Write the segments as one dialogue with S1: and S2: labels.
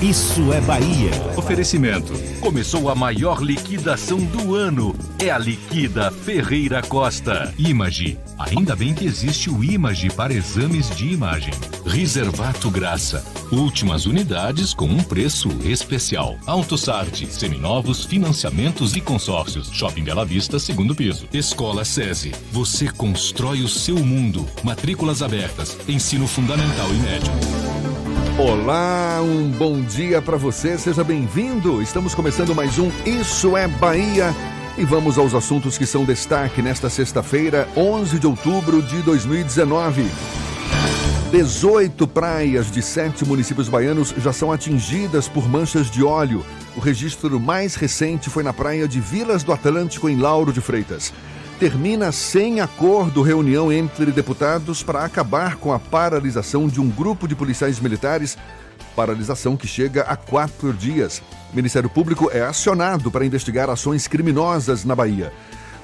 S1: Isso é Bahia.
S2: Oferecimento. Começou a maior liquidação do ano. É a Liquida Ferreira Costa. Image. Ainda bem que existe o Image para exames de imagem. Reservato Graça. Últimas unidades com um preço especial. AutoSart. Seminovos, financiamentos e consórcios. Shopping Bela Vista, segundo piso. Escola SESI. Você constrói o seu mundo. Matrículas abertas. Ensino fundamental e médio.
S3: Olá, um bom dia para você, seja bem-vindo. Estamos começando mais um Isso é Bahia e vamos aos assuntos que são destaque nesta sexta-feira, 11 de outubro de 2019. 18 praias de sete municípios baianos já são atingidas por manchas de óleo. O registro mais recente foi na praia de Vilas do Atlântico, em Lauro de Freitas. Termina sem acordo reunião entre deputados para acabar com a paralisação de um grupo de policiais militares, paralisação que chega a quatro dias. O Ministério Público é acionado para investigar ações criminosas na Bahia.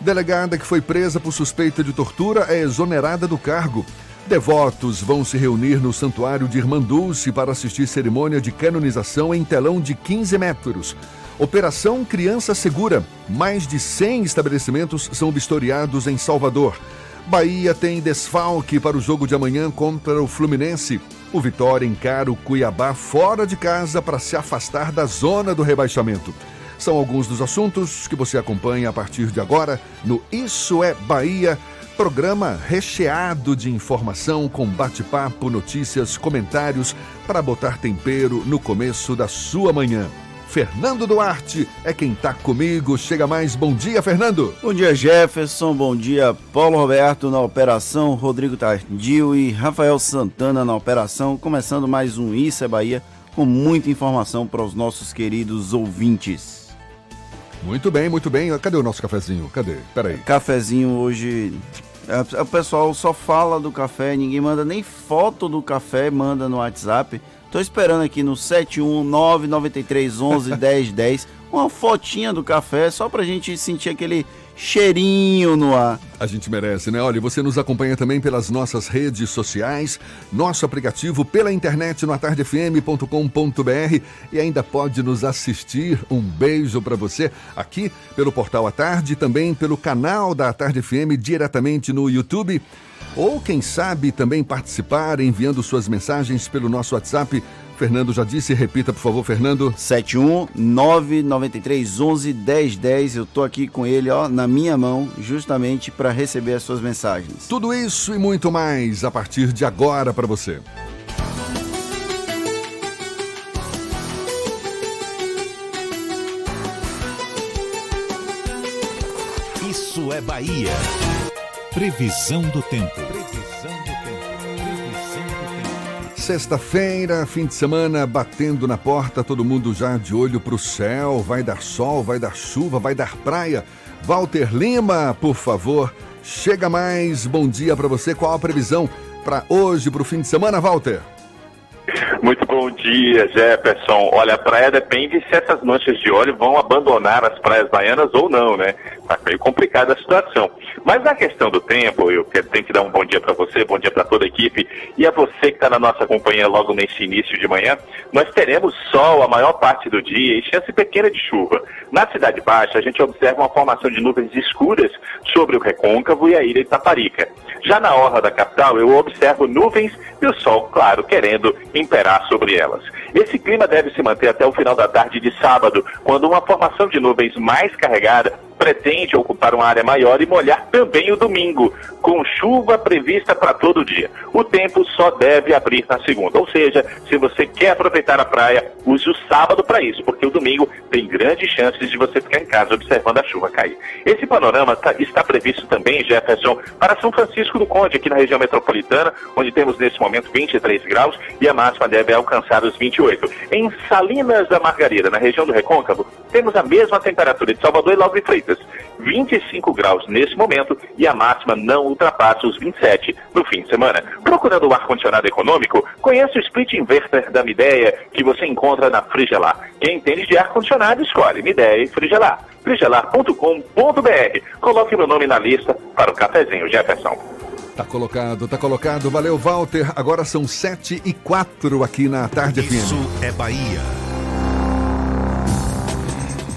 S3: Delegada que foi presa por suspeita de tortura é exonerada do cargo. Devotos vão se reunir no Santuário de Irmã Dulce para assistir cerimônia de canonização em telão de 15 metros. Operação Criança Segura. Mais de 100 estabelecimentos são vistoriados em Salvador. Bahia tem desfalque para o jogo de amanhã contra o Fluminense. O Vitória encara o Cuiabá fora de casa para se afastar da zona do rebaixamento. São alguns dos assuntos que você acompanha a partir de agora no Isso é Bahia, programa recheado de informação com bate-papo, notícias, comentários para botar tempero no começo da sua manhã. Fernando Duarte é quem tá comigo. Chega mais. Bom dia, Fernando.
S4: Bom dia, Jefferson. Bom dia, Paulo Roberto na operação, Rodrigo Tardil e Rafael Santana na operação. Começando mais um Isso é Bahia com muita informação para os nossos queridos ouvintes.
S3: Muito bem, muito bem. Cadê o nosso cafezinho? Cadê? Peraí.
S4: Cafezinho hoje. O pessoal só fala do café, ninguém manda nem foto do café, manda no WhatsApp. Tô esperando aqui no 71993111010 uma fotinha do café só pra gente sentir aquele cheirinho no ar.
S3: A gente merece, né? Olha, você nos acompanha também pelas nossas redes sociais, nosso aplicativo pela internet no atardefm.com.br e ainda pode nos assistir. Um beijo para você aqui pelo portal A Tarde, também pelo canal da Tarde FM diretamente no YouTube. Ou quem sabe também participar enviando suas mensagens pelo nosso WhatsApp. Fernando já disse, repita por favor, Fernando.
S4: 71993111010. Eu tô aqui com ele, ó, na minha mão, justamente para receber as suas mensagens.
S3: Tudo isso e muito mais a partir de agora para você.
S1: Isso é Bahia. Previsão do tempo. Previsão do tempo. Previsão do tempo.
S3: Sexta-feira, fim de semana batendo na porta, todo mundo já de olho pro céu. Vai dar sol, vai dar chuva, vai dar praia. Walter Lima, por favor, chega mais. Bom dia para você. Qual a previsão para hoje, pro fim de semana, Walter?
S5: Muito bom dia, Jefferson. Olha, a praia depende se essas manchas de óleo vão abandonar as praias baianas ou não, né? Está meio complicada a situação. Mas na questão do tempo, eu tenho que dar um bom dia para você, bom dia para toda a equipe e a você que está na nossa companhia logo nesse início de manhã. Nós teremos sol a maior parte do dia e chance pequena de chuva. Na Cidade Baixa, a gente observa uma formação de nuvens escuras sobre o recôncavo e a ilha de Taparica. Já na orla da capital, eu observo nuvens e o sol, claro, querendo imperar sobre elas. Esse clima deve se manter até o final da tarde de sábado, quando uma formação de nuvens mais carregada pretende ocupar uma área maior e molhar também o domingo, com chuva prevista para todo dia. O tempo só deve abrir na segunda, ou seja, se você quer aproveitar a praia, use o sábado para isso, porque o domingo tem grandes chances de você ficar em casa observando a chuva cair. Esse panorama tá, está previsto também, Jefferson, para São Francisco do Conde, aqui na região metropolitana, onde temos nesse momento 23 graus e a máxima deve alcançar os 28. Em Salinas da Margarida, na região do Recôncavo, temos a mesma temperatura de Salvador e Lauro Freitas. 25 graus nesse momento e a máxima não ultrapassa os 27 no fim de semana. Procurando o ar-condicionado econômico, conheça o split inverter da Mideia que você encontra na Frigelar. Quem entende de ar-condicionado escolhe Mideia e Frigelar. frigelar.com.br. Coloque meu nome na lista para o cafezinho Jefferson.
S3: Tá colocado, tá colocado. Valeu, Walter. Agora são 7 e 4 aqui na Tarde
S1: Isso
S3: FM.
S1: é Bahia.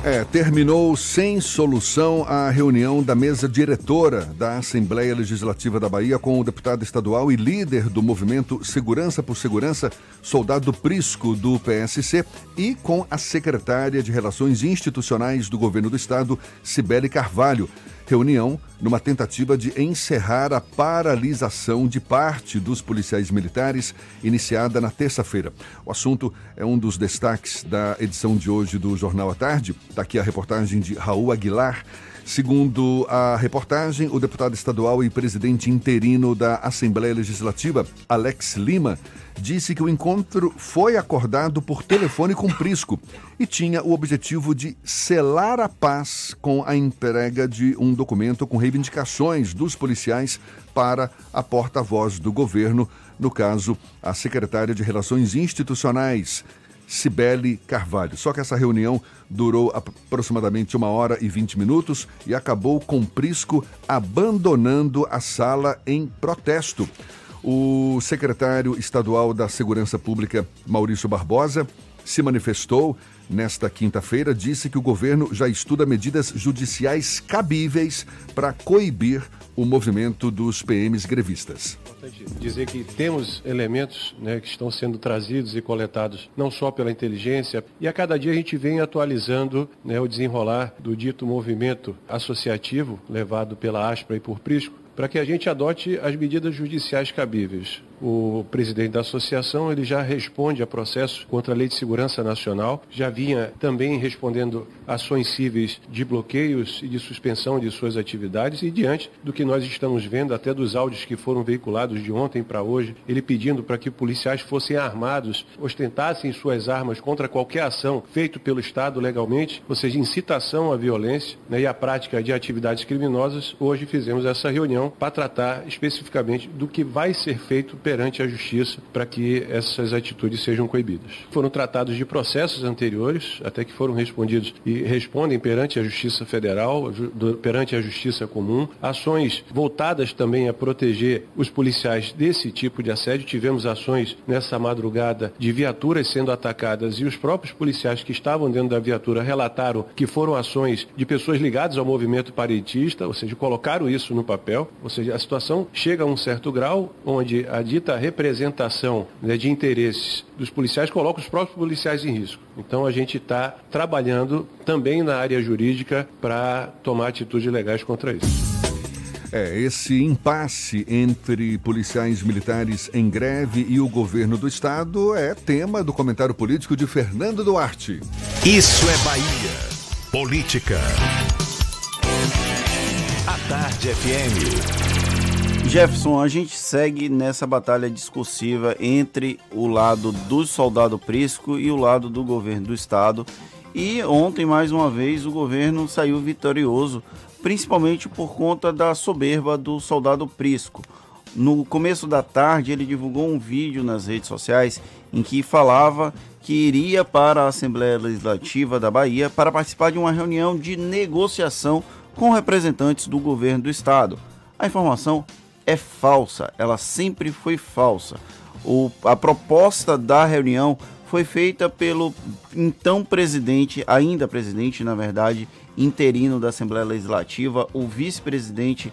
S3: É, terminou sem solução a reunião da mesa diretora da Assembleia Legislativa da Bahia com o deputado estadual e líder do movimento Segurança por Segurança, soldado Prisco do PSC, e com a secretária de Relações Institucionais do governo do estado, Cibele Carvalho. Reunião numa tentativa de encerrar a paralisação de parte dos policiais militares iniciada na terça-feira. O assunto é um dos destaques da edição de hoje do Jornal à Tarde. Está aqui a reportagem de Raul Aguilar. Segundo a reportagem, o deputado estadual e presidente interino da Assembleia Legislativa, Alex Lima, disse que o encontro foi acordado por telefone com Prisco e tinha o objetivo de selar a paz com a entrega de um documento com reivindicações dos policiais para a porta-voz do governo, no caso, a secretária de Relações Institucionais, Cibele Carvalho. Só que essa reunião durou aproximadamente uma hora e vinte minutos e acabou com Prisco abandonando a sala em protesto. O secretário estadual da Segurança Pública, Maurício Barbosa, se manifestou nesta quinta-feira, disse que o governo já estuda medidas judiciais cabíveis para coibir o movimento dos PMs grevistas.
S6: Dizer que temos elementos né, que estão sendo trazidos e coletados não só pela inteligência, e a cada dia a gente vem atualizando né, o desenrolar do dito movimento associativo levado pela ASPRA e por Prisco, para que a gente adote as medidas judiciais cabíveis o presidente da associação ele já responde a processo contra a Lei de Segurança Nacional, já vinha também respondendo ações cíveis de bloqueios e de suspensão de suas atividades. E diante do que nós estamos vendo, até dos áudios que foram veiculados de ontem para hoje, ele pedindo para que policiais fossem armados, ostentassem suas armas contra qualquer ação feita pelo Estado legalmente, ou seja, incitação à violência né, e à prática de atividades criminosas, hoje fizemos essa reunião para tratar especificamente do que vai ser feito perante a justiça para que essas atitudes sejam coibidas. Foram tratados de processos anteriores, até que foram respondidos e respondem perante a Justiça Federal, perante a Justiça Comum, ações voltadas também a proteger os policiais desse tipo de assédio. Tivemos ações nessa madrugada de viaturas sendo atacadas e os próprios policiais que estavam dentro da viatura relataram que foram ações de pessoas ligadas ao movimento paretista, ou seja, colocaram isso no papel. Ou seja, a situação chega a um certo grau onde a dita representação né, de interesses dos policiais coloca os próprios policiais em risco. Então a gente está trabalhando também na área jurídica para tomar atitudes legais contra isso.
S3: É, esse impasse entre policiais militares em greve e o governo do estado é tema do comentário político de Fernando Duarte.
S1: Isso é Bahia. Política. A Tarde FM.
S4: Jefferson, a gente segue nessa batalha discursiva entre o lado do soldado Prisco e o lado do governo do estado. E ontem, mais uma vez, o governo saiu vitorioso, principalmente por conta da soberba do soldado Prisco. No começo da tarde, ele divulgou um vídeo nas redes sociais em que falava que iria para a Assembleia Legislativa da Bahia para participar de uma reunião de negociação com representantes do governo do estado. A informação é falsa, ela sempre foi falsa. O, a proposta da reunião foi feita pelo então presidente, ainda presidente, na verdade, interino da Assembleia Legislativa, o vice-presidente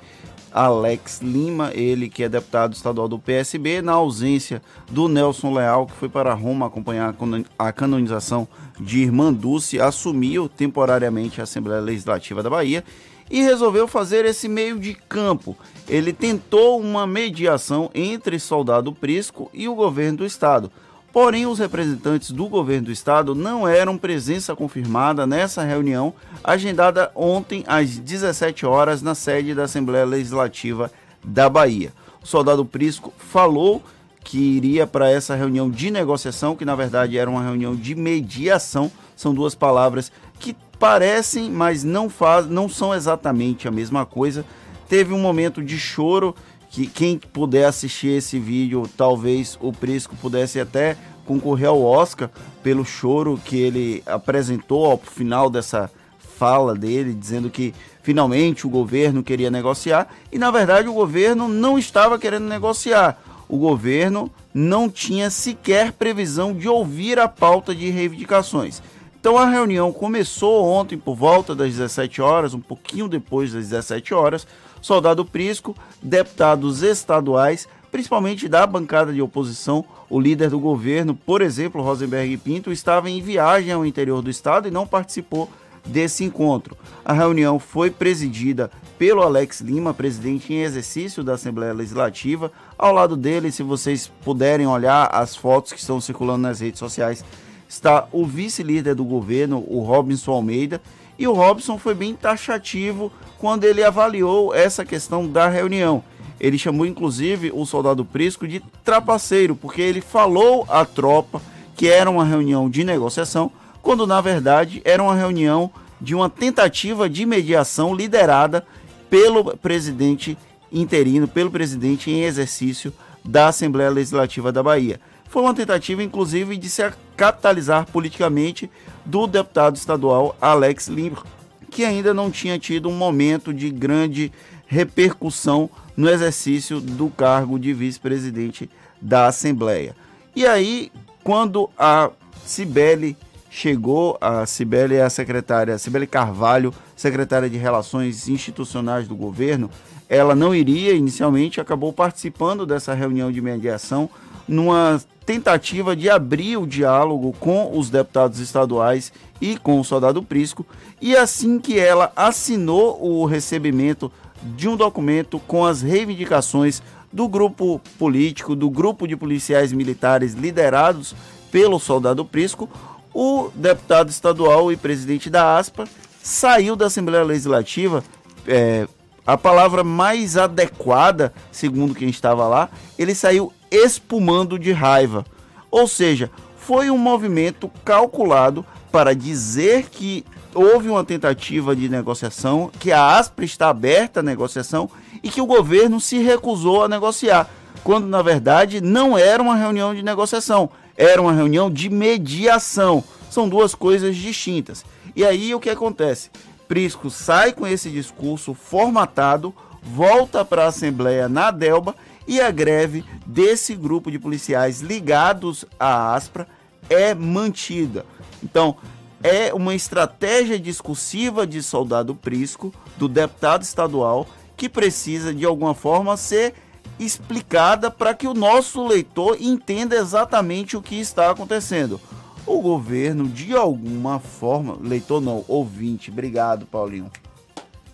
S4: Alex Lima, ele que é deputado estadual do PSB, na ausência do Nelson Leal, que foi para Roma acompanhar a canonização de Irmã Dulce, assumiu temporariamente a Assembleia Legislativa da Bahia e resolveu fazer esse meio de campo. Ele tentou uma mediação entre Soldado Prisco e o governo do estado. Porém, os representantes do governo do estado não eram presença confirmada nessa reunião, agendada ontem às 17 horas na sede da Assembleia Legislativa da Bahia. O soldado Prisco falou que iria para essa reunião de negociação, que na verdade era uma reunião de mediação, são duas palavras que parecem, mas não, faz, não são exatamente a mesma coisa. Teve um momento de choro que quem puder assistir esse vídeo, talvez o Prisco pudesse até concorrer ao Oscar pelo choro que ele apresentou ao final dessa fala dele, dizendo que finalmente o governo queria negociar e na verdade o governo não estava querendo negociar. O governo não tinha sequer previsão de ouvir a pauta de reivindicações. Então a reunião começou ontem por volta das 17 horas, um pouquinho depois das 17 horas. Soldado Prisco, deputados estaduais, principalmente da bancada de oposição, o líder do governo, por exemplo, Rosenberg Pinto, estava em viagem ao interior do estado e não participou desse encontro. A reunião foi presidida pelo Alex Lima, presidente em exercício da Assembleia Legislativa. Ao lado dele, se vocês puderem olhar as fotos que estão circulando nas redes sociais, está o vice-líder do governo, o Robinson Almeida, e o Robson foi bem taxativo quando ele avaliou essa questão da reunião. Ele chamou inclusive o soldado Prisco de trapaceiro, porque ele falou à tropa que era uma reunião de negociação, quando na verdade era uma reunião de uma tentativa de mediação liderada pelo presidente interino, pelo presidente em exercício da Assembleia Legislativa da Bahia. Foi uma tentativa, inclusive, de se capitalizar politicamente do deputado estadual Alex Lima, que ainda não tinha tido um momento de grande repercussão no exercício do cargo de vice-presidente da Assembleia. E aí, quando a Cibele chegou, a Cibele é a secretária, Cibele Carvalho, secretária de Relações Institucionais do governo, ela não iria inicialmente, acabou participando dessa reunião de mediação numa tentativa de abrir o diálogo com os deputados estaduais e com o soldado Prisco, e assim que ela assinou o recebimento de um documento com as reivindicações do grupo político, do grupo de policiais militares liderados pelo soldado Prisco, o deputado estadual e presidente da ASPA saiu da Assembleia Legislativa. É, a palavra mais adequada, segundo quem estava lá, ele saiu espumando de raiva. Ou seja, foi um movimento calculado para dizer que houve uma tentativa de negociação, que a ASPRA está aberta à negociação e que o governo se recusou a negociar, quando na verdade não era uma reunião de negociação, era uma reunião de mediação. São duas coisas distintas. E aí o que acontece? Prisco sai com esse discurso formatado, volta para a Assembleia na Delba e a greve desse grupo de policiais ligados à Aspra é mantida. Então, é uma estratégia discursiva de soldado Prisco, do deputado estadual, que precisa de alguma forma ser explicada para que o nosso leitor entenda exatamente o que está acontecendo. O governo, de alguma forma, leitor não, ouvinte, obrigado, Paulinho.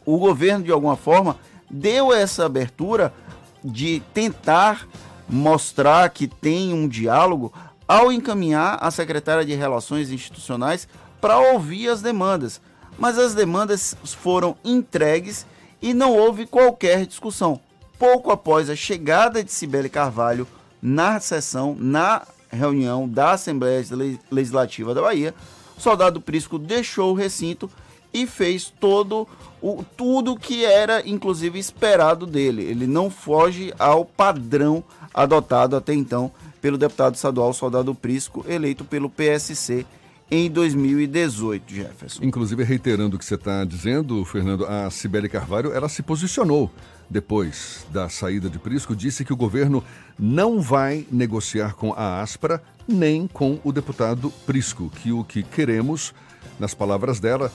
S4: O governo, de alguma forma, deu essa abertura de tentar mostrar que tem um diálogo ao encaminhar a secretária de Relações Institucionais para ouvir as demandas. Mas as demandas foram entregues e não houve qualquer discussão. Pouco após a chegada de Cibele Carvalho na sessão, na reunião da Assembleia Legislativa da Bahia, Soldado Prisco deixou o recinto e fez todo o tudo que era inclusive esperado dele. Ele não foge ao padrão adotado até então pelo deputado estadual Soldado Prisco, eleito pelo PSC em 2018, Jefferson.
S3: Inclusive, reiterando o que você está dizendo, Fernando, a Cibele Carvalho, ela se posicionou depois da saída de Prisco, disse que o governo não vai negociar com a Aspra nem com o deputado Prisco, que o que queremos, nas palavras dela,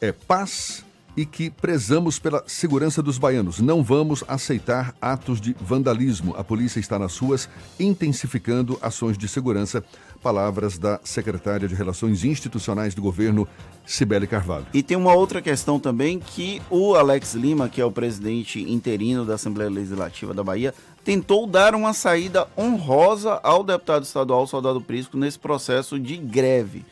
S3: é paz e que prezamos pela segurança dos baianos. Não vamos aceitar atos de vandalismo. A polícia está nas ruas intensificando ações de segurança. Palavras da secretária de Relações Institucionais do governo, Cibele Carvalho.
S4: E tem uma outra questão também que o Alex Lima, que é o presidente interino da Assembleia Legislativa da Bahia, tentou dar uma saída honrosa ao deputado estadual Soldado Prisco nesse processo de greve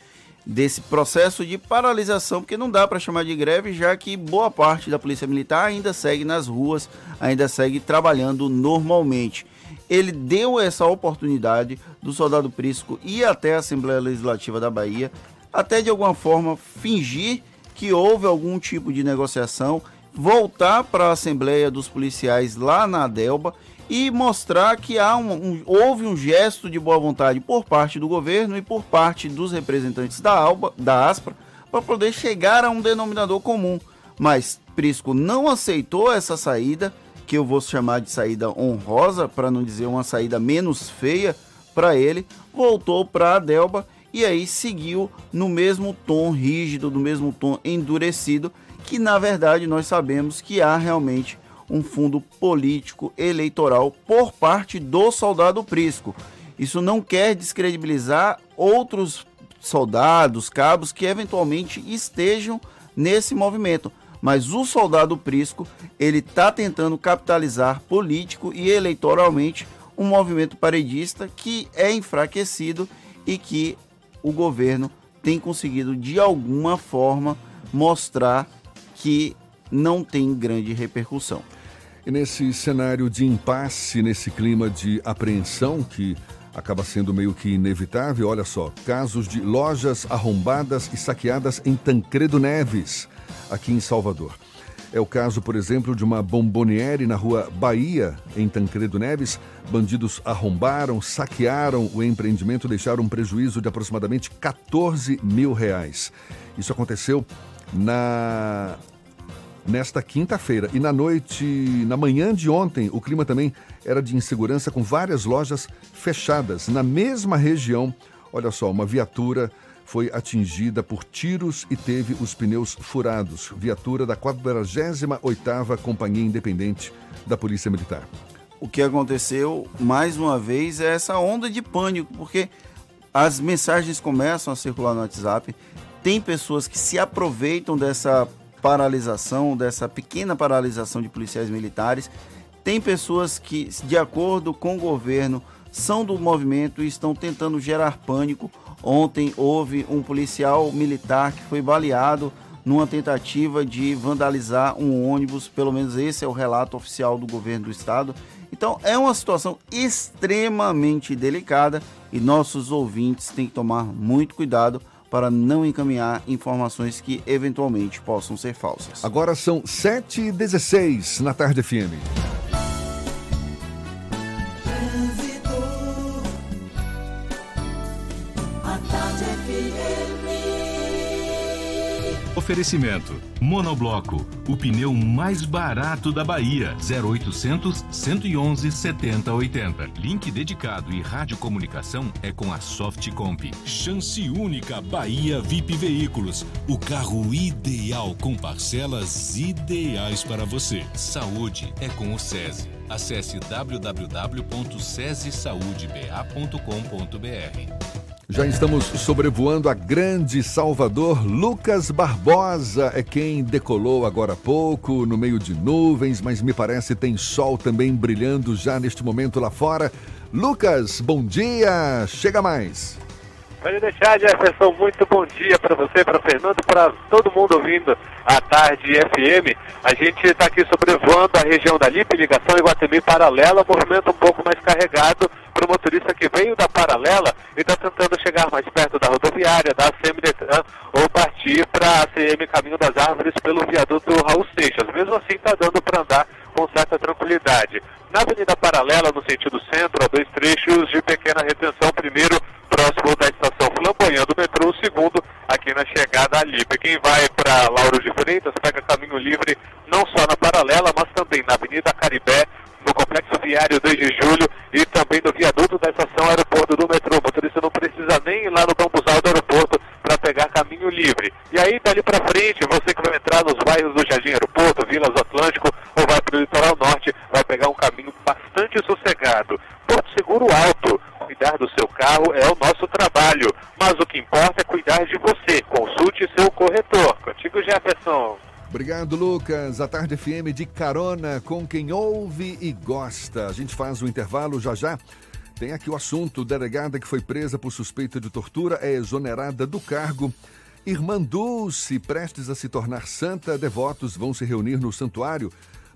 S4: desse processo de paralisação, porque não dá para chamar de greve, já que boa parte da Polícia Militar ainda segue nas ruas, ainda segue trabalhando normalmente. Ele deu essa oportunidade do soldado Prisco ir até a Assembleia Legislativa da Bahia, até de alguma forma fingir que houve algum tipo de negociação, voltar para a Assembleia dos Policiais lá na Delba e mostrar que há um, um, houve um gesto de boa vontade por parte do governo e por parte dos representantes da Alba, da Aspra, para poder chegar a um denominador comum. Mas Prisco não aceitou essa saída, que eu vou chamar de saída honrosa, para não dizer uma saída menos feia para ele, voltou para a Delba e aí seguiu no mesmo tom rígido, no mesmo tom endurecido, que na verdade nós sabemos que há realmente um fundo político eleitoral por parte do soldado Prisco. Isso não quer descredibilizar outros soldados, cabos que eventualmente estejam nesse movimento. Mas o soldado Prisco, ele está tentando capitalizar político e eleitoralmente um movimento paredista que é enfraquecido e que o governo tem conseguido de alguma forma mostrar que não tem grande repercussão.
S3: E nesse cenário de impasse, nesse clima de apreensão que acaba sendo meio que inevitável, olha só, casos de lojas arrombadas e saqueadas em Tancredo Neves, aqui em Salvador. É o caso, por exemplo, de uma bomboniere na rua Bahia, em Tancredo Neves. Bandidos arrombaram, saquearam o empreendimento, deixaram um prejuízo de aproximadamente 14 mil reais. Isso aconteceu na nesta quinta-feira. E na noite, na manhã de ontem, o clima também era de insegurança, com várias lojas fechadas. Na mesma região, olha só, uma viatura foi atingida por tiros e teve os pneus furados. Viatura da 48ª Companhia Independente da Polícia Militar.
S4: O que aconteceu, mais uma vez, é essa onda de pânico, porque as mensagens começam a circular no WhatsApp, tem pessoas que se aproveitam dessa paralisação, dessa pequena paralisação de policiais militares. Tem pessoas que, de acordo com o governo, são do movimento e estão tentando gerar pânico. Ontem houve um policial militar que foi baleado numa tentativa de vandalizar um ônibus, pelo menos esse é o relato oficial do governo do estado. Então é uma situação extremamente delicada e nossos ouvintes têm que tomar muito cuidado para não encaminhar informações que eventualmente possam ser falsas.
S3: Agora são 7h16 na tarde FM.
S2: Oferecimento: Monobloco, o pneu mais barato da Bahia. 0800 111 7080. Link dedicado e radiocomunicação é com a Softcomp. Chance única Bahia VIP Veículos. O carro ideal com parcelas ideais para você. Saúde é com o SESI. Acesse www.cesesaudeba.com.br.
S3: Já estamos sobrevoando a grande Salvador. Lucas Barbosa é quem decolou agora há pouco, no meio de nuvens, mas me parece tem sol também brilhando já neste momento lá fora. Lucas, bom dia! Chega mais!
S5: Pode deixar, Jefferson. Muito bom dia para você, para Fernando, para todo mundo ouvindo a tarde FM. A gente está aqui sobrevoando a região da Lipe, ligação Iguatemi paralela, movimento um pouco mais carregado para o motorista que veio da paralela e está tentando chegar mais perto da rodoviária, da ACM Detran, ou partir para a ACM Caminho das Árvores pelo viaduto Raul Seixas. Mesmo assim, está dando para andar com certa tranquilidade. Na Avenida Paralela, no sentido centro, há dois trechos de pequena retenção. Primeiro, próximo da estação Flamboyant do metrô. O segundo,
S7: quem vai para Lauro de Freitas pega caminho livre não só na paralela, mas também na Avenida Caribé, no Complexo Viário 2 de Julho e também no viaduto da estação aeroporto do metrô. O motorista não precisa nem ir lá no bambuzal do aeroporto para pegar caminho livre. E aí, dali para frente, você que vai entrar nos bairros do Jardim Aeroporto, Vilas Atlântico ou vai para o litoral norte, vai pegar um caminho bastante sossegado. Porto Seguro Alto, cuidar do seu carro é o nosso trabalho, mas o que importa é cuidar de você. Consulte seu corretor. Contigo, Jefferson.
S3: Obrigado, Lucas. A Tarde FM de carona com quem ouve e gosta. A gente faz o intervalo já já. Tem aqui o assunto: delegada que foi presa por suspeita de tortura é exonerada do cargo. Irmã Dulce, prestes a se tornar santa, devotos vão se reunir no santuário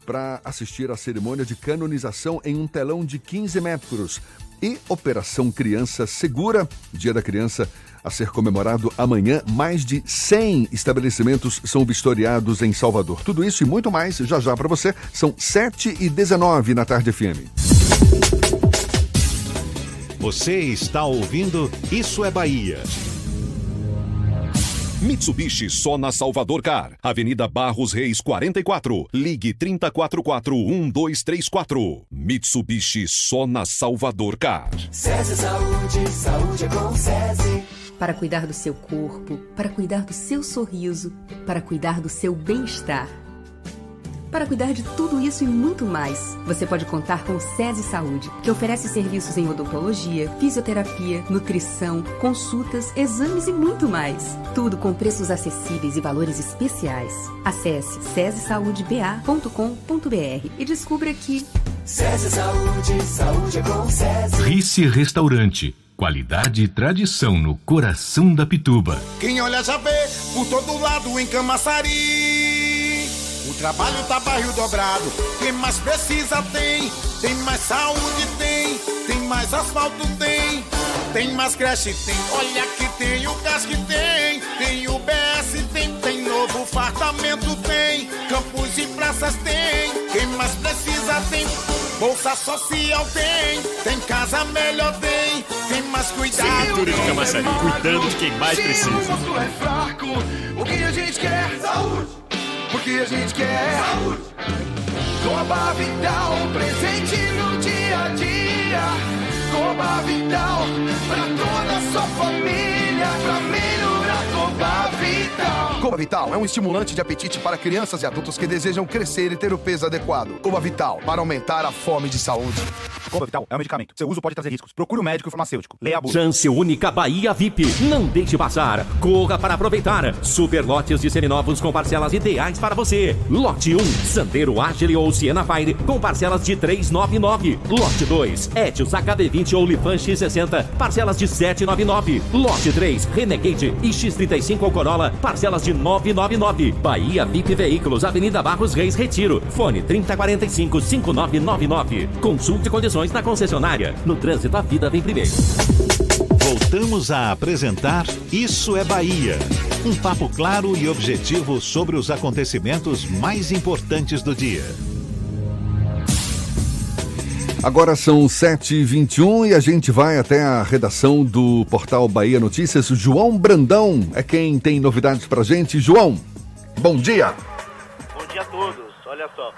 S3: para assistir à cerimônia de canonização em um telão de 15 metros. E Operação Criança Segura, Dia da Criança, a ser comemorado amanhã. Mais de 100 estabelecimentos são vistoriados em Salvador. Tudo isso e muito mais já já para você. São 7 e 19 na Tarde FM.
S1: Você está ouvindo Isso é Bahia.
S8: Mitsubishi só na Salvador Car. Avenida Barros Reis 44. Ligue 3044 1234. Mitsubishi só na Salvador Car.
S9: SESI Saúde, saúde é com SESI.
S10: Para cuidar do seu corpo, para cuidar do seu sorriso, para cuidar do seu bem-estar. Para cuidar de tudo isso e muito mais, você pode contar com o SESI Saúde, que oferece serviços em odontologia, fisioterapia, nutrição, consultas, exames e muito mais. Tudo com preços acessíveis e valores especiais. Acesse sesesaudeba.com.br e descubra que
S9: SESI Saúde, saúde é com SESI.
S2: Rice Restaurante. Qualidade e tradição no coração da Pituba.
S11: Quem olha já vê por todo lado em Camaçari. Trabalho tá barril dobrado. Quem mais precisa tem. Tem mais saúde tem. Tem mais asfalto tem. Tem mais creche tem. Olha que tem o gás que tem. Tem o BS tem. Tem novo fartamento tem. Campos e praças tem. Quem mais precisa tem. Bolsa social tem. Tem casa melhor tem. Tem mais cuidado.
S12: Prefeitura de Camaçari, cuidando de quem mais precisa.
S11: Se o rosto é fraco, o que a gente quer? Saúde. Porque a gente quer saúde. Coba Vital, presente no dia a dia. Coba Vital, pra toda a sua família, pra melhorar Coba Vital.
S13: Coba Vital é um estimulante de apetite para crianças e adultos que desejam crescer e ter o peso adequado. Coba Vital, para aumentar a fome de saúde.
S14: Coba Vital é um medicamento. Seu uso pode trazer riscos. Procure o médico e o farmacêutico. Leia a bula.
S15: Chance única Bahia VIP. Não deixe passar. Corra para aproveitar. Super lotes de seminovos com parcelas ideais para você. Lote 1, Sandero Agile ou Siena Fire com parcelas de 399. Lote 2, Etios HB20 ou Lifan X60, parcelas de 799. Lote 3, Renegade e X35 ou Corolla, parcelas de 999. Bahia VIP Veículos, Avenida Barros Reis Retiro. Fone 3045 5999. Consulte condições na concessionária. No trânsito, a vida vem primeiro.
S1: Voltamos a apresentar Isso é Bahia. Um papo claro e objetivo sobre os acontecimentos mais importantes do dia.
S3: Agora são 7h21 e a gente vai até a redação do portal Bahia Notícias. João Brandão é quem tem novidades pra gente. João, bom dia.
S16: Bom dia a todos. Olha só.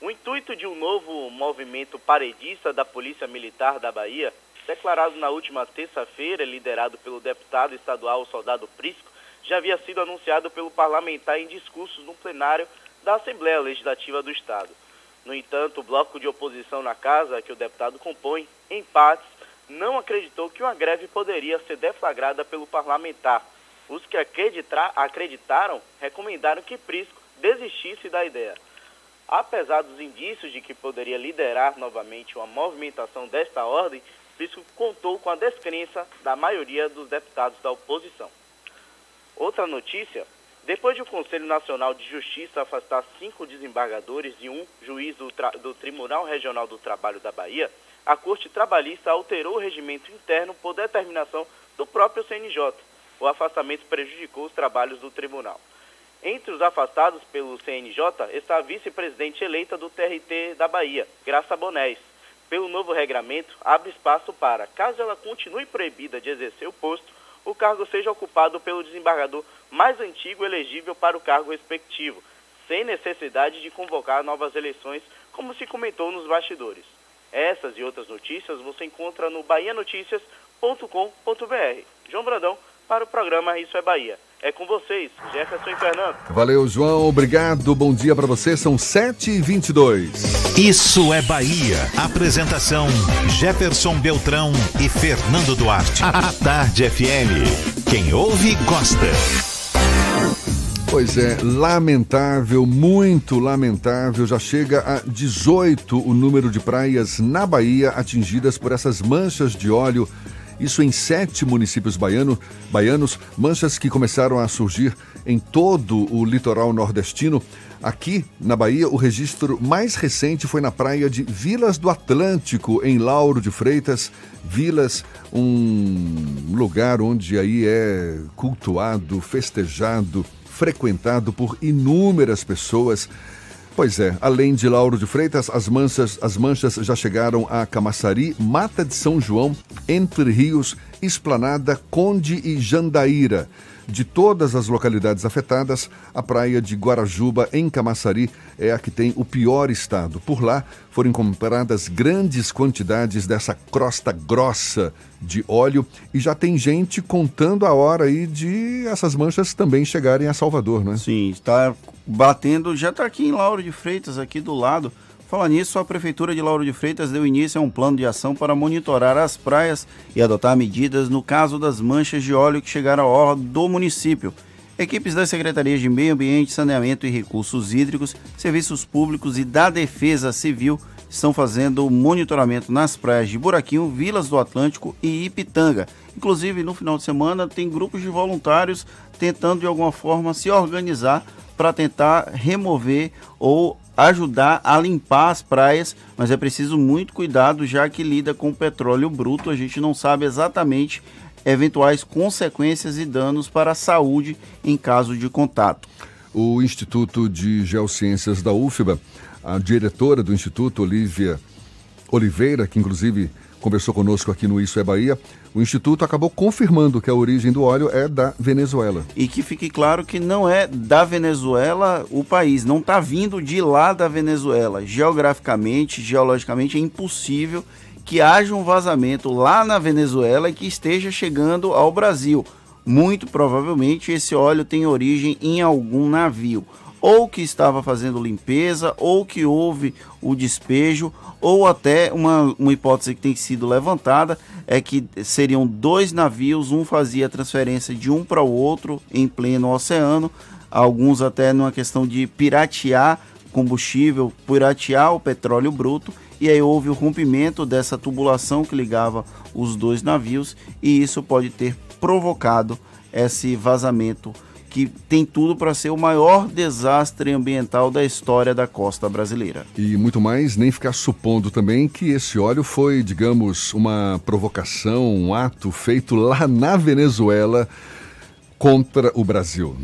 S16: O intuito de um novo movimento paredista da Polícia Militar da Bahia, declarado na última terça-feira, liderado pelo deputado estadual Soldado Prisco, já havia sido anunciado pelo parlamentar em discursos no plenário da Assembleia Legislativa do Estado. No entanto, o bloco de oposição na casa, que o deputado compõe, em partes, não acreditou que uma greve poderia ser deflagrada pelo parlamentar. Os que acreditaram recomendaram que Prisco desistisse da ideia. Apesar dos indícios de que poderia liderar novamente uma movimentação desta ordem, Prisco contou com a descrença da maioria dos deputados da oposição. Outra notícia depois de o Conselho Nacional de Justiça afastar cinco desembargadores e um juiz do, do, Tribunal Regional do Trabalho da Bahia, a Corte Trabalhista alterou o regimento interno por determinação do próprio CNJ. O afastamento prejudicou os trabalhos do tribunal. Entre os afastados pelo CNJ está a vice-presidente eleita do TRT da Bahia, Graça Bonés. Pelo novo regramento, abre espaço para, caso ela continue proibida de exercer o posto, o cargo seja ocupado pelo desembargador mais antigo elegível para o cargo respectivo, sem necessidade de convocar novas eleições, como se comentou nos bastidores. Essas e outras notícias você encontra no bahianoticias.com.br. João Brandão para o programa Isso é Bahia. É com vocês, Jefferson e Fernando.
S3: Valeu, João. Obrigado. Bom dia para você. São 7h22.
S1: Isso é Bahia. Apresentação: Jefferson Beltrão e Fernando Duarte. A Tarde FM. Quem ouve, gosta.
S3: Pois é, lamentável, muito lamentável. Já chega a 18 o número de praias na Bahia atingidas por essas manchas de óleo isso em sete municípios baiano, baianos, manchas que começaram a surgir em todo o litoral nordestino. Aqui, na Bahia, o registro mais recente foi na praia de Vilas do Atlântico, em Lauro de Freitas. Vilas, um lugar onde aí é cultuado, festejado, frequentado por inúmeras pessoas. Pois é, além de Lauro de Freitas, as manchas, as manchas já chegaram a Camaçari, Mata de São João, Entre Rios, Esplanada, Conde e Jandaíra. De todas as localidades afetadas, a praia de Guarajuba, em Camaçari, é a que tem o pior estado. Por lá foram compradas grandes quantidades dessa crosta grossa de óleo e já tem gente contando a hora aí de essas manchas também chegarem a Salvador, não é?
S4: Sim, está batendo, já está aqui em Lauro de Freitas, aqui do lado. Falando nisso, a Prefeitura de Lauro de Freitas deu início a um plano de ação para monitorar as praias e adotar medidas no caso das manchas de óleo que chegaram à orla do município. Equipes das Secretarias de Meio Ambiente, Saneamento e Recursos Hídricos, Serviços Públicos e da Defesa Civil estão fazendo o monitoramento nas praias de Buraquinho, Vilas do Atlântico e Ipitanga. Inclusive, no final de semana, tem grupos de voluntários tentando de alguma forma se organizar para tentar remover ou ajudar a limpar as praias, mas é preciso muito cuidado já que lida com petróleo bruto, a gente não sabe exatamente eventuais consequências e danos para a saúde em caso de contato.
S3: O Instituto de Geociências da UFBA, a diretora do Instituto, Olivia Oliveira, que inclusive conversou conosco aqui no Isso é Bahia, o Instituto acabou confirmando que a origem do óleo é da Venezuela.
S4: E que fique claro que não é da Venezuela o país, não está vindo de lá da Venezuela. Geograficamente, geologicamente, é impossível que haja um vazamento lá na Venezuela e que esteja chegando ao Brasil. Muito provavelmente esse óleo tem origem em algum navio, ou que estava fazendo limpeza, ou que houve o despejo, ou até uma, uma hipótese que tem sido levantada é que seriam dois navios, um fazia transferência de um para o outro em pleno oceano, alguns até numa questão de piratear combustível, piratear o petróleo bruto, e aí houve o rompimento dessa tubulação que ligava os dois navios, e isso pode ter provocado esse vazamento que tem tudo para ser o maior desastre ambiental da história da costa brasileira.
S3: E muito mais, nem ficar supondo também que esse óleo foi, digamos, uma provocação, um ato feito lá na Venezuela contra o Brasil.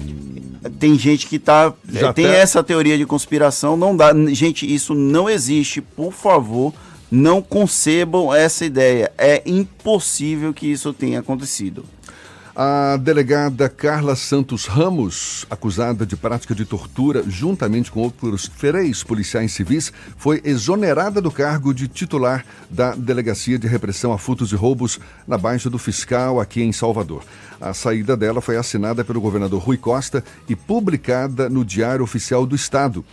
S4: Tem gente que tá Já tem tá... essa teoria de conspiração, não dá, gente, isso não existe, por favor, não concebam essa ideia. É impossível que isso tenha acontecido.
S3: A delegada Carla Santos Ramos, acusada de prática de tortura juntamente com outros três policiais civis, foi exonerada do cargo de titular da Delegacia de Repressão a Furtos e Roubos na Baixa do Fiscal aqui em Salvador. A saída dela foi assinada pelo governador Rui Costa e publicada no Diário Oficial do Estado.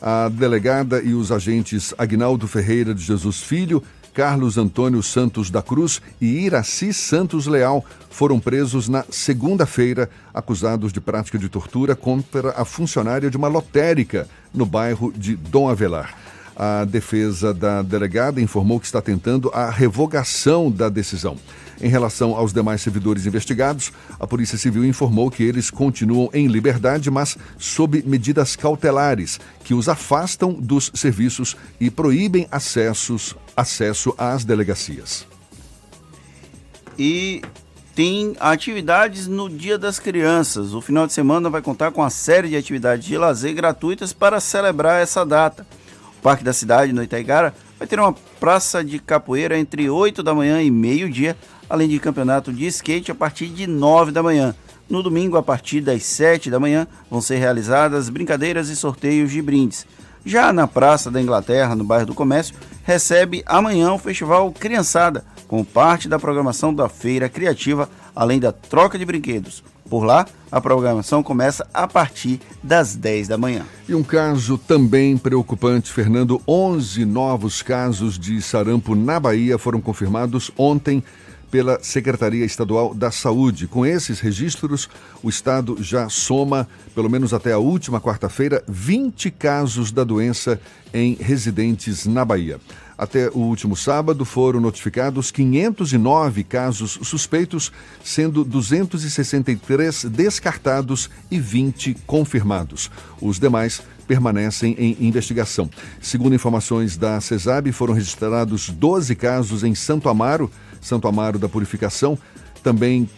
S3: A delegada e os agentes Agnaldo Ferreira de Jesus Filho Carlos Antônio Santos da Cruz e Iraci Santos Leal foram presos na segunda-feira, acusados de prática de tortura contra a funcionária de uma lotérica no bairro de Dom Avelar. A defesa da delegada informou que está tentando a revogação da decisão. Em relação aos demais servidores investigados, a Polícia Civil informou que eles continuam em liberdade, mas sob medidas cautelares que os afastam dos serviços e proíbem acessos, acesso às delegacias.
S4: E tem atividades no Dia das Crianças. O final de semana vai contar com uma série de atividades de lazer gratuitas para celebrar essa data. O Parque da Cidade, no Itaigara, vai ter uma praça de capoeira entre 8 da manhã e meio-dia, além de campeonato de skate a partir de 9 da manhã. No domingo, a partir das 7 da manhã, vão ser realizadas brincadeiras e sorteios de brindes. Já na Praça da Inglaterra, no bairro do Comércio, recebe amanhã o Festival Criançada, com parte da programação da Feira Criativa, além da troca de brinquedos. Por lá, a programação começa a partir das 10 da manhã.
S3: E um caso também preocupante, Fernando: 11 novos casos de sarampo na Bahia foram confirmados ontem pela Secretaria Estadual da Saúde. Com esses registros, o Estado já soma, pelo menos até a última quarta-feira, 20 casos da doença em residentes na Bahia. Até o último sábado foram notificados 509 casos suspeitos, sendo 263 descartados e 20 confirmados. Os demais permanecem em investigação. Segundo informações da CESAB, foram registrados 12 casos em Santo Amaro, Santo Amaro da Purificação, também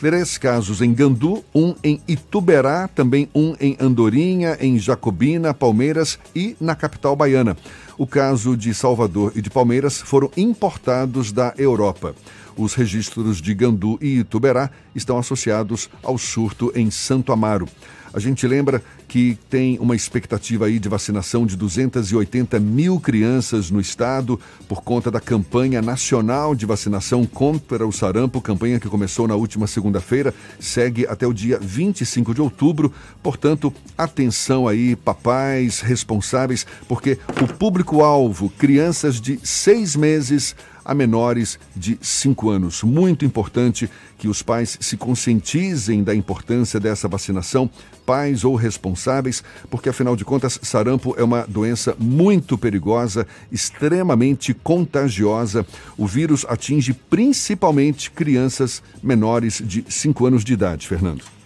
S3: três casos em Gandu, um em Ituberá, também um em Andorinha, em Jacobina, Palmeiras e na capital baiana. O caso de Salvador e de Palmeiras foram importados da Europa. Os registros de Gandu e Ituberá estão associados ao surto em Santo Amaro. A gente lembra que tem uma expectativa aí de vacinação de 280 mil crianças no estado por conta da campanha nacional de vacinação contra o sarampo, campanha que começou na última segunda-feira, segue até o dia 25 de outubro. Portanto, atenção aí, papais responsáveis, porque o público-alvo, crianças de seis meses a menores de 5 anos. Muito importante que os pais se conscientizem da importância dessa vacinação, pais ou responsáveis, porque afinal de contas, sarampo é uma doença muito perigosa, extremamente contagiosa. O vírus atinge principalmente crianças menores de 5 anos de idade, Fernando.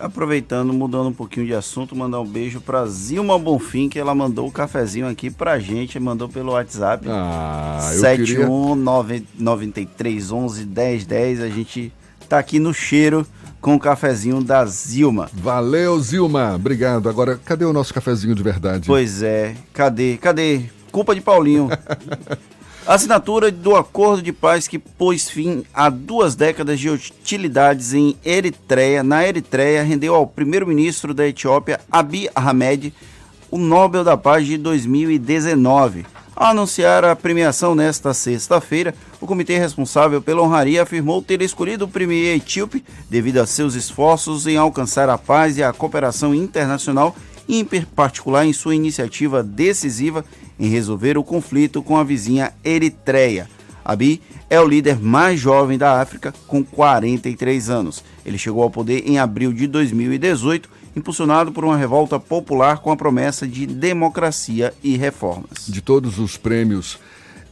S4: Aproveitando, mudando um pouquinho de assunto, mandar um beijo pra Zilma Bonfim, que ela mandou o cafezinho aqui pra gente, mandou pelo WhatsApp.
S3: Ah, eu
S4: 71993111010. A gente tá aqui no cheiro com o cafezinho da Zilma.
S3: Valeu, Zilma. Obrigado. Agora, cadê o nosso cafezinho de verdade?
S4: Pois é, cadê? Cadê? Culpa de Paulinho. Assinatura do acordo de paz que pôs fim a duas décadas de hostilidades em Eritreia. Na Eritreia, rendeu ao primeiro-ministro da Etiópia, Abiy Ahmed, o Nobel da Paz de 2019. Ao anunciar a premiação nesta sexta-feira, o comitê responsável pela honraria afirmou ter escolhido o premier etíope devido a seus esforços em alcançar a paz e a cooperação internacional, em particular em sua iniciativa decisiva em resolver o conflito com a vizinha Eritreia. Abiy é o líder mais jovem da África, com 43 anos. Ele chegou ao poder em abril de 2018, impulsionado por uma revolta popular com a promessa de democracia e reformas.
S3: De todos os prêmios,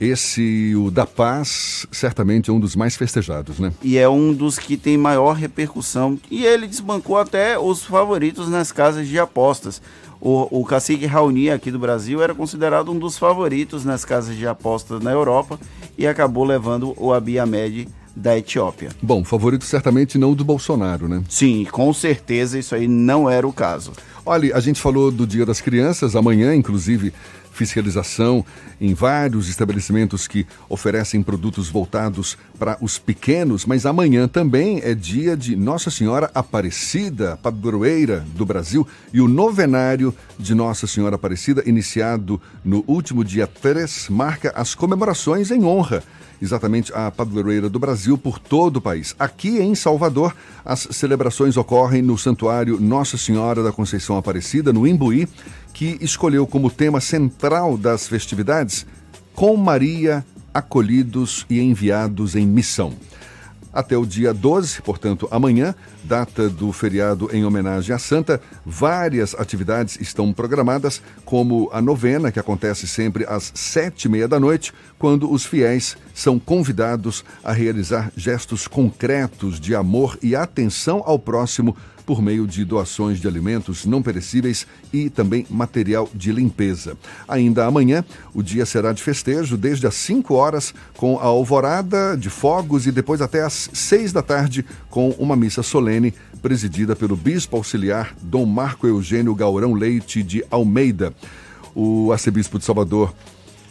S3: esse, o da Paz, certamente é um dos mais festejados, né?
S4: E é um dos que tem maior repercussão. E ele desbancou até os favoritos nas casas de apostas. O, o cacique Raoni aqui do Brasil era considerado um dos favoritos nas casas de apostas na Europa e acabou levando o Abiy Ahmed da Etiópia.
S3: Bom, favorito certamente não do Bolsonaro, né?
S4: Sim, com certeza isso aí não era o caso.
S3: Olha, a gente falou do Dia das Crianças, amanhã, inclusive, fiscalização em vários estabelecimentos que oferecem produtos voltados para os pequenos, mas amanhã também é dia de Nossa Senhora Aparecida, padroeira do Brasil, e o novenário de Nossa Senhora Aparecida, iniciado no último dia 3, marca as comemorações em honra exatamente a padroeira do Brasil por todo o país. Aqui em Salvador, as celebrações ocorrem no Santuário Nossa Senhora da Conceição Aparecida, no Imbuí, que escolheu como tema central das festividades Com Maria, acolhidos e enviados em missão. Até o dia 12, portanto, amanhã, data do feriado em homenagem à Santa, várias atividades estão programadas, como a novena, que acontece sempre às sete e meia da noite, quando os fiéis são convidados a realizar gestos concretos de amor e atenção ao próximo por meio de doações de alimentos não perecíveis e também material de limpeza. Ainda amanhã, o dia será de festejo desde as 5 horas com a alvorada de fogos e depois até às 6 da tarde com uma missa solene presidida pelo bispo auxiliar Dom Marco Eugênio Gaurão Leite de Almeida. O arcebispo de Salvador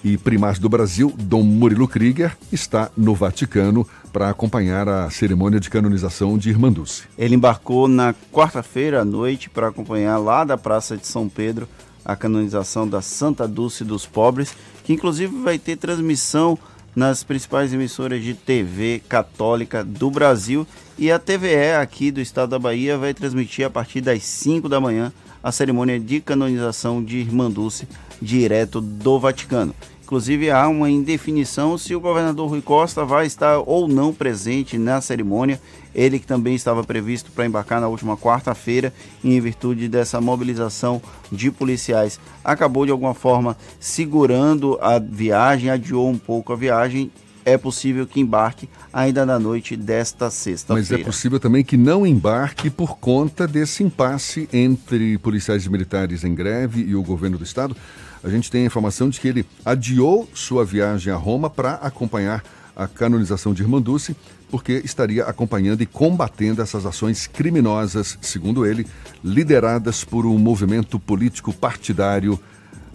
S3: e primaz do Brasil, Dom Murilo Krieger, está no Vaticano para acompanhar a cerimônia de canonização de Irmã Dulce.
S4: Ele embarcou na quarta-feira à noite para acompanhar lá da Praça de São Pedro a canonização da Santa Dulce dos Pobres, que inclusive vai ter transmissão nas principais emissoras de TV católica do Brasil e a TVE aqui do estado da Bahia vai transmitir a partir das 5 da manhã a cerimônia de canonização de Irmã Dulce direto do Vaticano. Inclusive há uma indefinição se o governador Rui Costa vai estar ou não presente na cerimônia. Ele que também estava previsto para embarcar na última quarta-feira em virtude dessa mobilização de policiais. Acabou de alguma forma segurando a viagem, adiou um pouco a viagem é possível que embarque ainda na noite desta sexta-feira.
S3: Mas é possível também que não embarque por conta desse impasse entre policiais e militares em greve e o governo do estado a gente tem a informação de que ele adiou sua viagem a Roma para acompanhar a canonização de Irmã Dulce, porque estaria acompanhando e combatendo essas ações criminosas, segundo ele, lideradas por um movimento político partidário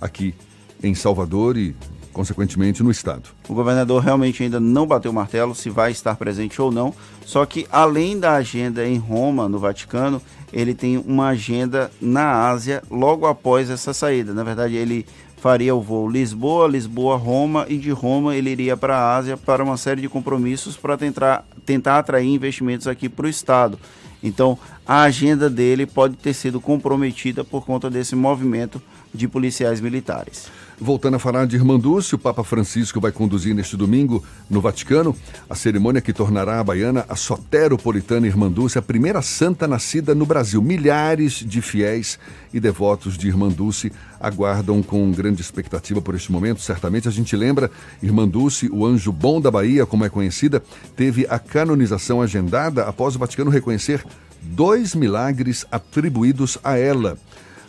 S3: aqui em Salvador e, consequentemente, no estado.
S4: O governador realmente ainda não bateu o martelo se vai estar presente ou não, só que além da agenda em Roma, no Vaticano, ele tem uma agenda na Ásia logo após essa saída. Na verdade, ele faria o voo Lisboa, Lisboa, Roma e de Roma ele iria para a Ásia para uma série de compromissos para tentar, tentar atrair investimentos aqui para o estado. Então, a agenda dele pode ter sido comprometida por conta desse movimento de policiais militares.
S3: Voltando a falar de Irmã Dulce, o Papa Francisco vai conduzir neste domingo, no Vaticano, a cerimônia que tornará a baiana a soteropolitana Irmã Dulce, a primeira santa nascida no Brasil. Milhares de fiéis e devotos de Irmã Dulce aguardam com grande expectativa por este momento. Certamente a gente lembra, Irmã Dulce, o anjo bom da Bahia, como é conhecida, teve a canonização agendada após o Vaticano reconhecer dois milagres atribuídos a ela.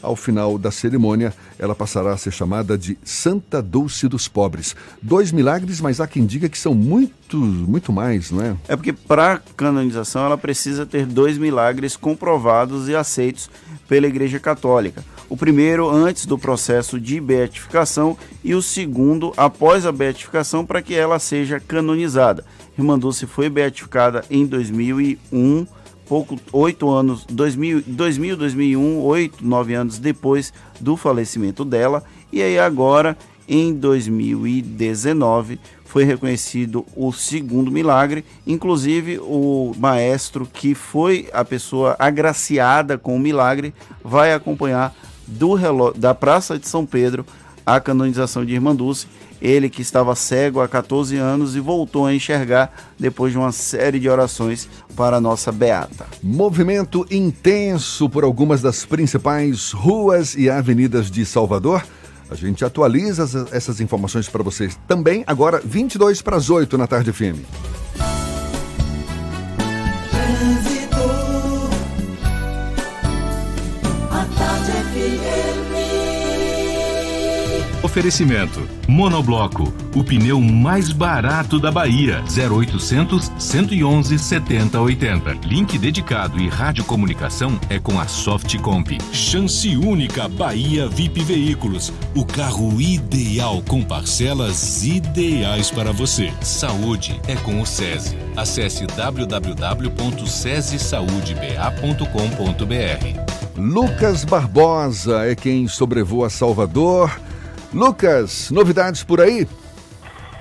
S3: Ao final da cerimônia, ela passará a ser chamada de Santa Dulce dos Pobres. Dois milagres, mas há quem diga que são muito, muito mais, não é?
S4: É porque para canonização ela precisa ter dois milagres comprovados e aceitos pela Igreja Católica. O primeiro antes do processo de beatificação e o segundo após a beatificação para que ela seja canonizada. Irmã Dulce foi beatificada em 2001 pouco, oito anos, 2000, 2000, 2001, oito, nove anos depois do falecimento dela. E aí agora, em 2019, foi reconhecido o segundo milagre. Inclusive, o maestro que foi a pessoa agraciada com o milagre vai acompanhar do relógio, da Praça de São Pedro a canonização de Irmã Dulce ele que estava cego há 14 anos e voltou a enxergar depois de uma série de orações para a nossa beata.
S3: Movimento intenso por algumas das principais ruas e avenidas de Salvador. A gente atualiza essas informações para vocês também agora 22 para as 8 na tarde FM.
S2: Oferecimento: Monobloco, o pneu mais barato da Bahia. 0800 111 7080. Link dedicado e radiocomunicação é com a Softcomp. Chance única Bahia VIP Veículos. O carro ideal com parcelas ideais para você. Saúde é com o SESI. Acesse www.sesesaudeba.com.br.
S3: Lucas Barbosa é quem sobrevoa Salvador Lucas, novidades por aí?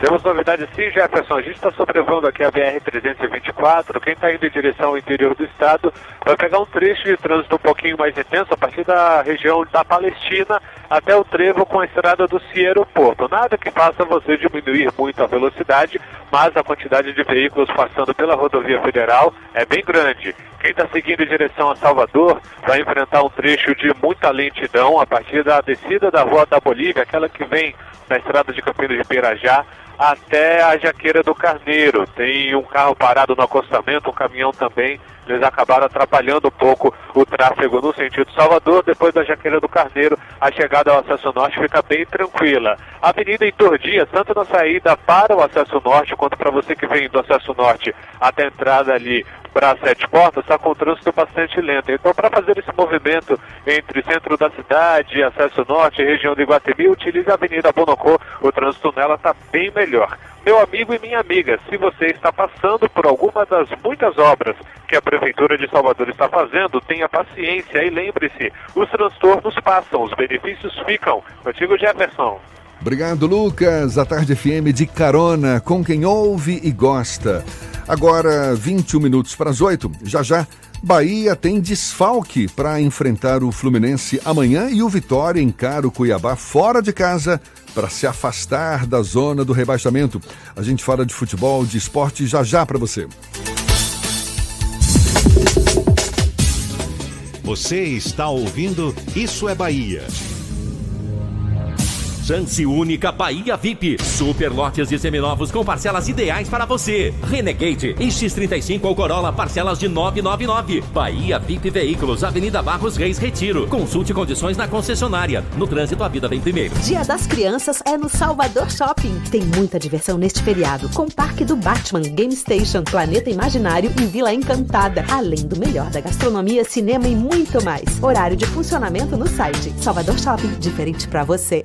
S7: Temos novidades sim, Jefferson. A gente está sobrevoando aqui a BR-324. Quem está indo em direção ao interior do estado vai pegar um trecho de trânsito um pouquinho mais intenso a partir da região da Palestina até o trevo com a estrada do Ciero Porto. Nada que faça você diminuir muito a velocidade, mas a quantidade de veículos passando pela rodovia federal é bem grande. Quem está seguindo em direção a Salvador vai enfrentar um trecho de muita lentidão a partir da descida da Rua da Bolívia, aquela que vem na estrada de Campinas de Pirajá, até a Jaqueira do Carneiro. Tem um carro parado no acostamento, um caminhão também. Eles acabaram atrapalhando um pouco o tráfego no sentido Salvador. Depois da Jaqueira do Carneiro, a chegada ao acesso norte fica bem tranquila. A avenida em Tordia, tanto na saída para o acesso norte, quanto para você que vem do acesso norte até a entrada ali para Sete Portas está com trânsito bastante lento. Então, para fazer esse movimento entre centro da cidade, acesso norte região de Guatemi, utilize a Avenida Bonocô. O trânsito nela está bem melhor. Meu amigo e minha amiga, se você está passando por alguma das muitas obras que a Prefeitura de Salvador está fazendo, tenha paciência e lembre-se, os transtornos passam, os benefícios ficam. Contigo, Jefferson.
S3: Obrigado, Lucas. A Tarde FM de carona com quem ouve e gosta. Agora, 21 minutos para as 8. Já já, Bahia tem desfalque para enfrentar o Fluminense amanhã e o Vitória encara o Cuiabá fora de casa para se afastar da zona do rebaixamento. A gente fala de futebol, de esporte já já para você.
S1: Você está ouvindo Isso é Bahia.
S15: Chance única Bahia VIP. Super lotes de seminovos com parcelas ideais para você. Renegade X35 ou Corolla parcelas de 999. Bahia VIP Veículos, Avenida Barros Reis Retiro. Consulte condições na concessionária. No trânsito a vida vem primeiro.
S17: Dia das Crianças é no Salvador Shopping. Tem muita diversão neste feriado, com Parque do Batman, Game Station, Planeta Imaginário e Vila Encantada, além do melhor da gastronomia, cinema e muito mais. Horário de funcionamento no site. Salvador Shopping, diferente para você.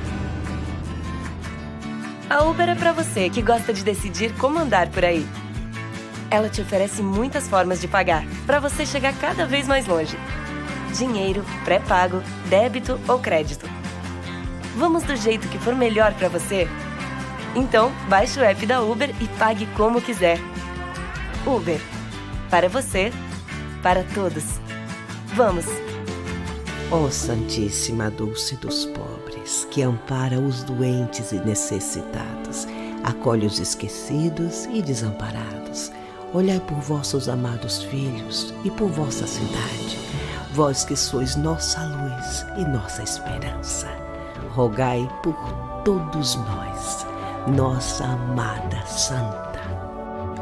S18: A Uber é para você que gosta de decidir como andar por aí. Ela te oferece muitas formas de pagar para você chegar cada vez mais longe. Dinheiro, pré-pago, débito ou crédito. Vamos do jeito que for melhor para você? Então, baixe o app da Uber e pague como quiser. Uber. Para você, para todos. Vamos!
S19: Ó Santíssima Dulce dos Pobres, que ampara os doentes e necessitados, acolhe os esquecidos e desamparados. Olhai por vossos amados filhos e por vossa cidade, vós que sois nossa luz e nossa esperança. Rogai por todos nós, nossa amada Santa.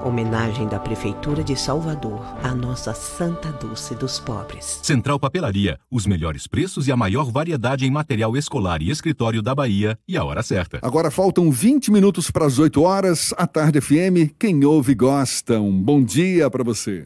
S19: Homenagem da Prefeitura de Salvador à nossa Santa Dulce dos Pobres.
S2: Central Papelaria, os melhores preços e a maior variedade em material escolar e escritório da Bahia e a hora certa.
S3: Agora faltam 20 minutos para as 8 horas. A Tarde FM, quem ouve gosta. Um bom dia para você.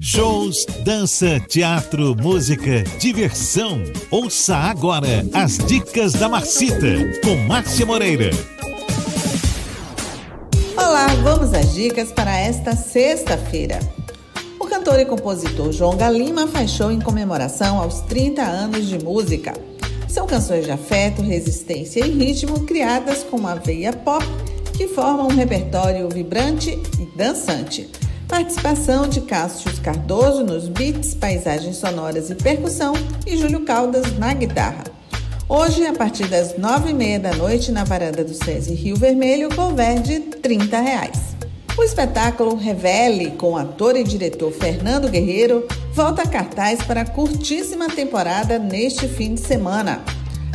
S1: Shows, dança, teatro, música, diversão. Ouça agora as dicas da Marcita com Márcia Moreira.
S20: Olá, vamos às dicas para esta sexta-feira. O cantor e compositor João Galima faz show em comemoração aos 30 anos de música. São canções de afeto, resistência e ritmo criadas com uma veia pop que formam um repertório vibrante e dançante. Participação de Cássio Cardoso nos beats, paisagens sonoras e percussão e Júlio Caldas na guitarra. Hoje, a partir das nove e meia da noite, na varanda do SESI Rio Vermelho, couvert de 30 reais. O espetáculo Revele, com ator e diretor Fernando Guerreiro, volta a cartaz para a curtíssima temporada neste fim de semana.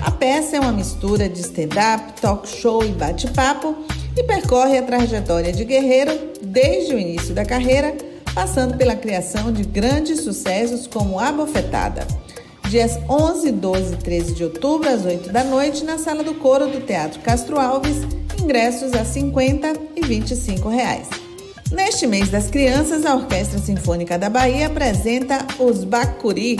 S20: A peça é uma mistura de stand-up, talk show e bate-papo e percorre a trajetória de Guerreiro desde o início da carreira, passando pela criação de grandes sucessos como A Bofetada. Dias 11, 12 e 13 de outubro, às 8 da noite, na Sala do Coro do Teatro Castro Alves, ingressos a 50 e 25 reais. Neste mês das crianças, a Orquestra Sinfônica da Bahia apresenta Os Bacuri.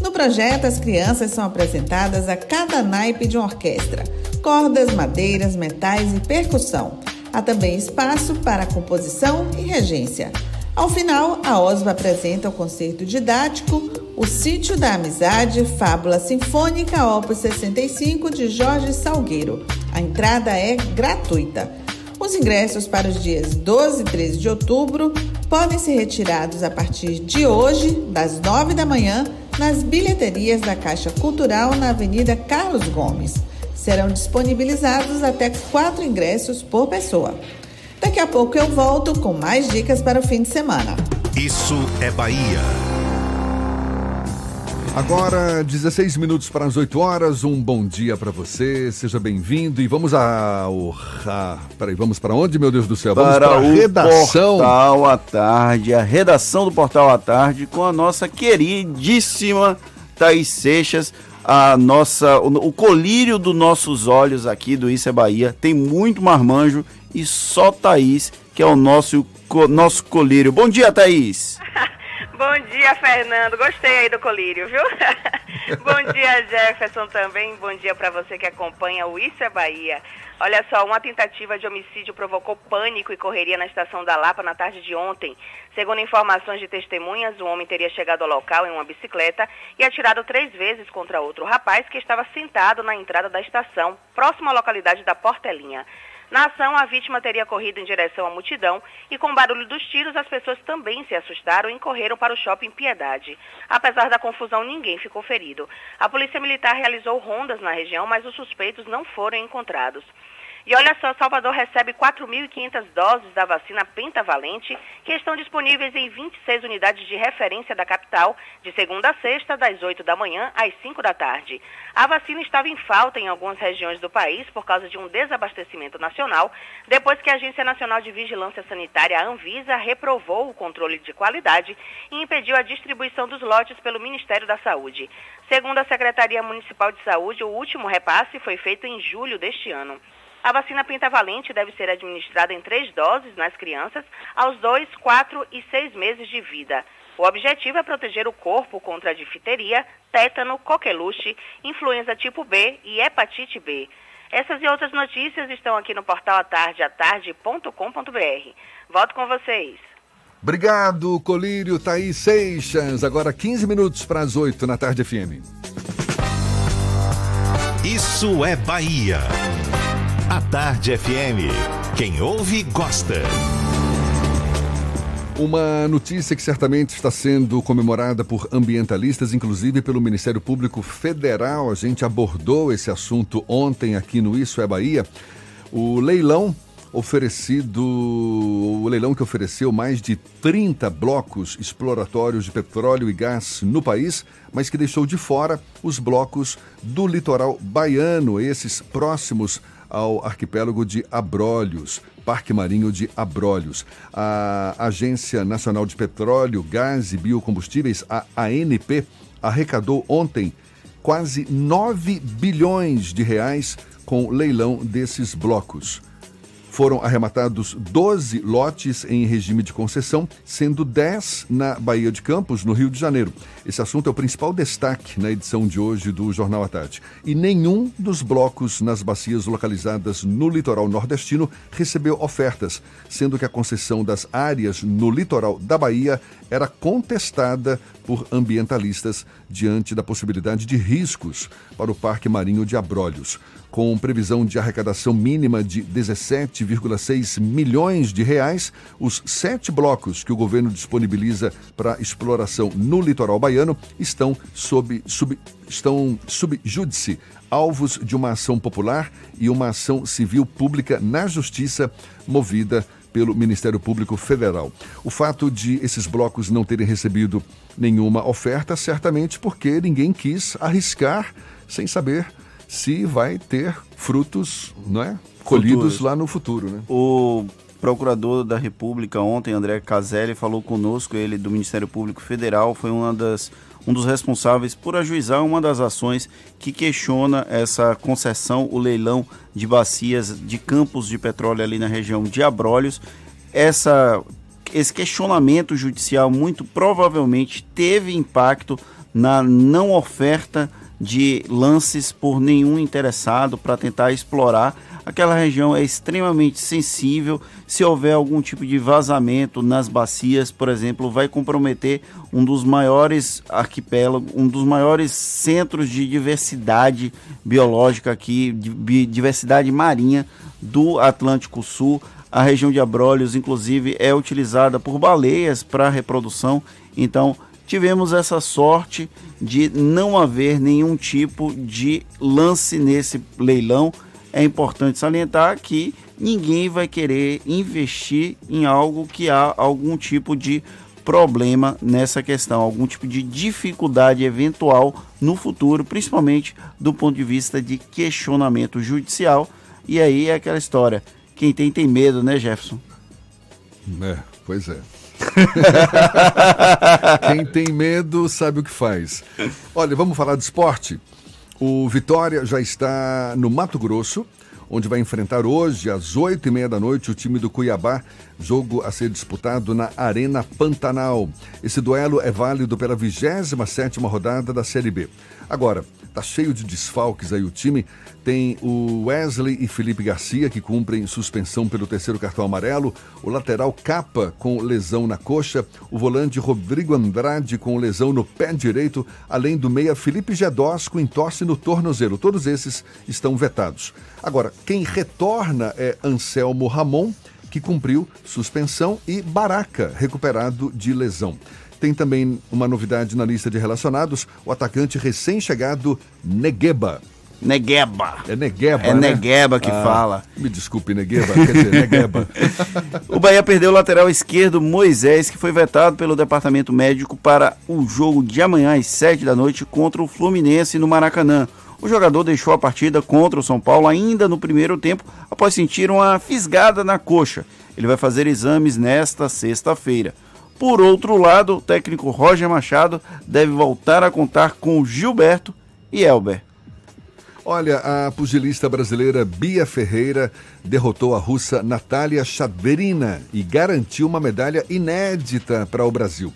S20: No projeto, as crianças são apresentadas a cada naipe de uma orquestra: cordas, madeiras, metais e percussão. Há também espaço para composição e regência. Ao final, a OSBA apresenta o concerto didático O Sítio da Amizade, Fábula Sinfônica, Opus 65, de Jorge Salgueiro. A entrada é gratuita. Os ingressos para os dias 12 e 13 de outubro podem ser retirados a partir de hoje, das 9 da manhã, nas bilheterias da Caixa Cultural na Avenida Carlos Gomes. Serão disponibilizados até quatro ingressos por pessoa. Daqui a pouco eu volto com mais dicas para o fim de semana.
S1: Isso é Bahia.
S3: Agora, 16 minutos para as 8 horas. Um bom dia para você. Seja bem-vindo. E vamos ao. A, peraí, vamos para onde, meu Deus do céu? Vamos
S4: para,
S3: para a
S4: o
S3: redação.
S4: Portal à Tarde, a redação do Portal à Tarde com a nossa queridíssima Thaís Seixas, a nossa, o, o colírio dos nossos olhos aqui do Isso é Bahia. Tem muito marmanjo e só Thaís, que é o nosso, co, nosso colírio. Bom dia, Thaís.
S21: Bom dia, Fernando. Gostei aí do colírio, viu? Bom dia, Jefferson também. Bom dia para você que acompanha o Isso é Bahia. Olha só, uma tentativa de homicídio provocou pânico e correria na estação da Lapa na tarde de ontem. Segundo informações de testemunhas, o homem teria chegado ao local em uma bicicleta e atirado três vezes contra outro rapaz que estava sentado na entrada da estação, próximo à localidade da Portelinha. Na ação, a vítima teria corrido em direção à multidão e, com o barulho dos tiros, as pessoas também se assustaram e correram para o shopping Piedade. Apesar da confusão, ninguém ficou ferido. A Polícia Militar realizou rondas na região, mas os suspeitos não foram encontrados. E olha só, Salvador recebe 4.500 doses da vacina pentavalente, que estão disponíveis em 26 unidades de referência da capital, de segunda a sexta, das 8 da manhã às 5 da tarde. A vacina estava em falta em algumas regiões do país por causa de um desabastecimento nacional, depois que a Agência Nacional de Vigilância Sanitária, a Anvisa, reprovou o controle de qualidade e impediu a distribuição dos lotes pelo Ministério da Saúde. Segundo a Secretaria Municipal de Saúde, o último repasse foi feito em julho deste ano. A vacina pentavalente deve ser administrada em três doses nas crianças aos 2, 4 e 6 meses de vida. O objetivo é proteger o corpo contra a difteria, tétano, coqueluche, influenza tipo B e hepatite B. Essas e outras notícias estão aqui no portal atardeatarde.com.br. Volto com vocês.
S3: Obrigado, Colírio Thaís Seixas. Agora 15 minutos para as 8 na tarde FM.
S1: Isso é Bahia. A Tarde FM. Quem ouve, gosta.
S3: Uma notícia que certamente está sendo comemorada por ambientalistas, inclusive pelo Ministério Público Federal. A gente abordou esse assunto ontem aqui no Isso é Bahia. O leilão oferecido, o leilão que ofereceu mais de 30 blocos exploratórios de petróleo e gás no país, mas que deixou de fora os blocos do litoral baiano, esses próximos ao arquipélago de Abrolhos, Parque Marinho de Abrolhos. A Agência Nacional de Petróleo, Gás e Biocombustíveis, a ANP, arrecadou ontem quase 9 bilhões de reais com leilão desses blocos. Foram arrematados 12 lotes em regime de concessão, sendo 10 na Bahia de Campos, no Rio de Janeiro. Esse assunto é o principal destaque na edição de hoje do Jornal à Tarde. E nenhum dos blocos nas bacias localizadas no litoral nordestino recebeu ofertas, sendo que a concessão das áreas no litoral da Bahia era contestada por ambientalistas diante da possibilidade de riscos para o Parque Marinho de Abrolhos. Com previsão de arrecadação mínima de 17,6 milhões de reais, os sete blocos que o governo disponibiliza para exploração no litoral baiano estão sob, sub, estão alvos de uma ação popular e uma ação civil pública na justiça movida pelo Ministério Público Federal. O fato de esses blocos não terem recebido nenhuma oferta, certamente porque ninguém quis arriscar sem saber se vai ter frutos, não é? Colhidos
S4: Futuros.
S3: lá no futuro, né?
S4: O procurador da República ontem, André Caselli, falou conosco, ele do Ministério Público Federal, foi uma das, um dos responsáveis por ajuizar uma das ações que questiona essa concessão, o leilão de bacias de campos de petróleo ali na região de Abrolhos. Essa, esse questionamento judicial muito provavelmente teve impacto na não oferta de lances por nenhum interessado para tentar explorar. Aquela região é extremamente sensível. Se houver algum tipo de vazamento nas bacias, por exemplo, vai comprometer um dos maiores arquipélagos, um dos maiores centros de diversidade biológica aqui, de diversidade marinha do Atlântico Sul. A região de Abrolhos, inclusive, é utilizada por baleias para reprodução. Então, tivemos essa sorte de não haver nenhum tipo de lance nesse leilão. É importante salientar que ninguém vai querer investir em algo que há algum tipo de problema nessa questão, algum tipo de dificuldade eventual no futuro, principalmente do ponto de vista de questionamento judicial. E aí é aquela história: quem tem, tem medo, né, Jefferson?
S3: É, pois é. Quem tem medo sabe o que faz. Olha, vamos falar de esporte. O Vitória já está no Mato Grosso, onde vai enfrentar hoje, às oito e meia da noite, o time do Cuiabá, jogo a ser disputado na Arena Pantanal. Esse duelo é válido pela 27 sétima rodada da Série B. Agora, tá cheio de desfalques aí o time. Tem o Wesley e Felipe Garcia, que cumprem suspensão pelo terceiro cartão amarelo. O lateral Capa, com lesão na coxa. O volante Rodrigo Andrade, com lesão no pé direito. Além do meia Felipe Gedós, com entorse no tornozelo. Todos esses estão vetados. Agora, quem retorna é Anselmo Ramon, que cumpriu suspensão, e Baraca, recuperado de lesão. Tem também uma novidade na lista de relacionados: o atacante recém-chegado Negueba.
S4: Negueba.
S3: É Negueba.
S4: É
S3: né?
S4: Negueba que
S3: Ah,
S4: fala.
S3: Me desculpe, Negueba. Quer dizer, Negueba.
S4: O Bahia perdeu o lateral esquerdo Moisés, que foi vetado pelo departamento médico para o jogo de amanhã às 7 da noite contra o Fluminense no Maracanã. O jogador deixou a partida contra o São Paulo ainda no primeiro tempo, após sentir uma fisgada na coxa. Ele vai fazer exames nesta sexta-feira. Por outro lado, o técnico Roger Machado deve voltar a contar com Gilberto e Elber.
S3: Olha, a pugilista brasileira Bia Ferreira derrotou a russa Natália Shadverina e garantiu uma medalha inédita para o Brasil.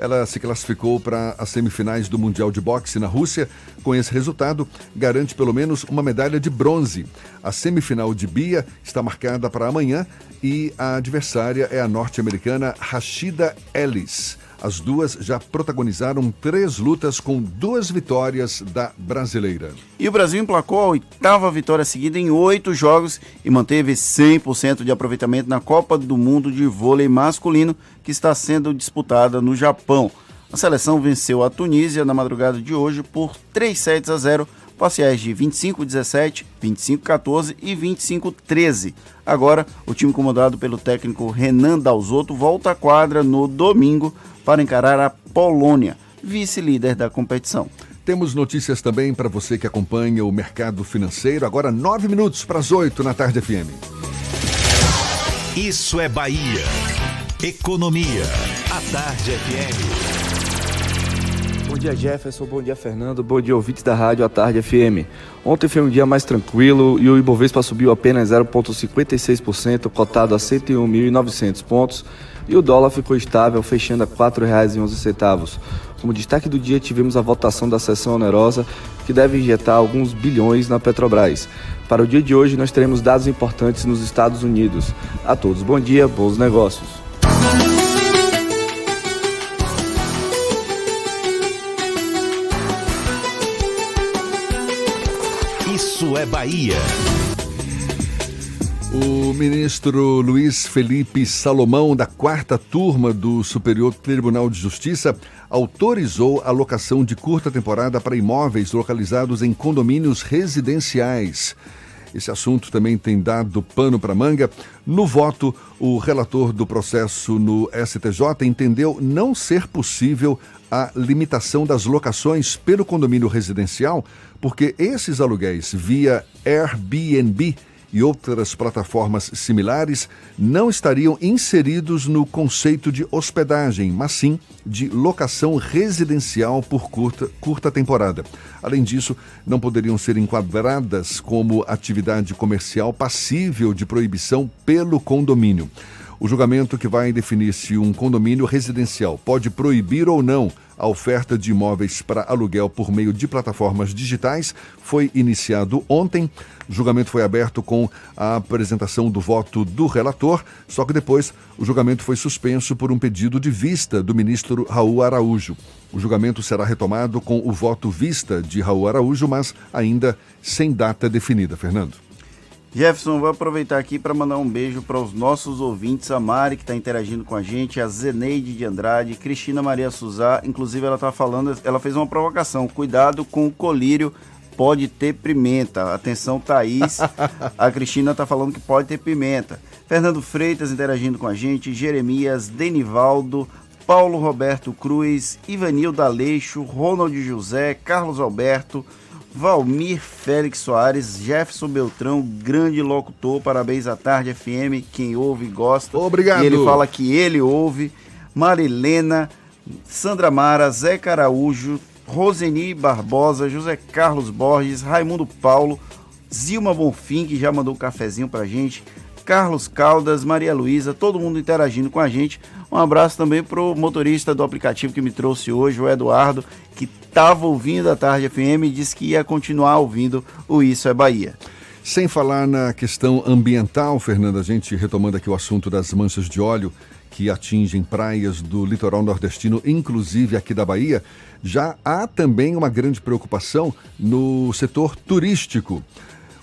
S3: Ela se classificou para as semifinais do Mundial de Boxe na Rússia. Com esse resultado, garante pelo menos uma medalha de bronze. A semifinal de Bia está marcada para amanhã e a adversária é a norte-americana Rashida Ellis. As duas já protagonizaram três lutas com duas vitórias da brasileira.
S4: E o Brasil emplacou a oitava vitória seguida em oito jogos e manteve 100% de aproveitamento na Copa do Mundo de Vôlei Masculino, que está sendo disputada no Japão. A seleção venceu a Tunísia na madrugada de hoje por 3 sets a 0, parciais de 25-17, 25-14 e 25-13. Agora, o time comandado pelo técnico Renan Dalzotto volta à quadra no domingo para encarar a Polônia, vice-líder da competição.
S3: Temos notícias também para você que acompanha o mercado financeiro. Agora, nove minutos para as oito na Tarde FM.
S1: Isso é Bahia. Economia. A Tarde FM.
S22: Bom dia, Jefferson. Bom dia, Fernando. Bom dia, ouvintes da Rádio à Tarde FM. Ontem foi um dia mais tranquilo e o Ibovespa subiu apenas 0,56%, cotado a 101.900 pontos, e o dólar ficou estável, fechando a R$ 4,11. Como destaque do dia, tivemos a votação da sessão onerosa, que deve injetar alguns bilhões na Petrobras. Para o dia de hoje, nós teremos dados importantes nos Estados Unidos. A todos, bom dia, bons negócios.
S1: Isso é Bahia.
S3: O ministro Luiz Felipe Salomão, da quarta turma do Superior Tribunal de Justiça, autorizou a locação de curta temporada para imóveis localizados em condomínios residenciais. Esse assunto também tem dado pano para manga. No voto, o relator do processo no STJ entendeu não ser possível a limitação das locações pelo condomínio residencial, porque esses aluguéis via Airbnb e outras plataformas similares não estariam inseridos no conceito de hospedagem, mas sim de locação residencial por curta, curta temporada. Além disso, não poderiam ser enquadradas como atividade comercial passível de proibição pelo condomínio. O julgamento que vai definir se um condomínio residencial pode proibir ou não a oferta de imóveis para aluguel por meio de plataformas digitais foi iniciado ontem. O julgamento foi aberto com a apresentação do voto do relator, só que depois o julgamento foi suspenso por um pedido de vista do ministro Raul Araújo. O julgamento será retomado com o voto vista de Raul Araújo, mas ainda sem data definida. Fernando.
S4: Jefferson, vou aproveitar aqui para mandar um beijo para os nossos ouvintes, a Mari, que está interagindo com a gente, a Zeneide de Andrade, Cristina Maria Suzá, inclusive ela está falando, ela fez uma provocação, cuidado com o colírio, pode ter pimenta. Atenção, Thaís, a Cristina está falando que pode ter pimenta. Fernando Freitas interagindo com a gente, Jeremias, Denivaldo, Paulo Roberto Cruz, Ivanildo Aleixo, Ronald José, Carlos Alberto, Valmir Félix Soares, Jefferson Beltrão, grande locutor, parabéns à Tarde FM, quem ouve e gosta.
S3: Obrigado.
S4: E ele fala que ele ouve. Marilena, Sandra Mara, Zé Caraújo, Roseni Barbosa, José Carlos Borges, Raimundo Paulo, Zilma Bonfim, que já mandou um cafezinho pra gente, Carlos Caldas, Maria Luísa, todo mundo interagindo com a gente. Um abraço também pro motorista do aplicativo que me trouxe hoje, o Eduardo, que estava ouvindo a Tarde FM e disse que ia continuar ouvindo o Isso é Bahia.
S3: Sem falar na questão ambiental, Fernando, a gente retomando aqui o assunto das manchas de óleo que atingem praias do litoral nordestino, inclusive aqui da Bahia, já há também uma grande preocupação no setor turístico.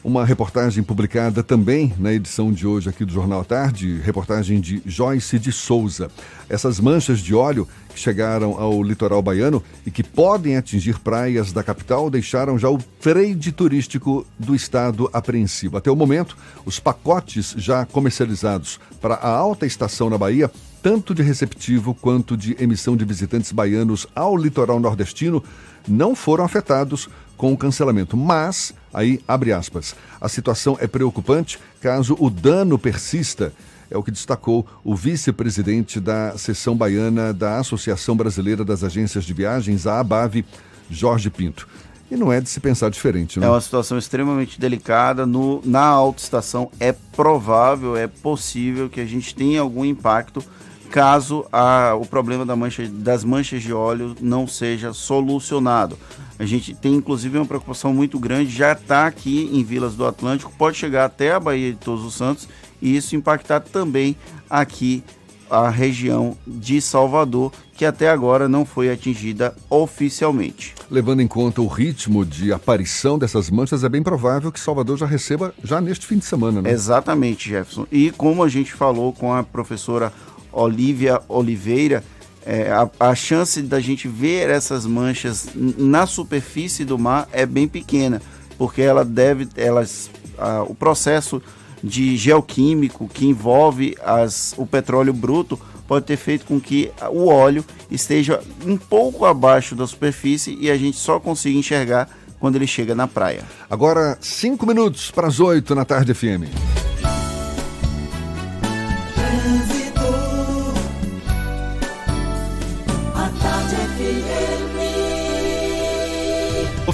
S3: Uma reportagem publicada também na edição de hoje aqui do Jornal à Tarde, reportagem de Joyce de Souza. Essas manchas de óleo que chegaram ao litoral baiano e que podem atingir praias da capital deixaram já o trade turístico do estado apreensivo. Até o momento, os pacotes já comercializados para a alta estação na Bahia, tanto de receptivo quanto de emissão de visitantes baianos ao litoral nordestino, não foram afetados com o cancelamento. Mas, aí abre aspas, a situação é preocupante caso o dano persista. É o que destacou o vice-presidente da seção baiana da Associação Brasileira das Agências de Viagens, a ABAV, Jorge Pinto. E não é de se pensar diferente, né?
S4: É uma situação extremamente delicada. No, na autoestação é provável, é possível que a gente tenha algum impacto caso a, o problema da mancha, das manchas de óleo não seja solucionado. A gente tem inclusive uma preocupação muito grande, já está aqui em Vilas do Atlântico, pode chegar até a Bahia de Todos os Santos e isso impactar também aqui a região de Salvador, que até agora não foi atingida oficialmente.
S3: Levando em conta o ritmo de aparição dessas manchas, é bem provável que Salvador já receba já neste fim de semana, né?
S4: Exatamente, Jefferson. E como a gente falou com a professora Olivia Oliveira, é, a, a, chance da gente ver essas manchas na superfície do mar é bem pequena, porque ela deve, elas, a, o processo de geoquímico que envolve as, o petróleo bruto pode ter feito com que o óleo esteja um pouco abaixo da superfície e a gente só consiga enxergar quando ele chega na praia.
S3: Agora, cinco minutos para as oito na tarde FM.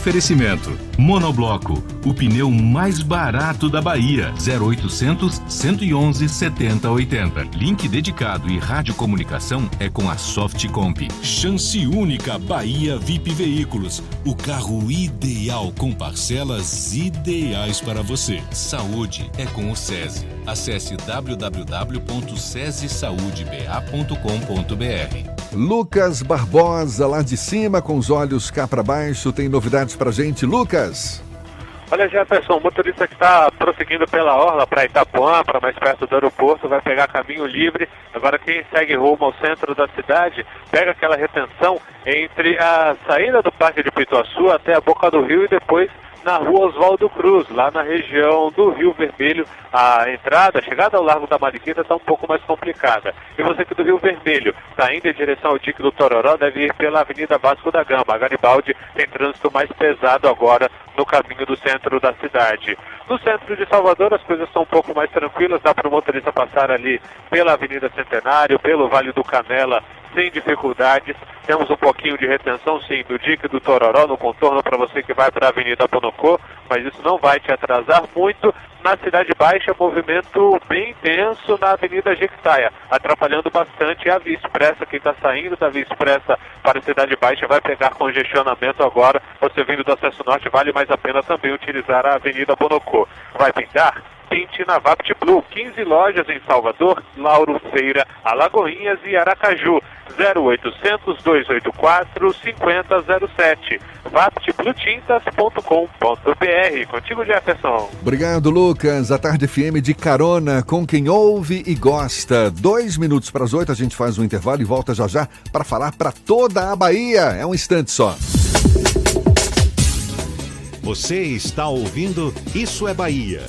S2: Oferecimento: Monobloco, o pneu mais barato da Bahia. 0800 111 7080. Link dedicado e radiocomunicação é com a Softcomp. Chance única Bahia VIP Veículos. O carro ideal com parcelas ideais para você. Saúde é com o SESI. Acesse www.sesesaudeba.com.br.
S3: Lucas Barbosa, lá de cima, com os olhos cá para baixo, tem novidades pra gente. Lucas.
S7: Olha, Jefferson, o motorista que está prosseguindo pela orla para Itapuã, para mais perto do aeroporto, vai pegar caminho livre. Agora, quem segue rumo ao centro da cidade, pega aquela retenção entre a saída do Parque de Pituaçu até a boca do rio e depois na rua Oswaldo Cruz, lá na região do Rio Vermelho. A entrada, a chegada ao Largo da Mariquita está um pouco mais complicada. E você que do Rio Vermelho está indo em direção ao Dique do Tororó, deve ir pela Avenida Vasco da Gama. A Garibaldi tem trânsito mais pesado agora no caminho do centro da cidade. No centro de Salvador, as coisas são um pouco mais tranquilas, dá para o motorista passar ali pela Avenida Centenário, pelo Vale do Canela, sem dificuldades. Temos um pouquinho de retenção, sim, do Dique do Tororó no contorno para você que vai para a Avenida Ponocô, mas isso não vai te atrasar muito. na Cidade Baixa, movimento bem intenso na Avenida Jequitaia, atrapalhando bastante a Via Expressa. Quem está saindo da Via Expressa para a Cidade Baixa vai pegar congestionamento agora. Você vindo do acesso norte, vale mais a pena também utilizar a Avenida Bonocô. Vai pintar? Pinte na Vapt Blue, 15 lojas em Salvador, Lauro Feira, Alagoinhas e Aracaju. 0800 284 5007. vaptblutintas.com.br. Contigo, Jefferson.
S3: Obrigado, Lucas. A Tarde FM de carona com quem ouve e gosta. Dois minutos para as oito, a gente faz um intervalo e volta já já para falar para toda a Bahia. É um instante só.
S1: Você está ouvindo Isso é Bahia.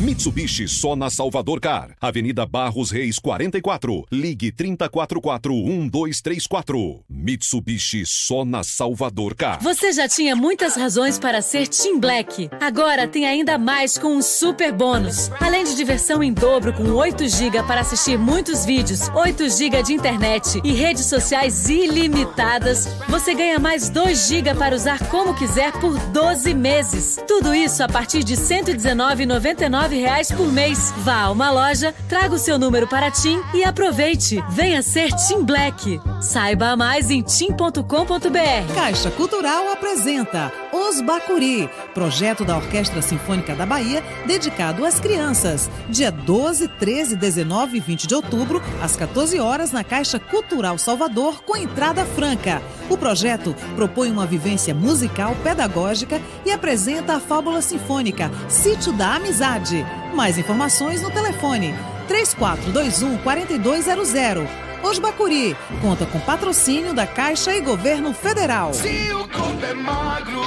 S2: Mitsubishi só na Salvador Car. Avenida Barros Reis 44. Ligue 30441234. Mitsubishi só na Salvador Car.
S23: Você já tinha muitas razões para ser Team Black. Agora tem ainda mais com um super bônus. Além de diversão em dobro com 8 GB para assistir muitos vídeos, 8 GB de internet e redes sociais ilimitadas, você ganha mais 2 GB para usar como quiser por 12 meses. Tudo isso a partir de R$ 119,99 reais por mês. Vá a uma loja, traga o seu número para TIM e aproveite. Venha ser Tim Black. Saiba mais em tim.com.br.
S24: Caixa Cultural apresenta Os Bacuri, projeto da Orquestra Sinfônica da Bahia dedicado às crianças. Dia 12, 13, 19 e 20 de outubro, às 14 horas, na Caixa Cultural Salvador, com entrada franca. O projeto propõe uma vivência musical pedagógica e apresenta a fábula sinfônica Sítio da Amizade. Mais informações no telefone 3421 4200. Os Bacuri conta com patrocínio da Caixa e Governo Federal.
S9: Se o corpo é magro,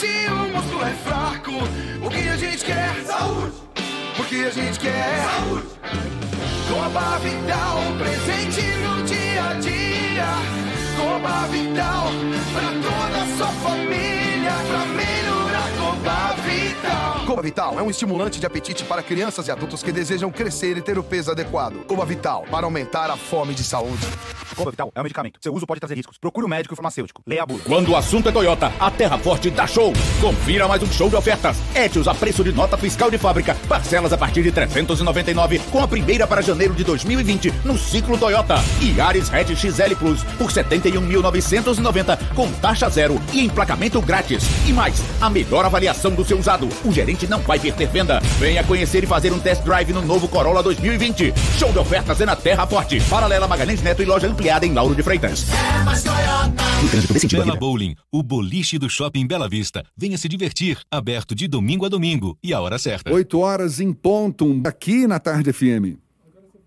S9: se o músculo é fraco, o que a gente quer? Saúde! O que a gente quer? Saúde! Coba Vital, presente no dia a dia. Coba Vital, pra toda a sua família, pra melhorar Coba Vital.
S13: É um estimulante de apetite para crianças e adultos que desejam crescer e ter o peso adequado. Coba Vital, para aumentar a fome de saúde.
S14: Coba Vital é um medicamento. Seu uso pode trazer riscos. Procure o médico e o farmacêutico. Leia a bula.
S25: Quando o assunto é Toyota, a Terra Forte dá show. Confira mais um show de ofertas. Etios a preço de nota fiscal de fábrica. Parcelas a partir de 399, com a primeira para janeiro de 2020 no ciclo Toyota. E Ares Hatch XL Plus por 71.990 com taxa zero e emplacamento grátis. E mais, a melhor avaliação do seu usado. O gerente não vai perder venda. Venha conhecer e fazer um test drive no novo Corolla 2020. Show de ofertas é na Terra Forte. Paralela Magalhães Neto e loja ampliada em Lauro de Freitas.
S2: Bela Bowling, o boliche do Shopping Bela Vista. Venha se divertir, aberto de domingo a domingo e a hora certa.
S3: 8 horas em ponto, aqui na Tarde FM.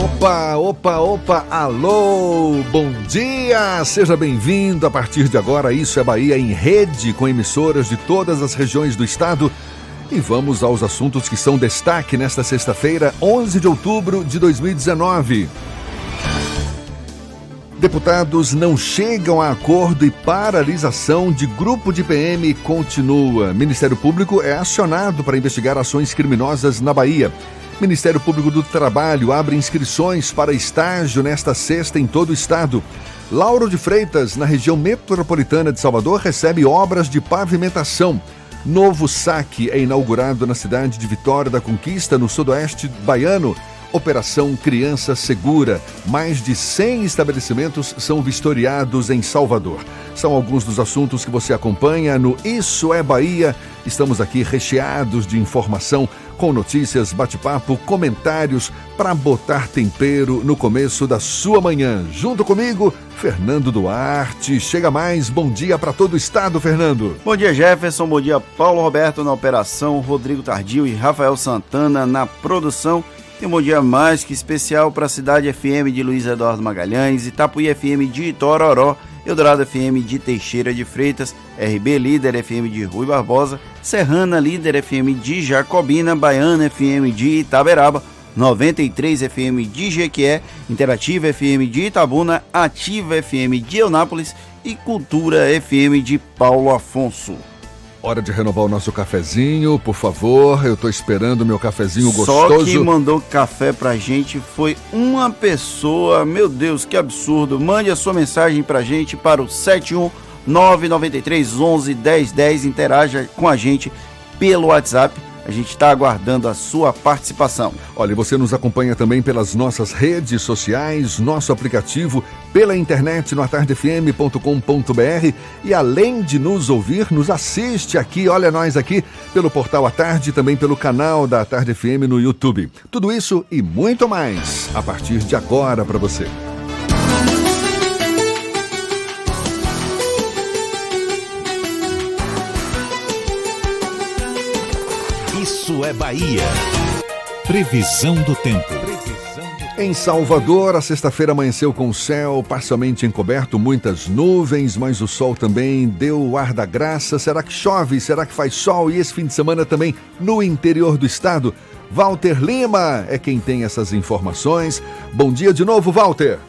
S3: Opa, opa, opa, alô, bom dia, seja bem-vindo. A partir de agora, Isso é Bahia em rede com emissoras de todas as regiões do estado. E vamos aos assuntos que são destaque nesta sexta-feira, 11 de outubro de 2019. Deputados não chegam a acordo e paralisação de grupo de PM continua. Ministério Público é acionado para investigar ações criminosas na Bahia. Ministério Público do Trabalho abre inscrições para estágio nesta sexta em todo o estado. Lauro de Freitas, na região metropolitana de Salvador, recebe obras de pavimentação. Novo saque é inaugurado na cidade de Vitória da Conquista, no sudoeste baiano. Operação Criança Segura. Mais de 100 estabelecimentos são vistoriados em Salvador. São alguns dos assuntos que você acompanha no Isso é Bahia. Estamos aqui recheados de informação, com notícias, bate-papo, comentários para botar tempero no começo da sua manhã. Junto comigo, Fernando Duarte. Chega mais. Bom dia para todo o estado, Fernando.
S4: Bom dia, Jefferson. Bom dia, Paulo Roberto na operação, Rodrigo Tardio e Rafael Santana na produção. E um bom dia mais que especial para a Cidade FM de Luiz Eduardo Magalhães, Itapuí FM de Itororó, Eldorado FM de Teixeira de Freitas, RB Líder FM de Rui Barbosa, Serrana Líder FM de Jacobina, Baiana FM de Itaberaba, 93 FM de Jequié, Interativa FM de Itabuna, Ativa FM de Eunápolis e Cultura FM de Paulo Afonso.
S3: Hora de renovar o nosso cafezinho, por favor. Eu tô esperando o meu cafezinho gostoso.
S4: Só quem mandou café pra gente foi uma pessoa. Meu Deus, que absurdo. Mande a sua mensagem pra gente para o 71993 11 1010. Interaja com a gente pelo WhatsApp. A gente está aguardando a sua participação.
S3: Olha, você nos acompanha também pelas nossas redes sociais, nosso aplicativo, pela internet no atardefm.com.br e além de nos ouvir, nos assiste aqui, olha nós aqui, pelo portal A Tarde e também pelo canal da Tarde FM no YouTube. Tudo isso e muito mais a partir de agora para você.
S1: Isso é Bahia. Previsão do tempo.
S3: Em Salvador, a sexta-feira amanheceu com o céu parcialmente encoberto, muitas nuvens, mas o sol também deu o ar da graça. Será que chove? Será que faz sol? E esse fim de semana também no interior do estado? Walter Lima é quem tem essas informações. Bom dia de novo, Walter.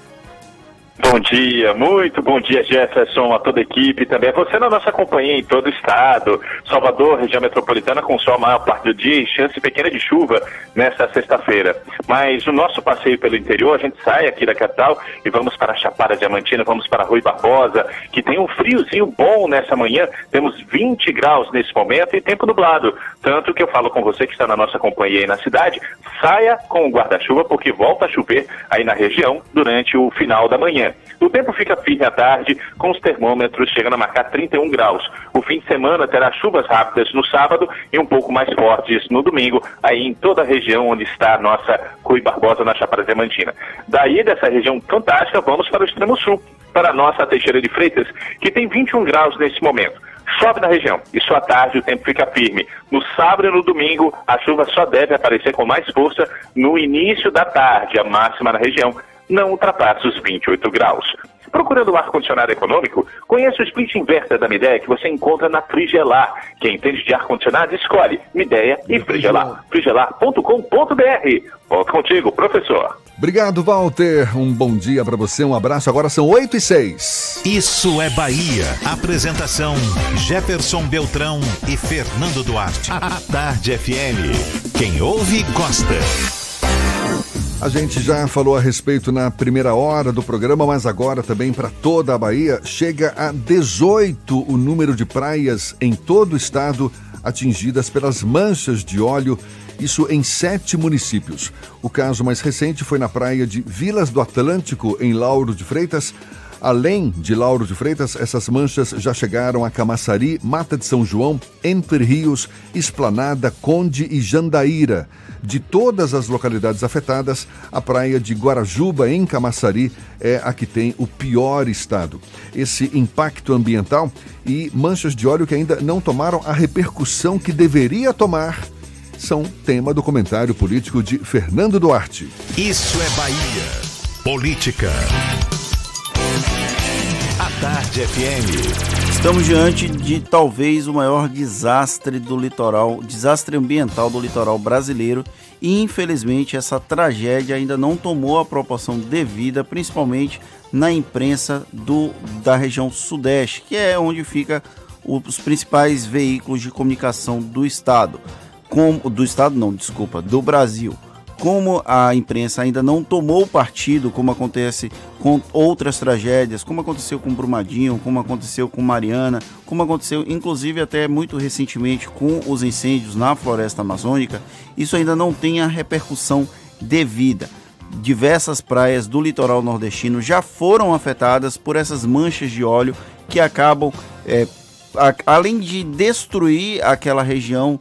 S5: Bom dia, muito bom dia, Jefferson, a toda a equipe, também a você na nossa companhia em todo o estado. Salvador, região metropolitana, com sol a maior parte do dia e chance pequena de chuva nesta sexta-feira. Mas o nosso passeio pelo interior, a gente sai aqui da capital e vamos para Chapada Diamantina, vamos para Rui Barbosa, que tem um friozinho bom nessa manhã. Temos 20 graus nesse momento e tempo nublado. Tanto que eu falo com você que está na nossa companhia aí na cidade, saia com o guarda-chuva, porque volta a chover aí na região durante o final da manhã. O tempo fica firme à tarde, com os termômetros chegando a marcar 31 graus. O fim de semana terá chuvas rápidas no sábado e um pouco mais fortes no domingo, aí em toda a região onde está a nossa Rui Barbosa, na Chapada Diamantina. Daí, dessa região fantástica, vamos para o extremo sul, para a nossa Teixeira de Freitas, que tem 21 graus nesse momento. Chove na região e só à tarde o tempo fica firme. No sábado e no domingo, a chuva só deve aparecer com mais força no início da tarde. A máxima na região não ultrapassa os 28 graus. Procurando um ar-condicionado econômico, conheça o split inverter da Midea que você encontra na Frigelar. Quem entende de ar-condicionado, escolhe Midea e Frigelar. frigelar.com.br. Volto contigo, professor.
S3: Obrigado, Walter. Um bom dia para você, um abraço. Agora são 8 e 6.
S1: Isso é Bahia. Apresentação: Jefferson Beltrão e Fernando Duarte. A Tarde FM. Quem ouve, gosta.
S3: A gente já falou a respeito na primeira hora do programa, mas agora também para toda a Bahia chega a 18 o número de praias em todo o estado atingidas pelas manchas de óleo, isso em sete municípios. O caso mais recente foi na praia de Vilas do Atlântico, em Lauro de Freitas. Além de Lauro de Freitas, essas manchas já chegaram a Camaçari, Mata de São João, Entre Rios, Esplanada, Conde e Jandaíra. De todas as localidades afetadas, a praia de Guarajuba, em Camaçari, é a que tem o pior estado. Esse impacto ambiental e manchas de óleo que ainda não tomaram a repercussão que deveria tomar são tema do comentário político de Fernando Duarte.
S1: Isso é Bahia. Política. A Tarde FM.
S4: Estamos diante de talvez o maior desastre do litoral, desastre ambiental do litoral brasileiro e infelizmente essa tragédia ainda não tomou a proporção devida, principalmente na imprensa do, da região sudeste, que é onde fica os principais veículos de comunicação do estado, como do estado não, desculpa, do Brasil. Como a imprensa ainda não tomou partido, como acontece com outras tragédias, como aconteceu com Brumadinho, como aconteceu com Mariana, como aconteceu inclusive até muito recentemente com os incêndios na floresta amazônica, isso ainda não tem a repercussão devida. Diversas praias do litoral nordestino já foram afetadas por essas manchas de óleo que acabam, é, a, além de destruir aquela região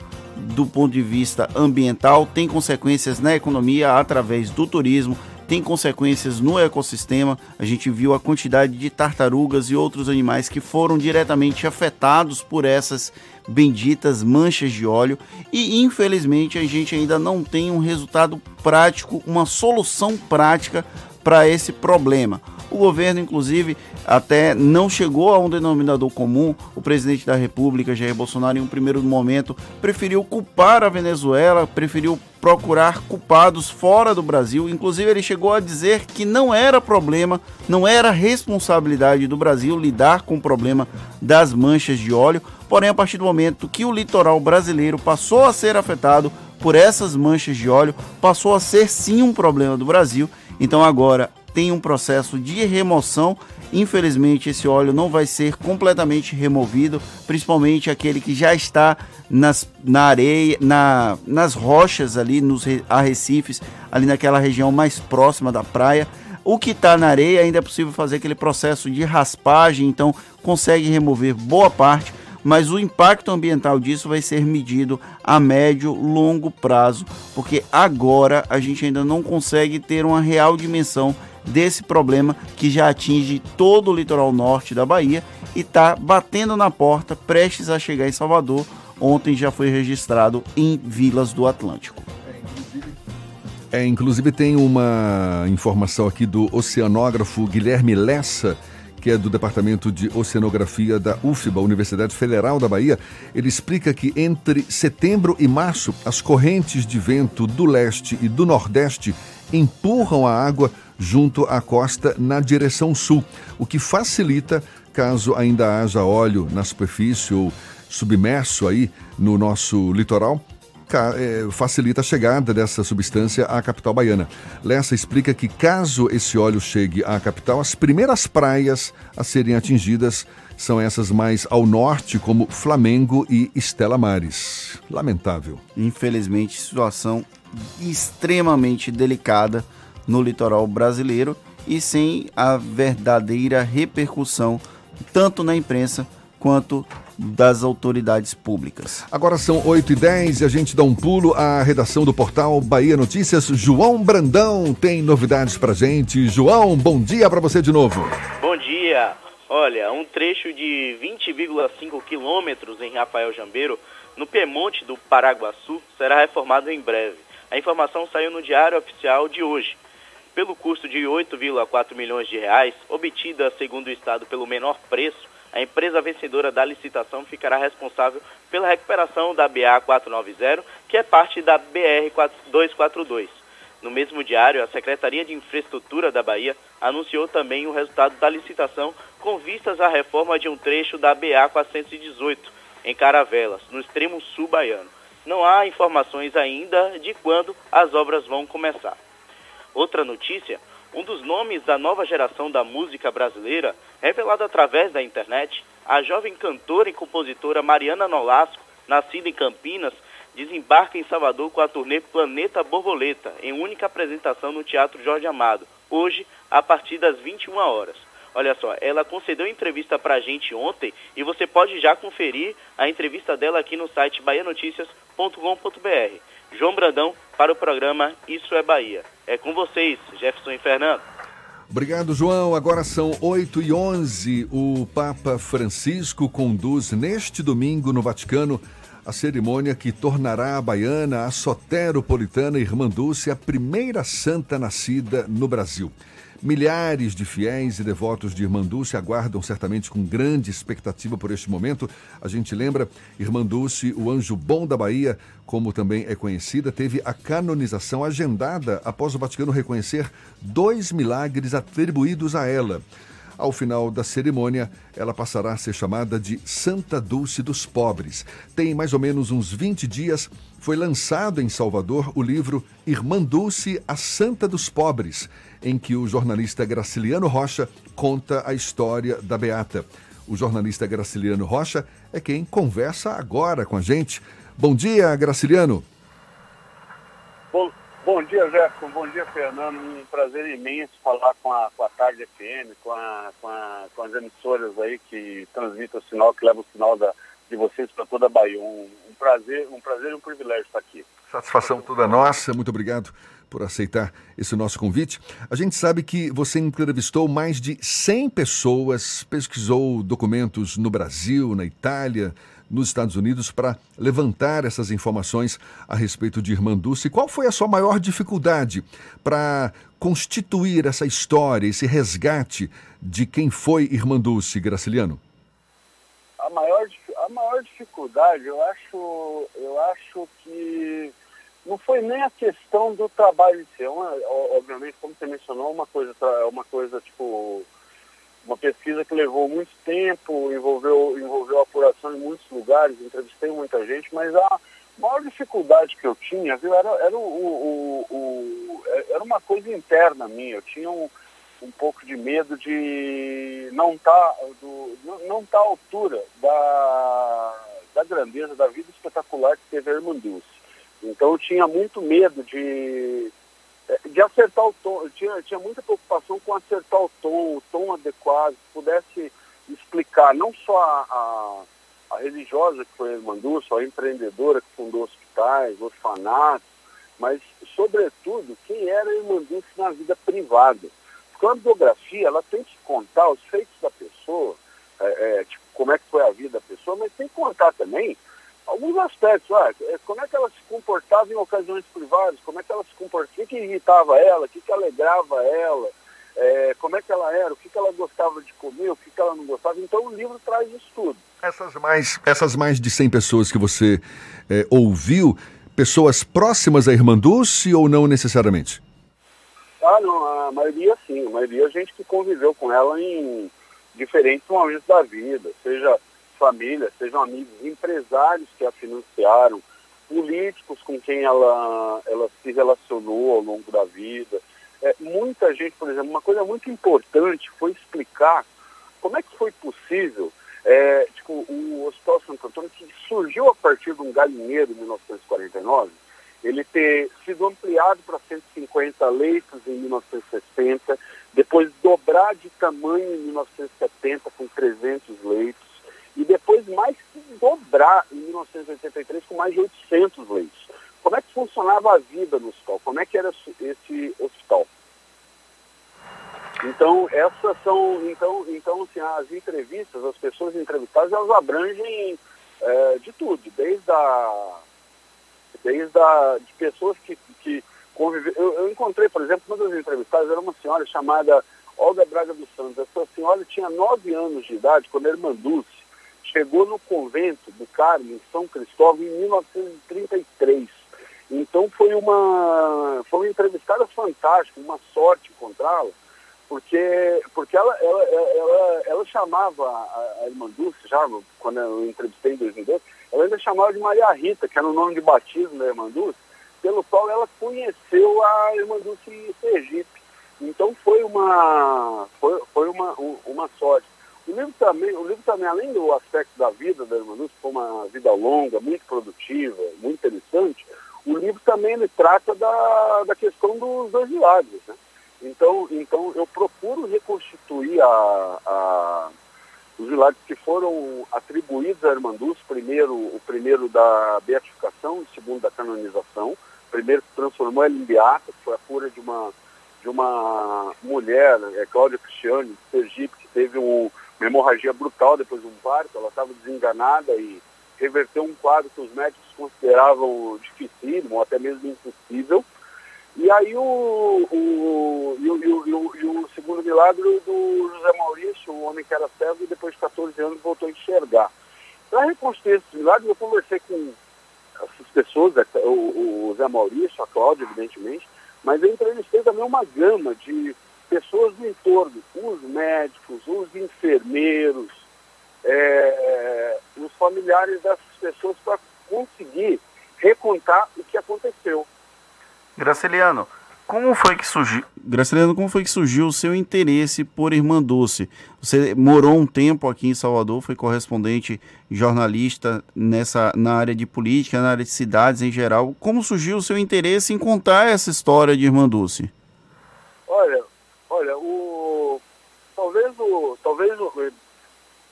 S4: do ponto de vista ambiental, tem consequências na economia através do turismo, tem consequências no ecossistema. A gente viu a quantidade de tartarugas e outros animais que foram diretamente afetados por essas benditas manchas de óleo e infelizmente a gente ainda não tem um resultado prático, uma solução prática para esse problema. O governo, inclusive, até não chegou a um denominador comum. O presidente da República, Jair Bolsonaro, em um primeiro momento, preferiu culpar a Venezuela, preferiu procurar culpados fora do Brasil. Inclusive, ele chegou a dizer que não era problema, não era responsabilidade do Brasil lidar com o problema das manchas de óleo. Porém, a partir do momento que o litoral brasileiro passou a ser afetado por essas manchas de óleo, passou a ser sim um problema do Brasil. Então, agora tem um processo de remoção. Infelizmente, esse óleo não vai ser completamente removido, principalmente aquele que já está nas, na areia, na, nas rochas ali, nos arrecifes, ali naquela região mais próxima da praia. O que está na areia ainda é possível fazer aquele processo de raspagem, então consegue remover boa parte, mas o impacto ambiental disso vai ser medido a médio, longo prazo, porque agora a gente ainda não consegue ter uma real dimensão desse problema que já atinge todo o litoral norte da Bahia e está batendo na porta, prestes a chegar em Salvador. Ontem já foi registrado em Vilas do Atlântico.
S3: É, inclusive tem uma informação aqui do oceanógrafo Guilherme Lessa, que é do Departamento de Oceanografia da UFBA, Universidade Federal da Bahia. Ele explica que entre setembro e março, as correntes de vento do leste e do nordeste empurram a água junto à costa na direção sul, o que facilita caso ainda haja óleo na superfície ou submerso aí no nosso litoral, é, facilita a chegada dessa substância à capital baiana. Lessa explica que caso esse óleo chegue à capital, as primeiras praias a serem atingidas são essas mais ao norte, como Flamengo e Estela Mares. Lamentável.
S4: Infelizmente, situação extremamente delicada no litoral brasileiro e sem a verdadeira repercussão tanto na imprensa quanto das autoridades públicas.
S3: Agora são 8 e 10 e a gente dá um pulo à redação do portal Bahia Notícias. João Brandão tem novidades pra gente. João, bom dia para você de novo.
S16: Bom dia. Olha, um trecho de 20,5 quilômetros em Rafael Jambeiro, no Piemonte do Paraguaçu, será reformado em breve. A informação saiu no Diário Oficial de hoje pelo custo de 8,4 milhões de reais, obtida, segundo o Estado, pelo menor preço, a empresa vencedora da licitação ficará responsável pela recuperação da BA 490, que é parte da BR 242. No mesmo diário, a Secretaria de Infraestrutura da Bahia anunciou também o resultado da licitação com vistas à reforma de um trecho da BA 418, em Caravelas, no extremo sul baiano. Não há informações ainda de quando as obras vão começar. Outra notícia, um dos nomes da nova geração da música brasileira, revelado através da internet, a jovem cantora e compositora Mariana Nolasco, nascida em Campinas, desembarca em Salvador com a turnê Planeta Borboleta, em única apresentação no Teatro Jorge Amado, hoje, a partir das 21 horas. Olha só, ela concedeu entrevista para a gente ontem e você pode já conferir a entrevista dela aqui no site baianoticias.com.br. João Brandão para o programa Isso é Bahia. É com vocês, Jefferson e Fernando.
S3: Obrigado, João. Agora são 8 e 11. O Papa Francisco conduz neste domingo no Vaticano a cerimônia que tornará a baiana, a soteropolitana Irmã Dulce, a primeira santa nascida no Brasil. Milhares de fiéis e devotos de Irmã Dulce aguardam certamente com grande expectativa por este momento. A gente lembra, Irmã Dulce, o anjo bom da Bahia, como também é conhecida, teve a canonização agendada após o Vaticano reconhecer dois milagres atribuídos a ela. Ao final da cerimônia, ela passará a ser chamada de Santa Dulce dos Pobres. Tem mais ou menos uns 20 dias, foi lançado em Salvador o livro Irmã Dulce, a Santa dos Pobres, em que o jornalista Graciliano Rocha conta a história da Beata. O jornalista Graciliano Rocha é quem conversa agora com a gente. Bom dia, Graciliano.
S26: Bom, bom dia, Jefferson. Bom dia, Fernando. Um prazer imenso falar com a, com a Tarde FM, com, a, com, a, com as emissoras aí que transmitem o sinal, que levam o sinal da, de vocês para toda a Bahia. Um, um prazer, um prazer e um privilégio estar aqui.
S3: Satisfação toda nossa. Muito obrigado por aceitar esse nosso convite. A gente sabe que você entrevistou mais de 100 pessoas, pesquisou documentos no Brasil, na Itália, nos Estados Unidos para levantar essas informações a respeito de Irmã Dulce. Qual foi a sua maior dificuldade para constituir essa história, esse resgate de quem foi Irmã Dulce, Graciliano?
S26: A maior, a maior dificuldade, eu acho, eu acho que não foi nem a questão do trabalho em si. É uma, obviamente, como você mencionou, uma coisa, uma coisa tipo uma pesquisa que levou muito tempo, envolveu, envolveu apuração em muitos lugares, entrevistei muita gente, mas a maior dificuldade que eu tinha, viu, era, era, o, o, o, era uma coisa interna minha. Eu tinha um, um pouco de medo de não estar tá, não tá à altura da, da grandeza, da vida espetacular que teve a Irmã Dulce. Então eu tinha muito medo de, de acertar o tom, eu tinha, tinha muita preocupação com acertar o tom, o tom adequado, que pudesse explicar não só a, a, a religiosa que foi a Irmã Dulce, a empreendedora que fundou hospitais, orfanatos, mas, sobretudo, quem era a Irmã Dulce na vida privada. Porque a biografia, ela tem que contar os feitos da pessoa, é, é, tipo, como é que foi a vida da pessoa, mas tem que contar também alguns aspectos. Ah, como é que ela se comportava em ocasiões privadas, como é que ela se comportava, o que, que irritava ela, o que, que alegrava ela, é, como é que ela era, o que, que ela gostava de comer, o que, que ela não gostava. Então o livro traz isso tudo.
S3: Essas mais, essas mais de 100 pessoas que você é, ouviu, pessoas próximas à Irmã Dulce ou não necessariamente?
S26: Ah, não, a maioria sim, a maioria é gente que conviveu com ela em diferentes momentos da vida, seja família, sejam amigos, empresários que a financiaram, políticos com quem ela, ela se relacionou ao longo da vida. É, muita gente, por exemplo, uma coisa muito importante foi explicar como é que foi possível é, tipo, o Hospital Santo Antônio, que surgiu a partir de um galinheiro em 1949, ele ter sido ampliado para 150 leitos em 1960, depois dobrar de tamanho em 1970 com 300 leitos, e depois mais que dobrar em 1983 com mais de 800 leitos. Como é que funcionava a vida no hospital? Como é que era esse hospital? Então, essas são, então, então assim, as entrevistas, as pessoas entrevistadas, elas abrangem é, de tudo, desde a, desde a, de pessoas que, que convivem. Eu, eu encontrei, por exemplo, uma das entrevistadas era uma senhora chamada Olga Braga dos Santos. Essa senhora tinha nove anos de idade quando a irmã Dulce chegou no convento do Carmo, em São Cristóvão, em 1933. Então foi uma, foi uma entrevistada fantástica, uma sorte encontrá-la, porque, porque ela, ela, ela, ela chamava a, a irmã Dulce, já quando eu entrevistei em 2002, ela ainda chamava de Maria Rita, que era o nome de batismo da irmã Dulce, pelo qual ela conheceu a irmã Dulce Sergipe. Então foi uma, foi, foi uma, uma sorte. O livro também, o livro também, além do aspecto da vida da irmã Lúcia, foi uma vida longa, muito produtiva, muito interessante, o livro também ele trata da, da questão dos dois milagres. Né? Então, então eu procuro reconstituir a, a, os milagres que foram atribuídos Irmã Dulce, primeiro, o primeiro da beatificação, o segundo da canonização, o primeiro que transformou ela em beata, que foi a cura de uma, de uma mulher, é, Cláudia Cristiane, de Sergipe, que teve um, uma hemorragia brutal depois de um parto, ela estava desenganada e reverteu um quadro que os médicos consideravam dificílimo, ou até mesmo impossível. E aí o, o, e o, e o, e o segundo milagre do José Maurício, o homem que era cego e depois de 14 anos voltou a enxergar. Para reconstruir esse milagre, eu conversei com essas pessoas, é, o, o Zé Maurício, a Cláudia, evidentemente, mas eu entrevistei também uma gama de pessoas do entorno, os médicos, os enfermeiros, é, os familiares dessas pessoas para conseguir recontar o que aconteceu.
S4: Graciliano, como foi que surgiu? Graciliano, como foi que surgiu o seu interesse por Irmã Dulce? Você morou um tempo aqui em Salvador, foi correspondente jornalista nessa na área de política, na área de cidades em geral. Como surgiu o seu interesse em contar essa história de Irmã Dulce?
S26: Olha, olha, o talvez o talvez o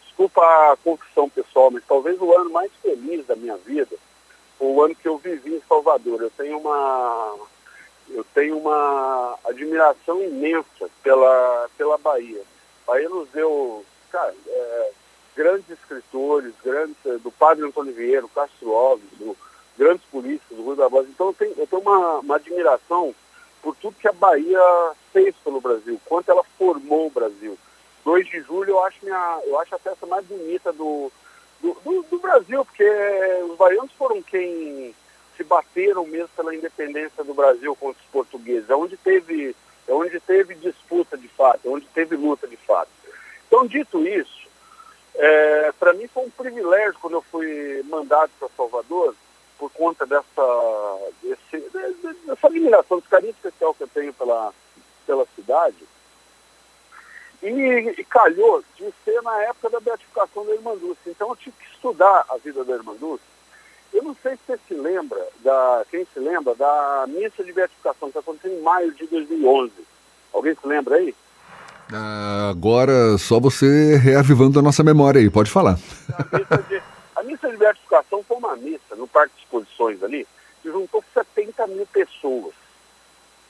S26: desculpa a confissão pessoal, mas talvez o ano mais feliz da minha vida foi o ano que eu vivi em Salvador. Eu tenho uma eu tenho uma admiração imensa pela, pela Bahia. A Bahia nos deu, cara, é, grandes escritores, grandes, é, do Padre Antônio Vieira, Castro Alves, do, grandes políticos, do Rui da Bosa. Então eu tenho, eu tenho uma, uma admiração por tudo que a Bahia fez pelo Brasil, quanto ela formou o Brasil. 2 de julho eu acho, minha, eu acho a festa mais bonita do, do, do, do Brasil, porque os baianos foram quem se bateram mesmo pela independência do Brasil contra os portugueses, é onde teve, é onde teve disputa de fato, é onde teve luta de fato. Então, dito isso, é, para mim foi um privilégio quando eu fui mandado para Salvador, por conta dessa, desse, dessa admiração, desse carinho especial que eu tenho pela, pela cidade. E, e calhou de ser na época da beatificação da Irmã Dulce. Então eu tive que estudar a vida da Irmã Dulce eu não sei se você se lembra, da, quem se lembra, da missa de beatificação que aconteceu em maio de 2011. Alguém se lembra aí?
S3: Ah, agora, só você reavivando a nossa memória aí, pode falar.
S26: A missa, de, missa de beatificação foi uma missa no Parque de Exposições ali, que juntou 70 mil pessoas.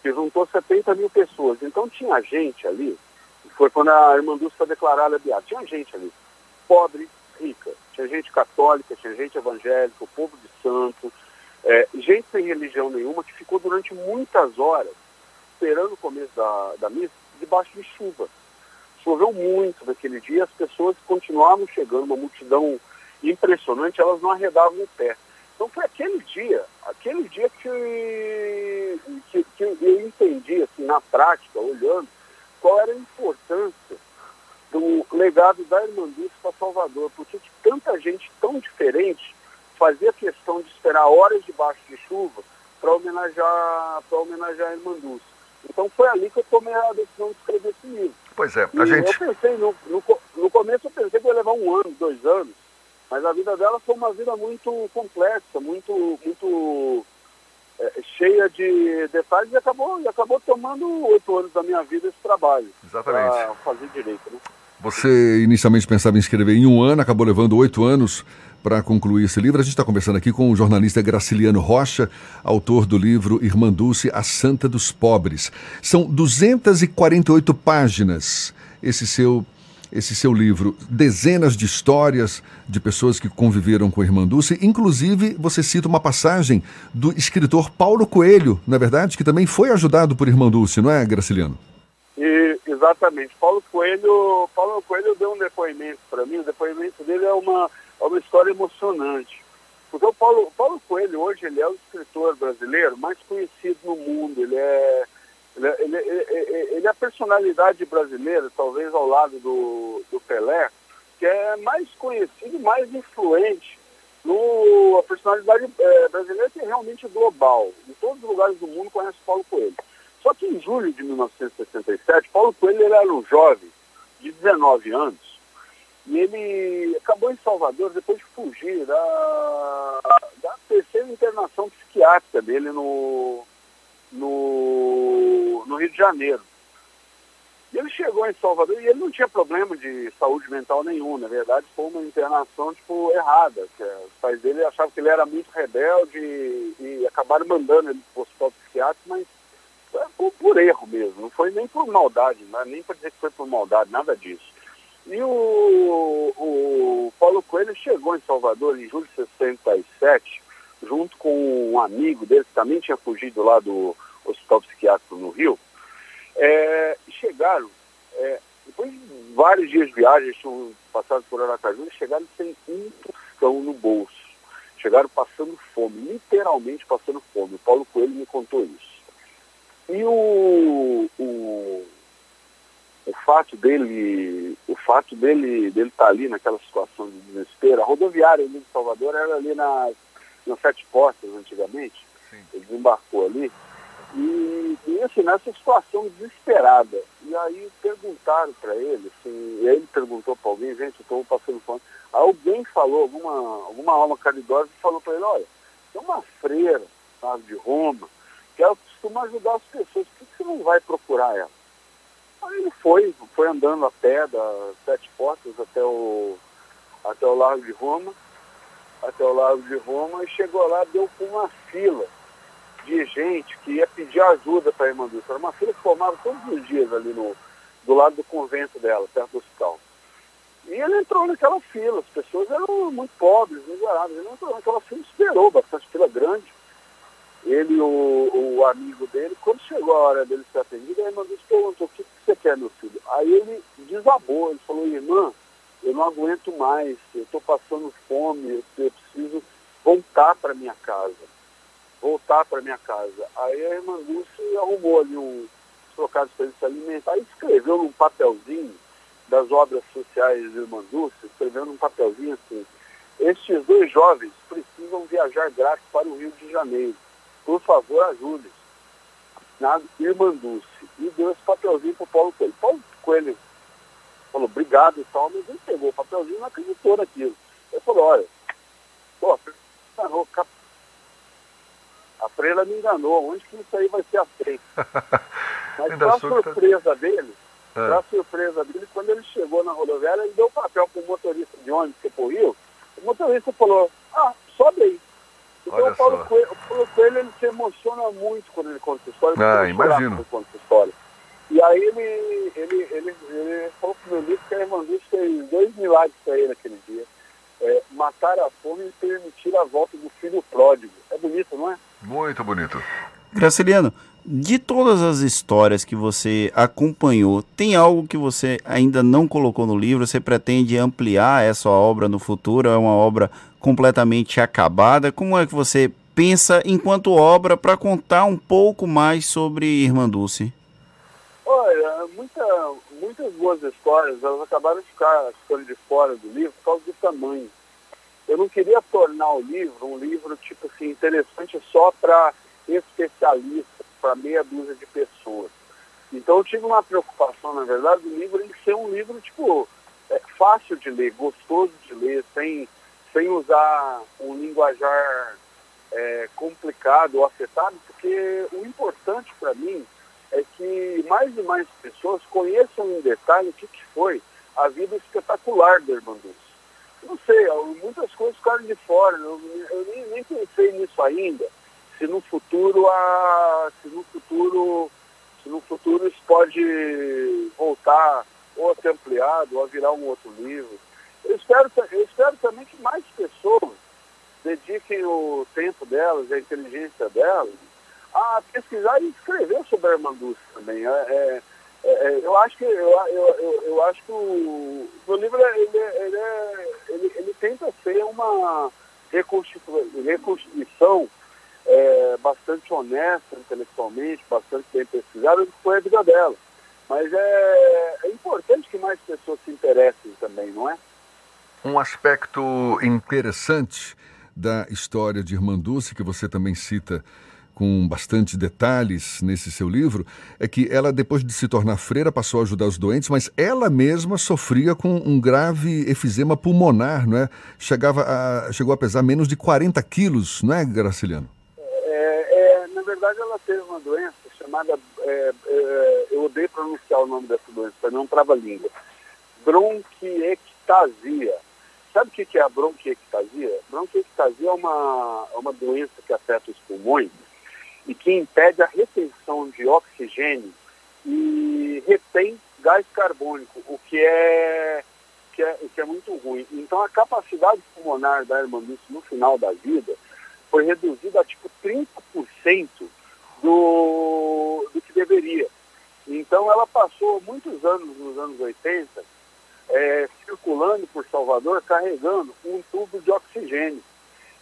S26: Que juntou 70 mil pessoas. Então tinha gente ali, foi quando a Irmã Dulce foi declarada beata, tinha gente ali, pobre, rica. Tinha gente católica, tinha gente evangélica, o povo de santo, é, gente sem religião nenhuma que ficou durante muitas horas esperando o começo da, da missa debaixo de chuva. Choveu muito naquele dia, as pessoas continuavam chegando, uma multidão impressionante, elas não arredavam o pé. Então foi aquele dia, aquele dia que, que, que eu entendi, assim, na prática, olhando, qual era a importância do legado da Irmandice para Salvador, porque tanta gente tão diferente fazia questão de esperar horas debaixo de chuva para homenagear, para homenagear a Irmandice. Então foi ali que eu tomei a decisão de escrever esse livro.
S3: Pois é,
S26: a e gente... Eu pensei, no, no, no começo eu pensei que ia levar um ano, dois anos, mas a vida dela foi uma vida muito complexa, muito, muito é, cheia de detalhes e acabou, e acabou tomando oito anos da minha vida esse trabalho.
S3: Exatamente.
S26: Para fazer direito, né?
S3: Você inicialmente pensava em escrever em um ano, acabou levando oito anos para concluir esse livro. A gente está conversando aqui com o jornalista Graciliano Rocha, autor do livro Irmã Dulce, a Santa dos Pobres. São 248 páginas esse seu, esse seu livro, dezenas de histórias de pessoas que conviveram com a Irmã Dulce. Inclusive, você cita uma passagem do escritor Paulo Coelho, na é verdade, que também foi ajudado por Irmã Dulce, não é, Graciliano?
S26: E, exatamente. Paulo Coelho, Paulo Coelho deu um depoimento para mim, o depoimento dele é uma, é uma história emocionante. Porque o Paulo, Paulo Coelho hoje ele é o escritor brasileiro mais conhecido no mundo. Ele é, ele é, ele é, ele é a personalidade brasileira, talvez ao lado do, do Pelé, que é mais conhecido mais influente no, a personalidade é, brasileira que é realmente global. Em todos os lugares do mundo conhece Paulo Coelho. Só que em julho de 1967, Paulo Coelho era um jovem de 19 anos e ele acabou em Salvador depois de fugir da, da terceira internação psiquiátrica dele no, no, no Rio de Janeiro. E ele chegou em Salvador e ele não tinha problema de saúde mental nenhum. Na verdade, foi uma internação tipo, errada. Que os pais dele achavam que ele era muito rebelde e, e acabaram mandando ele para o hospital psiquiátrico, mas por, por, erro mesmo, não foi nem por maldade, né? nem para dizer que foi por maldade, nada disso. E o, o Paulo Coelho chegou em Salvador em julho de 67, junto com um amigo dele que também tinha fugido lá do Hospital Psiquiátrico no Rio, é, chegaram, é, depois de vários dias de viagem, tinham passado por Aracaju, eles chegaram sem um tostão no bolso. Chegaram passando fome, literalmente passando fome. O Paulo Coelho me contou isso. E o, o, fato dele, o fato dele dele estar ali naquela situação de desespero, a rodoviária de Salvador era ali na, nas Sete Portas antigamente, ele desembarcou ali, e, e assim, nessa situação desesperada. E aí perguntaram para ele, assim, e aí ele perguntou para alguém, gente, eu estou passando fome. Alguém falou, alguma, alguma alma caridosa falou para ele, olha, tem uma freira, sabe, de Roma, que ela costuma ajudar as pessoas, por que você não vai procurar ela? Aí ele foi, foi andando a pé das sete portas até o, até o Largo de Roma, até o Largo de Roma, e chegou lá, deu com uma fila de gente que ia pedir ajuda para a irmã Dulce. Era uma fila que formava todos os dias ali no, do lado do convento dela, perto do hospital. E ele entrou naquela fila, as pessoas eram muito pobres, miseráveis. Ele entrou naquela fila, esperou, bastante fila grande. Ele e o, o amigo dele, quando chegou a hora dele ser atendido, a irmã Dulce perguntou, o que, que você quer, meu filho? Aí ele desabou, ele falou, irmã, eu não aguento mais, eu estou passando fome, eu preciso voltar para minha casa voltar para minha casa. Aí a irmã arrumou ali um trocados para ele se alimentar e escreveu num papelzinho das obras sociais de irmã Dulce, escreveu num papelzinho assim, estes dois jovens precisam viajar grátis para o Rio de Janeiro. Por favor, ajude-os. Irmã. E deu esse papelzinho para o Paulo Coelho. Paulo Coelho falou, obrigado e tal, mas ele pegou o papelzinho e não acreditou naquilo. Ele falou, olha, pô, enganou, a freira me enganou, onde que isso aí vai ser aceito? Mas para a surpresa dele, é. para surpresa dele, quando ele chegou na rodoviária, ele deu o papel para o motorista de ônibus que foi o motorista falou, ah, sobe aí. Então o Paulo, Coelho, o Paulo Coelho ele se emociona muito quando ele conta essa história.
S3: Ah, imagino.
S26: Quando ele conta essa história. E aí ele, ele, ele, ele falou para o meu livro que a irmã fez dois milagres para ele aquele dia. É, matar a fome e permitir a volta do filho pródigo. É bonito, não é?
S3: Muito bonito.
S4: Graciliano, de todas as histórias que você acompanhou, tem algo que você ainda não colocou no livro? Você pretende ampliar essa obra no futuro? É uma obra completamente acabada? Como é que você pensa enquanto obra para contar um pouco mais sobre Irmã Dulce?
S26: Olha, muita, muitas boas histórias, elas acabaram de ficar ficando de fora do livro por causa do tamanho eu não queria tornar o livro um livro tipo assim interessante só para especialistas, para meia dúzia de pessoas. Então eu tive uma preocupação, na verdade, do livro em ser um livro tipo é, fácil de ler, gostoso de ler, sem, sem usar um linguajar é, complicado ou afetado, porque o importante para mim é que mais e mais pessoas conheçam em detalhe o que, que foi a vida espetacular do Dulce não sei, muitas coisas ficaram de fora. Eu, eu nem, nem, pensei nisso ainda. Se no futuro a, se no futuro, se no futuro isso pode voltar ou a ser ampliado ou a virar um outro livro. Eu espero, eu espero também que mais pessoas dediquem o tempo delas, a inteligência delas, a pesquisar e escrever sobre a Armandus também. É, é, é, eu acho que eu, eu, eu, acho que o, o livro ele, ele, é, ele, ele tenta ser uma reconstituição, é, bastante honesta intelectualmente, bastante bem pesquisada, que foi a vida dela. Mas é, é importante que mais pessoas se interessem também, não é?
S3: Um aspecto interessante da história de Irmã Dulce, que você também cita com bastante detalhes nesse seu livro, é que ela, depois de se tornar freira, passou a ajudar os doentes, mas ela mesma sofria com um grave efizema pulmonar, não é? Chegava a, chegou a pesar menos de 40 quilos, não é, Graciliano?
S26: É, é, na verdade, ela teve uma doença chamada, é, é eu odeio pronunciar o nome dessa doença, para não trava-língua, bronquiectasia. Sabe o que é a bronquiectasia? Bronquiectasia é uma, é uma doença que afeta os pulmões, e que impede a retenção de oxigênio e retém gás carbônico, o que é, que é, que é muito ruim. Então a capacidade pulmonar da irmã no final da vida foi reduzida a tipo 30% do, do que deveria. Então ela passou muitos anos, nos anos 80, é, circulando por Salvador, carregando um tubo de oxigênio.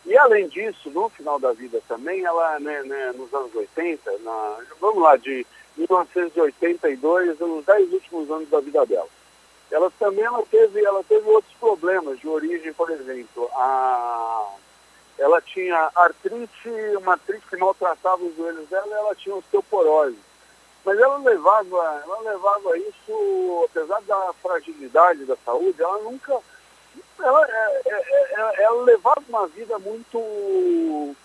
S26: E além disso, no final da vida também, ela, né, né, nos anos 80, na, vamos lá, de 1982, nos 10 últimos anos da vida dela. Ela também ela teve, ela teve outros problemas de origem, por exemplo, a, ela tinha artrite, uma artrite que maltratava os joelhos dela, e ela tinha osteoporose. Mas ela levava, ela levava isso, apesar da fragilidade da saúde, ela nunca, ela, é, é, é, ela levava uma vida muito,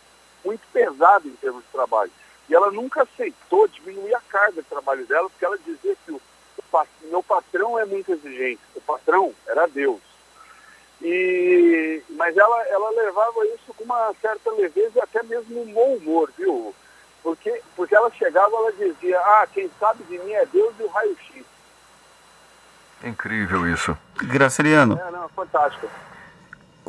S26: muito pesada em termos de trabalho. E ela nunca aceitou diminuir a carga de trabalho dela, porque ela dizia que o, o meu patrão é muito exigente. O patrão era Deus. E, mas ela, ela levava isso com uma certa leveza e até mesmo um bom humor, viu? Porque, porque ela chegava, ela dizia, ah, quem sabe de mim é Deus e o raio-x.
S3: Incrível isso.
S4: Graciliano.
S26: É, não, fantástico.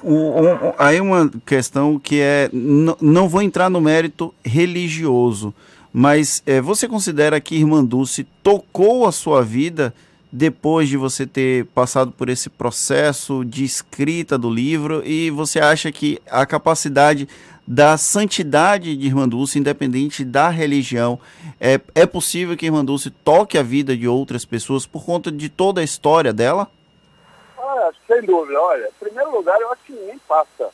S4: O, o, aí uma questão que é. Não vou entrar no mérito religioso, mas é, você considera que Irmã Dulce tocou a sua vida depois de você ter passado por esse processo de escrita do livro e você acha que a capacidade da santidade de Irmã Dulce, independente da religião, é, é possível que Irmã Dulce toque a vida de outras pessoas por conta de toda a história dela?
S26: Ah, sem dúvida. Olha, em primeiro lugar, eu acho que ninguém passa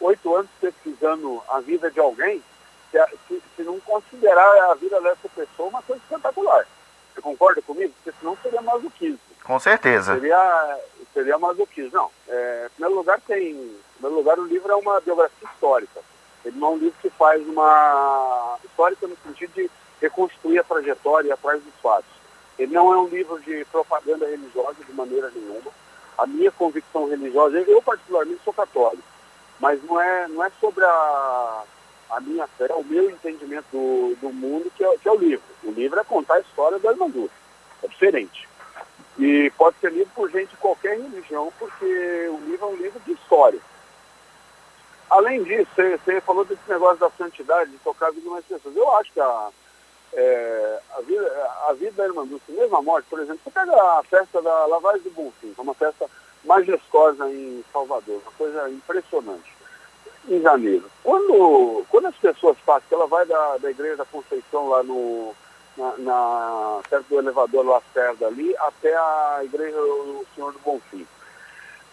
S26: oito anos pesquisando a vida de alguém se, se, se, não considerar a vida dessa pessoa uma coisa espetacular. Você concorda comigo? Porque senão seria masoquismo.
S4: Com certeza.
S26: Seria, seria masoquismo. Não. É, em primeiro lugar, tem. Em primeiro lugar, o livro é uma biografia histórica. Ele não é um livro que faz uma. histórica no sentido de reconstruir a trajetória atrás dos fatos. Ele não é um livro de propaganda religiosa de maneira nenhuma a minha convicção religiosa, eu particularmente sou católico, mas não é, não é sobre a, a minha fé, o meu entendimento do, do mundo que é, que é o livro. O livro é contar a história da Irmandura, é diferente. E pode ser lido por gente de qualquer religião, porque o livro é um livro de história. Além disso, você, você falou desse negócio da santidade, de tocar a vida mais pessoas. Eu acho que a, é, a, vida, a vida da Irmã Dulce, mesmo a morte, por exemplo, você pega a festa da Lavagem do Bonfim, que é uma festa majestosa em Salvador, uma coisa impressionante, em janeiro. Quando, quando as pessoas passam, que ela vai da, da Igreja da Conceição lá no, na, na, perto do elevador Lacerda ali, até a Igreja do Senhor do Bonfim.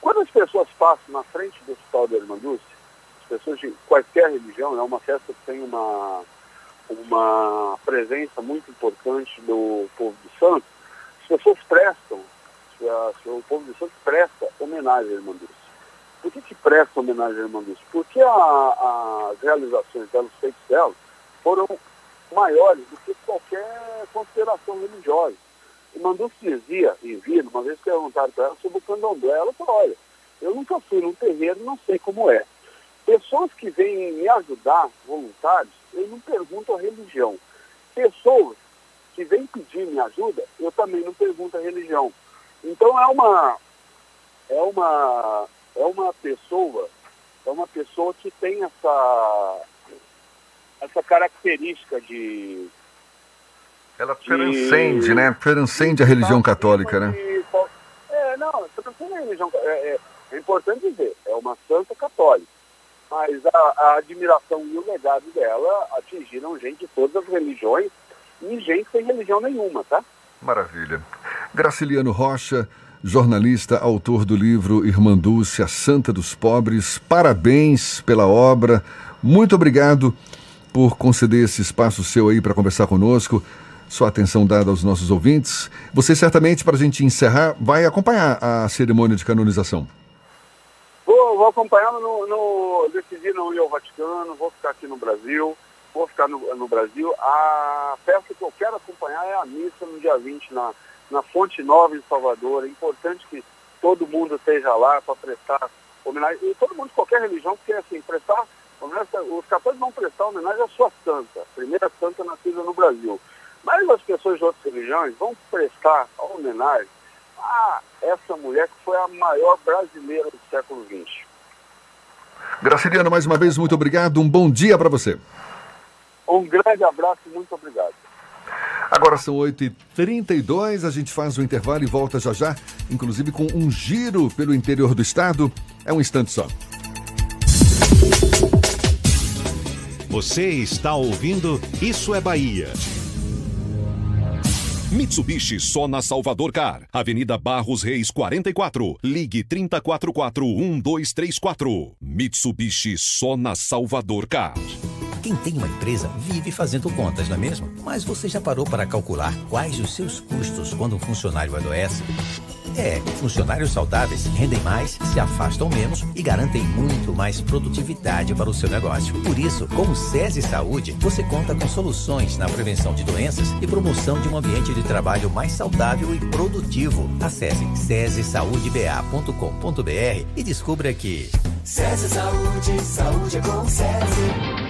S26: Quando as pessoas passam na frente do Hospital da Irmã Dulce, pessoas de qualquer religião, é uma festa que tem uma uma presença muito importante do povo de Santos, as pessoas prestam, o povo de Santos presta homenagem à Irmã Dulce. Por que, que presta homenagem à Irmã Dulce? Porque a, a, as realizações dela, os feitos dela, foram maiores do que qualquer consideração religiosa. Irmã Dulce dizia, em vida, uma vez perguntaram para ela sobre o candomblé, ela falou, olha, eu nunca fui num terreiro, não sei como é. Pessoas que vêm me ajudar, voluntários, eu não pergunto a religião. Pessoas que vêm pedir minha ajuda, eu também não pergunto a religião. Então é uma é uma é uma pessoa é uma pessoa que tem essa essa característica de
S3: ela transcende, de, né? Transcende a religião católica, né?
S26: É, não, transcende a religião. É, é, é importante dizer, é uma santa católica mas a, a, admiração e o legado dela atingiram gente de todas as religiões e gente sem religião nenhuma, tá?
S3: Maravilha. Graciliano Rocha, jornalista, autor do livro Irmã Dulce, a Santa dos Pobres, parabéns pela obra. Muito obrigado por conceder esse espaço seu aí para conversar conosco. Sua atenção dada aos nossos ouvintes. Você certamente, para a gente encerrar, vai acompanhar a cerimônia de canonização.
S26: Vou, vou acompanhando no, no. Decidi não ir ao Vaticano, vou ficar aqui no Brasil, vou ficar no, no Brasil. A festa que eu quero acompanhar é a missa no dia 20, na, na Fonte Nova, em Salvador. É importante que todo mundo esteja lá para prestar homenagem. E todo mundo de qualquer religião, porque assim, prestar os católicos vão prestar homenagem à sua santa, primeira santa nascida no Brasil. Mas as pessoas de outras religiões vão prestar homenagem a essa mulher que foi a maior brasileira do século XX.
S3: Graciliano, mais uma vez, muito obrigado. Um bom dia para você.
S26: Um grande abraço e muito obrigado.
S3: Agora são 8h32, a gente faz o intervalo e volta já já, inclusive com um giro pelo interior do estado. É um instante só.
S1: Você está ouvindo Isso é Bahia.
S25: Mitsubishi só na Salvador Car. Avenida Barros Reis 44. Ligue 30441234. Mitsubishi só na Salvador Car.
S27: Quem tem uma empresa vive fazendo contas, não é mesmo? Mas você já parou para calcular quais os seus custos quando um funcionário adoece? É, funcionários saudáveis rendem mais, se afastam menos e garantem muito mais produtividade para o seu negócio. Por isso, com o SESI Saúde, você conta com soluções na prevenção de doenças e promoção de um ambiente de trabalho mais saudável e produtivo. Acesse sesesaudeba.com.br e descubra que
S9: SESI Saúde, saúde é com SESI.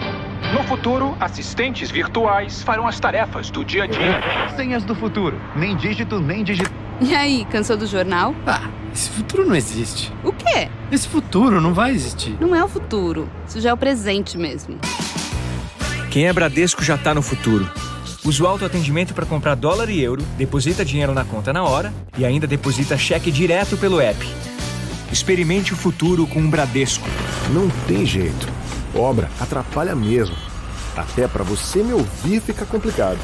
S28: No futuro, assistentes virtuais farão as tarefas do dia a dia.
S14: Senhas do futuro. Nem dígito, nem dígito.
S29: E aí, cansou do jornal?
S14: Ah, esse futuro não existe.
S29: O quê?
S14: Esse futuro não vai existir.
S29: Não é o futuro. Isso já é o presente mesmo.
S30: Quem é Bradesco já tá no futuro. Usa o autoatendimento para comprar dólar e euro, deposita dinheiro na conta na hora e ainda deposita cheque direto pelo app. Experimente o futuro com o Bradesco.
S31: Não tem jeito. Obra atrapalha mesmo. Até para você me ouvir fica complicado.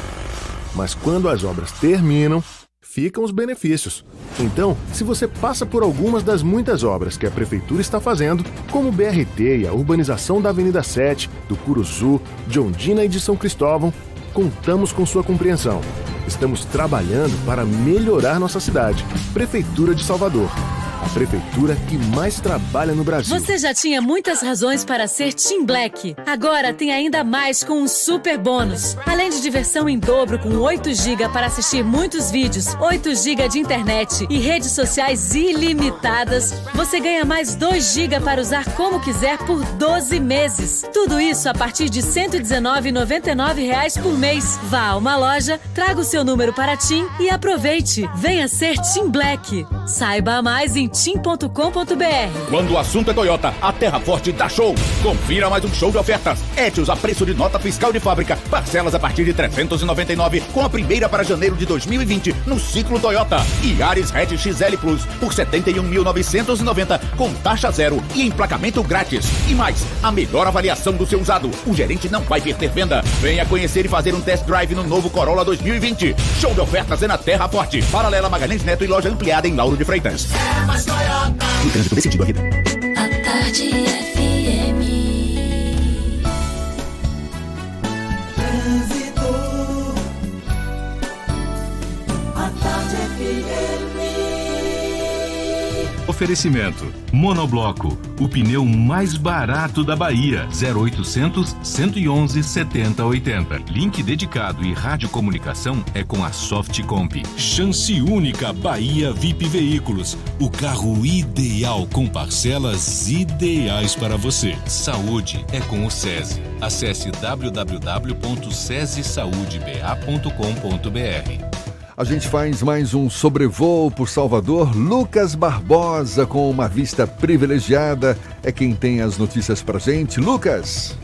S31: Mas quando as obras terminam, ficam os benefícios. Então, se você passa por algumas das muitas obras que a prefeitura está fazendo, como o BRT e a urbanização da Avenida 7, do Curuzu, de Ondina e de São Cristóvão, contamos com sua compreensão. Estamos trabalhando para melhorar nossa cidade. Prefeitura de Salvador. A prefeitura que mais trabalha no Brasil.
S23: Você já tinha muitas razões para ser Team Black. Agora tem ainda mais com um super bônus. Além de diversão em dobro com 8 GB para assistir muitos vídeos, 8 GB de internet e redes sociais ilimitadas, você ganha mais 2 GB para usar como quiser por 12 meses. Tudo isso a partir de R$ 119,99 por mês. Vá a uma loja, traga o seu número para Tim e aproveite. Venha ser Team Black. Saiba mais em tim.com.br.
S25: Quando o assunto é Toyota, a Terra Forte dá show. Confira mais um show de ofertas. Etios a preço de nota fiscal de fábrica. Parcelas a partir de 399 com a primeira para janeiro de 2020 no ciclo Toyota. E Ares Red XL Plus por 71.990 com taxa zero e emplacamento grátis. E mais, a melhor avaliação do seu usado. O gerente não vai perder venda. Venha conhecer e fazer um test drive no novo Corolla 2020. Show de ofertas é na Terra Forte. Paralela Magalhães Neto e loja ampliada em Lauro de Freitas.
S9: É Toyota.
S25: Trânsito desse sentido vida.
S9: A tarde FM.
S2: Oferecimento: Monobloco, o pneu mais barato da Bahia. 0800 111 7080. Link dedicado e radiocomunicação é com a Softcomp. Chance única Bahia VIP Veículos. O carro ideal com parcelas ideais para você. Saúde é com o SESI. Acesse www.sesesaudeba.com.br.
S3: A gente faz mais um sobrevoo por Salvador. Lucas Barbosa, com uma vista privilegiada, é quem tem as notícias pra gente. Lucas.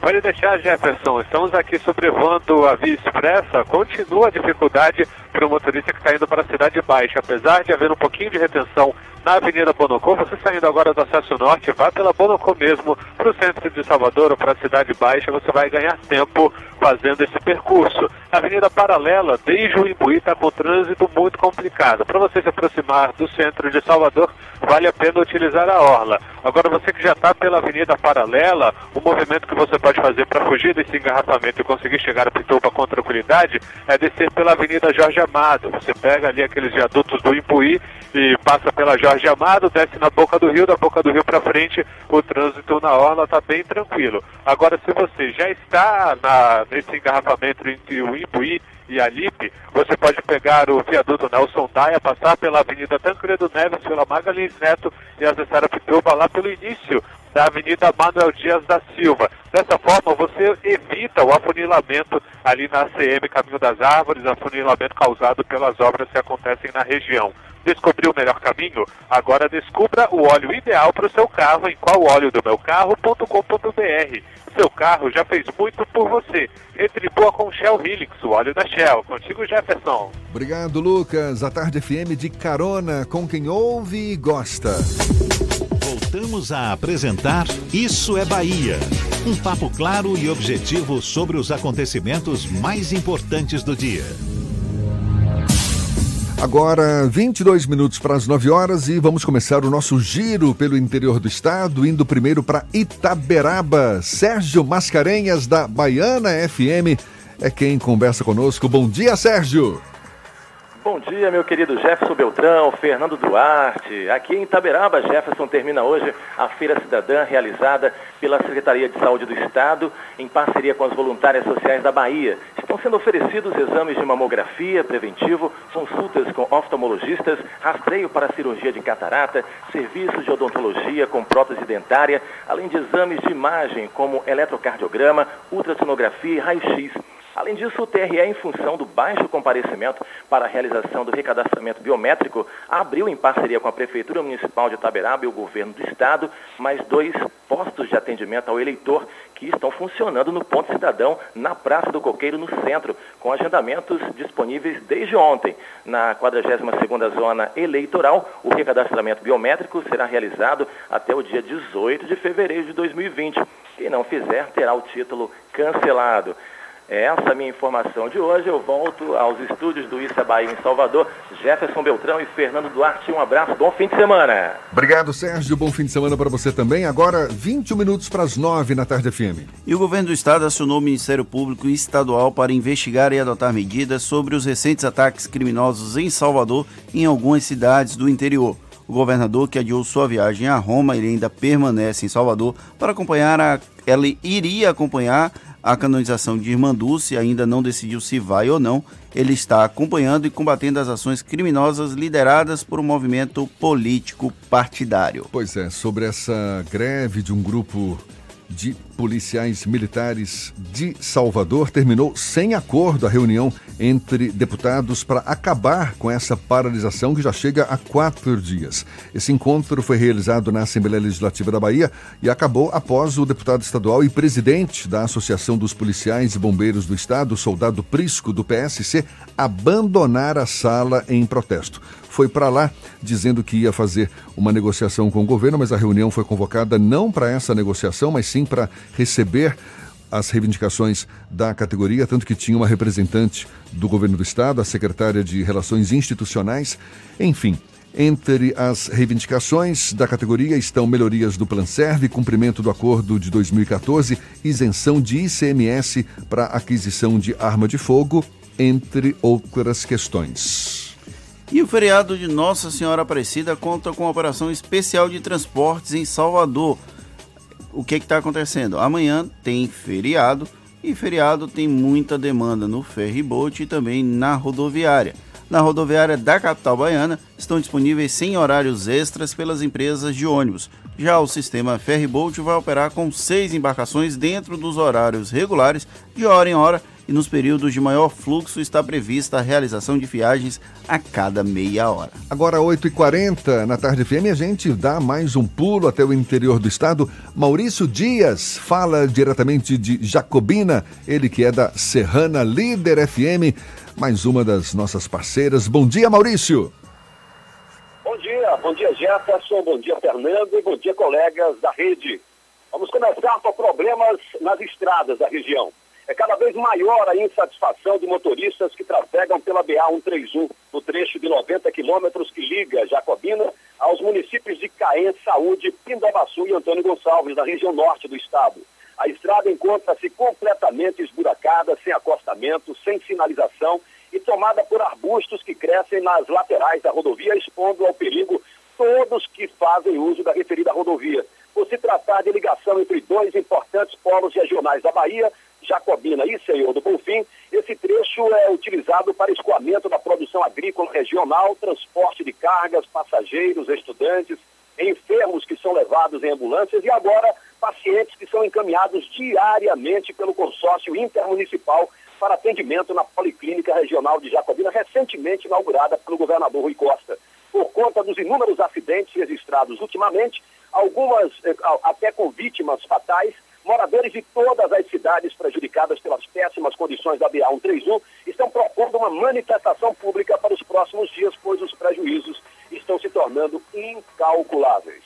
S7: Pode deixar, Jefferson. Estamos aqui sobrevoando a Via Expressa. Continua a dificuldade para o motorista que está indo para a Cidade Baixa. Apesar de haver um pouquinho de retenção na Avenida Bonocô, você saindo agora do acesso norte, vá pela Bonocô mesmo para o centro de Salvador ou para a Cidade Baixa, você vai ganhar tempo fazendo esse percurso. Avenida Paralela, desde o Imbuí, está com trânsito muito complicado. Para você se aproximar do centro de Salvador, vale a pena utilizar a Orla. Agora, você que já está pela Avenida Paralela, o movimento que você pode fazer para fugir desse engarrafamento e conseguir chegar a Pituba com tranquilidade é descer pela Avenida Jorge Amado. Você pega ali aqueles viadutos do Imbuí e passa pela Jorge Amado, desce na Boca do Rio, da Boca do Rio para frente, o trânsito na Orla está bem tranquilo. Agora, se você já está na, nesse engarrafamento entre o Imbuí e a Lipe, você pode pegar o viaduto Nelson Daia, passar pela Avenida Tancredo Neves, pela Magalhães Neto e acessar a Pituba lá pelo início da Avenida Manuel Dias da Silva. Dessa forma, você evita o afunilamento ali na ACM Caminho das Árvores, afunilamento causado pelas obras que acontecem na região. Descobriu o melhor caminho? Agora descubra o óleo ideal para o seu carro em qualoleo-do-meu-carro.com.br. Seu carro já fez muito por você. Retribua com Shell Helix, o óleo da Shell. Contigo, Jefferson.
S3: Obrigado, Lucas. A Tarde FM de carona com quem ouve e gosta.
S1: Voltamos a apresentar Isso é Bahia. Um papo claro e objetivo sobre os acontecimentos mais importantes do dia.
S3: Agora, 22 minutos para as 9 horas e vamos começar o nosso giro pelo interior do estado, indo primeiro para Itaberaba. Sérgio Mascarenhas, da Baiana FM, é quem conversa conosco. Bom dia, Sérgio!
S32: Bom dia, meu querido Jefferson Beltrão, Fernando Duarte. Aqui em Itaberaba, Jefferson termina hoje a Feira Cidadã realizada pela Secretaria de Saúde do Estado em parceria com as voluntárias sociais da Bahia. Estão sendo oferecidos exames de mamografia preventivo, consultas com oftalmologistas, rastreio para cirurgia de catarata, serviços de odontologia com prótese dentária, além de exames de imagem como eletrocardiograma, ultrassonografia e raio-x. Além disso, o TRE, em função do baixo comparecimento para a realização do recadastramento biométrico, abriu, em parceria com a Prefeitura Municipal de Itaberaba e o Governo do Estado, mais dois postos de atendimento ao eleitor que estão funcionando no Ponto Cidadão, na Praça do Coqueiro, no centro, com agendamentos disponíveis desde ontem. Na 42ª Zona Eleitoral, o recadastramento biométrico será realizado até o dia 18 de fevereiro de 2020. Quem não fizer, terá o título cancelado. Essa é a minha informação de hoje. Eu volto aos estúdios do Issa Bahia em Salvador. Jefferson Beltrão e Fernando Duarte, um abraço, bom fim de semana.
S3: Obrigado, Sérgio. Bom fim de semana para você também. Agora, 21 minutos para as 9 na tarde FM.
S4: E o governo do estado acionou o Ministério Público Estadual para investigar e adotar medidas sobre os recentes ataques criminosos em Salvador e em algumas cidades do interior. O governador que adiou sua viagem a Roma, ele ainda permanece em Salvador para acompanhar a. Ele iria acompanhar a canonização de Irmã Dulce ainda não decidiu se vai ou não. Ele está acompanhando e combatendo as ações criminosas lideradas por um movimento político partidário.
S3: Pois é, sobre essa greve de um grupo de policiais militares de Salvador terminou sem acordo a reunião entre deputados para acabar com essa paralisação que já chega a quatro dias. Esse encontro foi realizado na Assembleia Legislativa da Bahia e acabou após o deputado estadual e presidente da Associação dos Policiais e Bombeiros do Estado, soldado Prisco, do PSC, abandonar a sala em protesto foi para lá dizendo que ia fazer uma negociação com o governo, mas a reunião foi convocada não para essa negociação, mas sim para receber as reivindicações da categoria, tanto que tinha uma representante do governo do estado, a secretária de Relações Institucionais, enfim. Entre as reivindicações da categoria estão melhorias do Plan Serve, cumprimento do acordo de 2014, isenção de ICMS para aquisição de arma de fogo, entre outras questões.
S4: E o feriado de Nossa Senhora Aparecida conta com operação especial de transportes em Salvador. O que está acontecendo? Amanhã tem feriado e feriado tem muita demanda no ferryboat e também na rodoviária. Na rodoviária da capital baiana estão disponíveis 100 horários extras pelas empresas de ônibus. Já o sistema ferryboat vai operar com seis embarcações dentro dos horários regulares, de hora em hora, e nos períodos de maior fluxo está prevista a realização de viagens a cada meia hora.
S3: Agora, 8h40 na tarde FM, a gente dá mais um pulo até o interior do estado. Maurício Dias fala diretamente de Jacobina, ele que é da Serrana Líder FM, mais uma das nossas parceiras. Bom dia, Maurício.
S33: Bom dia, bom dia Jefferson, bom dia Fernando e bom dia colegas da rede. Vamos começar com problemas nas estradas da região. É cada vez maior a insatisfação de motoristas que trafegam pela BA-131, no trecho de 90 quilômetros que liga Jacobina aos municípios de Caen, Saúde, Pindabaçu e Antônio Gonçalves, da região norte do estado. A estrada encontra-se completamente esburacada, sem acostamento, sem sinalização e tomada por arbustos que crescem nas laterais da rodovia, expondo ao perigo todos que fazem uso da referida rodovia. Por se tratar de ligação entre dois importantes polos regionais da Bahia, Jacobina e Senhor do Bonfim, esse trecho é utilizado para escoamento da produção agrícola regional, transporte de cargas, passageiros, estudantes, enfermos que são levados em ambulâncias e agora pacientes que são encaminhados diariamente pelo consórcio intermunicipal para atendimento na Policlínica Regional de Jacobina, recentemente inaugurada pelo governador Rui Costa. Por conta dos inúmeros acidentes registrados ultimamente, algumas eh, até com vítimas fatais, Moradores de todas as cidades prejudicadas pelas péssimas condições da BA-131 estão propondo uma manifestação pública para os próximos dias, pois os prejuízos estão se tornando incalculáveis.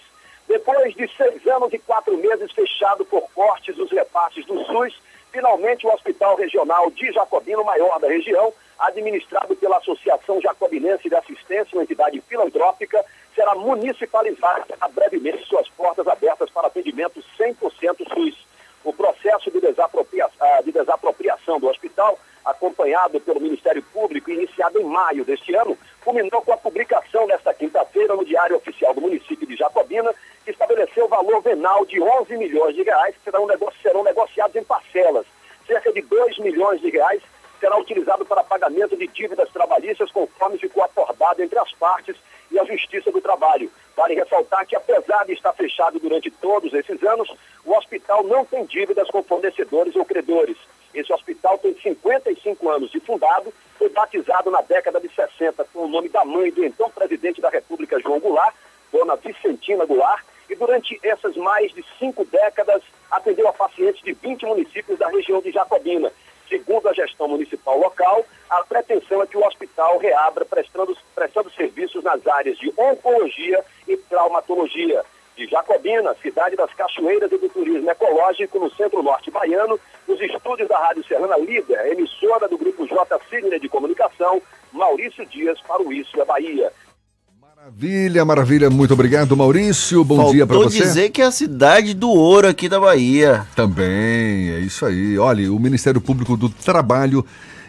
S33: Depois de seis anos e quatro meses fechado por cortes dos repasses do SUS, Finalmente, o Hospital Regional de Jacobina, o maior da região, administrado pela Associação Jacobinense de Assistência, uma entidade filantrópica, será municipalizado terá brevemente suas portas abertas para atendimento 100% SUS. O processo de, desapropria ah, de desapropriação do hospital, acompanhado pelo Ministério Público, iniciado em maio deste ano, culminou com a publicação nesta quinta-feira no Diário Oficial do município de Jacobina, que estabeleceu o valor venal de 11 milhões de reais, que serão, serão negociados em parcelas. Cerca de 2 milhões de reais será utilizado para pagamento de dívidas trabalhistas, conforme ficou acordado entre as partes e a Justiça do Trabalho. Vale ressaltar que, apesar de estar fechado durante todos esses anos, o hospital não tem dívidas com fornecedores ou credores. Esse hospital tem 55 anos de fundado, foi batizado na década de 60 com o nome da mãe do então presidente da República, João Goulart, dona Vicentina Goulart, e durante essas mais de cinco décadas atendeu a pacientes de 20 municípios da região de Jacobina. Segundo a gestão municipal local, a pretensão é que o hospital reabra prestando, prestando serviços nas áreas de oncologia e traumatologia. De Jacobina, cidade das cachoeiras e do turismo ecológico no centro-norte baiano, nos estúdios da Rádio Serrana Líder, emissora do Grupo J. Signer de Comunicação, Maurício Dias para o Isso é Bahia.
S3: Maravilha, maravilha. Muito obrigado, Maurício. Bom
S4: Faltou
S3: dia para você.
S4: dizer que é a cidade do ouro aqui da Bahia.
S3: Também, é isso aí. Olha, o Ministério Público do Trabalho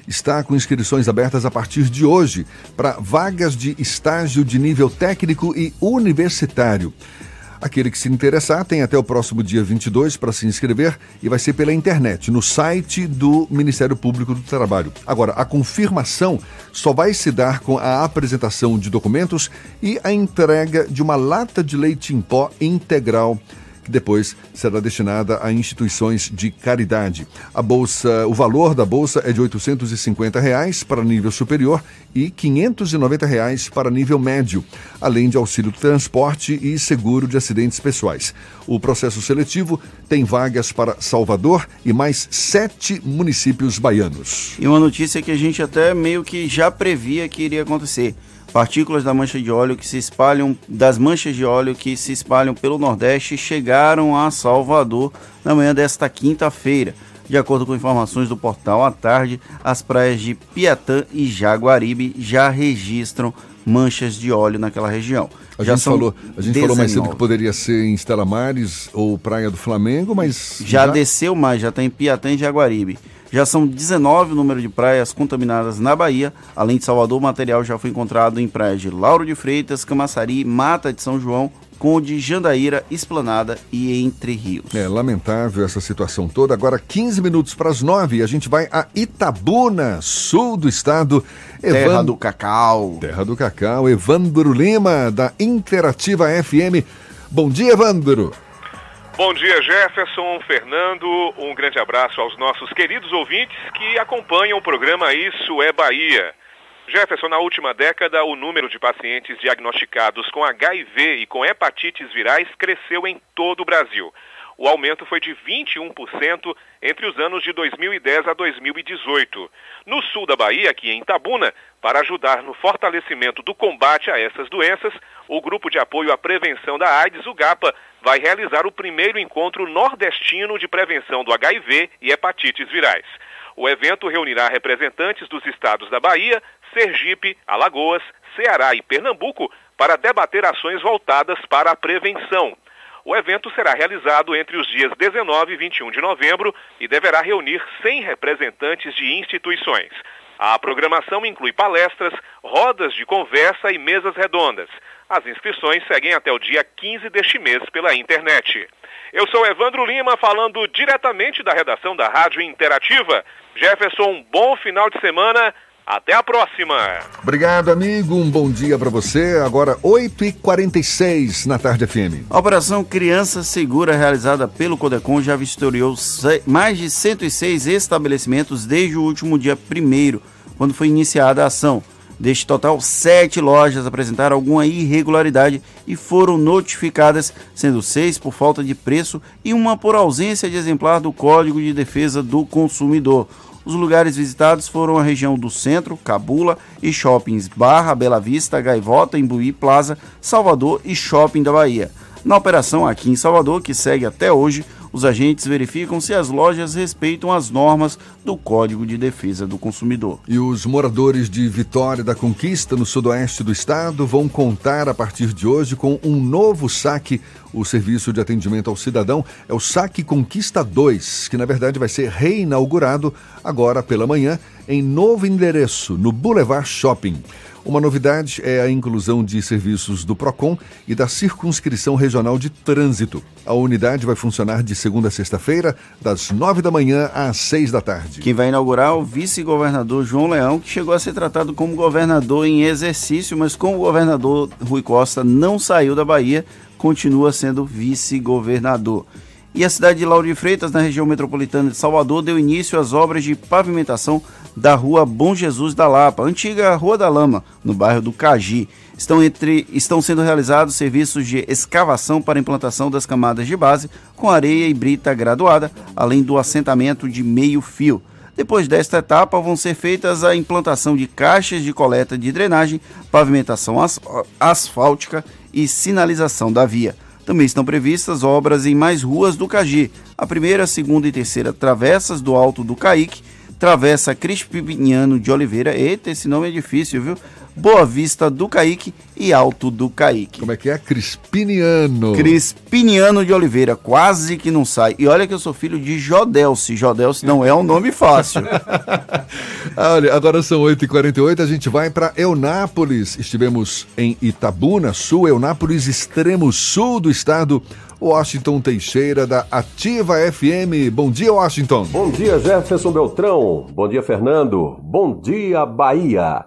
S3: está com inscrições abertas a partir de hoje para vagas de estágio de nível técnico e universitário. Aquele que se interessar tem até o próximo dia 22 para se inscrever e vai ser pela internet, no site do Ministério Público do Trabalho. Agora, a confirmação só vai se dar com a apresentação de documentos e a entrega de uma lata de leite em pó integral que depois será destinada a instituições de caridade. A bolsa, o valor da bolsa é de 850 reais para nível superior e 590 reais para nível médio, além de auxílio transporte e seguro de acidentes pessoais. O processo seletivo tem vagas para Salvador e mais sete municípios baianos.
S4: E uma notícia que a gente até meio que já previa que iria acontecer. Partículas da mancha de óleo que se espalham, das manchas de óleo que se espalham pelo Nordeste chegaram a Salvador na manhã desta quinta-feira. De acordo com informações do portal à tarde, as praias de Piatã e Jaguaribe já registram manchas de óleo naquela região.
S3: A
S4: já
S3: gente, falou, a gente falou mais cedo
S4: 19.
S3: que poderia ser em Estela Mares ou Praia do Flamengo, mas.
S4: Já, desceu mais, já está em Piatã e Jaguaribe. Já são 19 o número de praias contaminadas na Bahia. Além de Salvador, o material já foi encontrado em praias de Lauro de Freitas, Camaçari, Mata de São João, Conde, Jandaíra, Esplanada e Entre Rios.
S3: É lamentável essa situação toda. Agora, 15 minutos para as 9, a gente vai a Itabuna, sul do estado.
S4: Terra do Cacau.
S3: Terra do Cacau. Evandro Lima, da Interativa FM. Bom dia, Evandro.
S34: Bom dia, Jefferson, Fernando. Um grande abraço aos nossos queridos ouvintes que acompanham o programa Isso é Bahia. Jefferson, na última década, o número de pacientes diagnosticados com HIV e com hepatites virais cresceu em todo o Brasil. O aumento foi de 21% entre os anos de 2010 a 2018. No sul da Bahia, aqui em Itabuna, para ajudar no fortalecimento do combate a essas doenças, o Grupo de Apoio à Prevenção da AIDS, o GAPA, vai realizar o primeiro encontro nordestino de prevenção do HIV e hepatites virais. O evento reunirá representantes dos estados da Bahia, Sergipe, Alagoas, Ceará e Pernambuco para debater ações voltadas para a prevenção. O evento será realizado entre os dias 19 e 21 de novembro e deverá reunir 100 representantes de instituições. A programação inclui palestras, rodas de conversa e mesas redondas. As inscrições seguem até o dia 15 deste mês pela internet. Eu sou Evandro Lima, falando diretamente da redação da Rádio Interativa. Jefferson, um bom final de semana. Até a próxima!
S3: Obrigado, amigo. Um bom dia para você. Agora, 8h46 na Tarde FM.
S4: A Operação Criança Segura, realizada pelo Codecon, já vistoriou mais de 106 estabelecimentos desde o último dia 1 quando foi iniciada a ação. Deste total, sete lojas apresentaram alguma irregularidade e foram notificadas, sendo seis por falta de preço e uma por ausência de exemplar do Código de Defesa do Consumidor. Os lugares visitados foram a região do Centro, Cabula e shoppings Barra, Bela Vista, Gaivota, Imbuí Plaza, Salvador e Shopping da Bahia. Na operação aqui em Salvador, que segue até hoje, Os agentes verificam se as lojas respeitam as normas do Código de Defesa do Consumidor.
S3: E os moradores de Vitória da Conquista, no sudoeste do estado, vão contar a partir de hoje com um novo saque. O serviço de atendimento ao cidadão é o Saque Conquista 2, que na verdade vai ser reinaugurado agora pela manhã em novo endereço, no Boulevard Shopping. Uma novidade é a inclusão de serviços do PROCON e da Circunscrição Regional de Trânsito. A unidade vai funcionar de segunda a sexta-feira, das nove da manhã às seis da tarde.
S4: Quem vai inaugurar é o vice-governador João Leão, que chegou a ser tratado como governador em exercício, mas como o governador Rui Costa não saiu da Bahia, continua sendo vice-governador. E a cidade de Lauro de Freitas, na região metropolitana de Salvador, deu início às obras de pavimentação da rua Bom Jesus da Lapa, antiga Rua da Lama, no bairro do Cagi. Estão, entre, estão sendo realizados serviços de escavação para implantação das camadas de base com areia e brita graduada, além do assentamento de meio fio. Depois desta etapa, vão ser feitas a implantação de caixas de coleta de drenagem, pavimentação as, asfáltica e sinalização da via. Também estão previstas obras em mais ruas do Cagi, a primeira, segunda e terceira travessas do Alto do Caique, Travessa Crispiniano de Oliveira. Eita, esse nome é difícil, viu? Boa Vista do Caique e Alto do Caique.
S3: Como é que é? Crispiniano.
S4: Crispiniano de Oliveira, quase que não sai. E olha que eu sou filho de Jodelce. Jodelce não é um nome fácil.
S3: olha, agora são 8h48, a gente vai para Eunápolis. Estivemos em Itabuna, sul, Eunápolis, extremo sul do estado. Washington Teixeira, da Ativa FM. Bom dia, Washington.
S35: Bom dia, Jefferson Beltrão. Bom dia, Fernando. Bom dia, Bahia.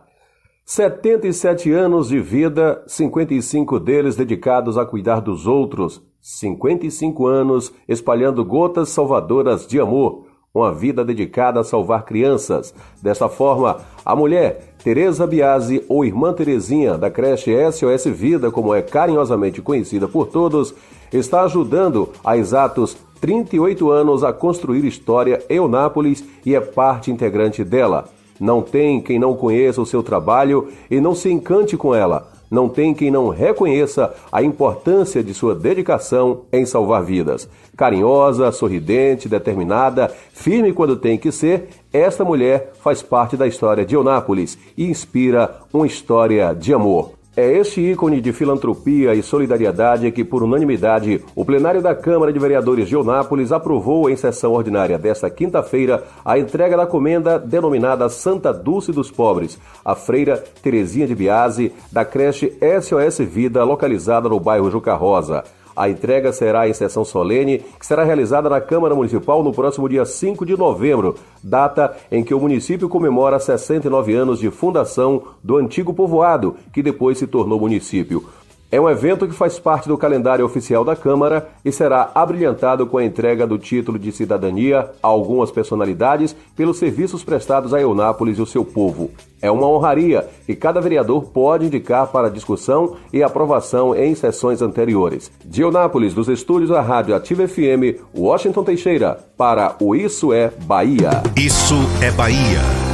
S35: 77 anos de vida, 55 deles dedicados a cuidar dos outros. 55 anos espalhando gotas salvadoras de amor. Uma vida dedicada a salvar crianças. Desta forma, a mulher, Tereza Biasi, ou Irmã Terezinha, da creche SOS Vida, como é carinhosamente conhecida por todos, está ajudando há exatos 38 anos a construir história Eunápolis e é parte integrante dela. Não tem quem não conheça o seu trabalho e não se encante com ela. Não tem quem não reconheça a importância de sua dedicação em salvar vidas. Carinhosa, sorridente, determinada, firme quando tem que ser, esta mulher faz parte da história de Eunápolis e inspira uma história de amor. É este ícone de filantropia e solidariedade que, por unanimidade, o plenário da Câmara de Vereadores de Onápolis aprovou em sessão ordinária desta quinta-feira a entrega da comenda denominada Santa Dulce dos Pobres, a freira Terezinha de Biase, da creche SOS Vida, localizada no bairro Juca Rosa. A entrega será em sessão solene, que será realizada na Câmara Municipal no próximo dia 5 de novembro, data em que o município comemora 69 anos de fundação do antigo povoado, que depois se tornou município. É um evento que faz parte do calendário oficial da Câmara e será abrilhantado com a entrega do título de cidadania a algumas personalidades pelos serviços prestados a Eunápolis e o seu povo. É uma honraria que cada vereador pode indicar para discussão e aprovação em sessões anteriores. De Eunápolis, dos estúdios da Rádio Ativa FM, Washington Teixeira, para o Isso é Bahia.
S1: Isso é Bahia.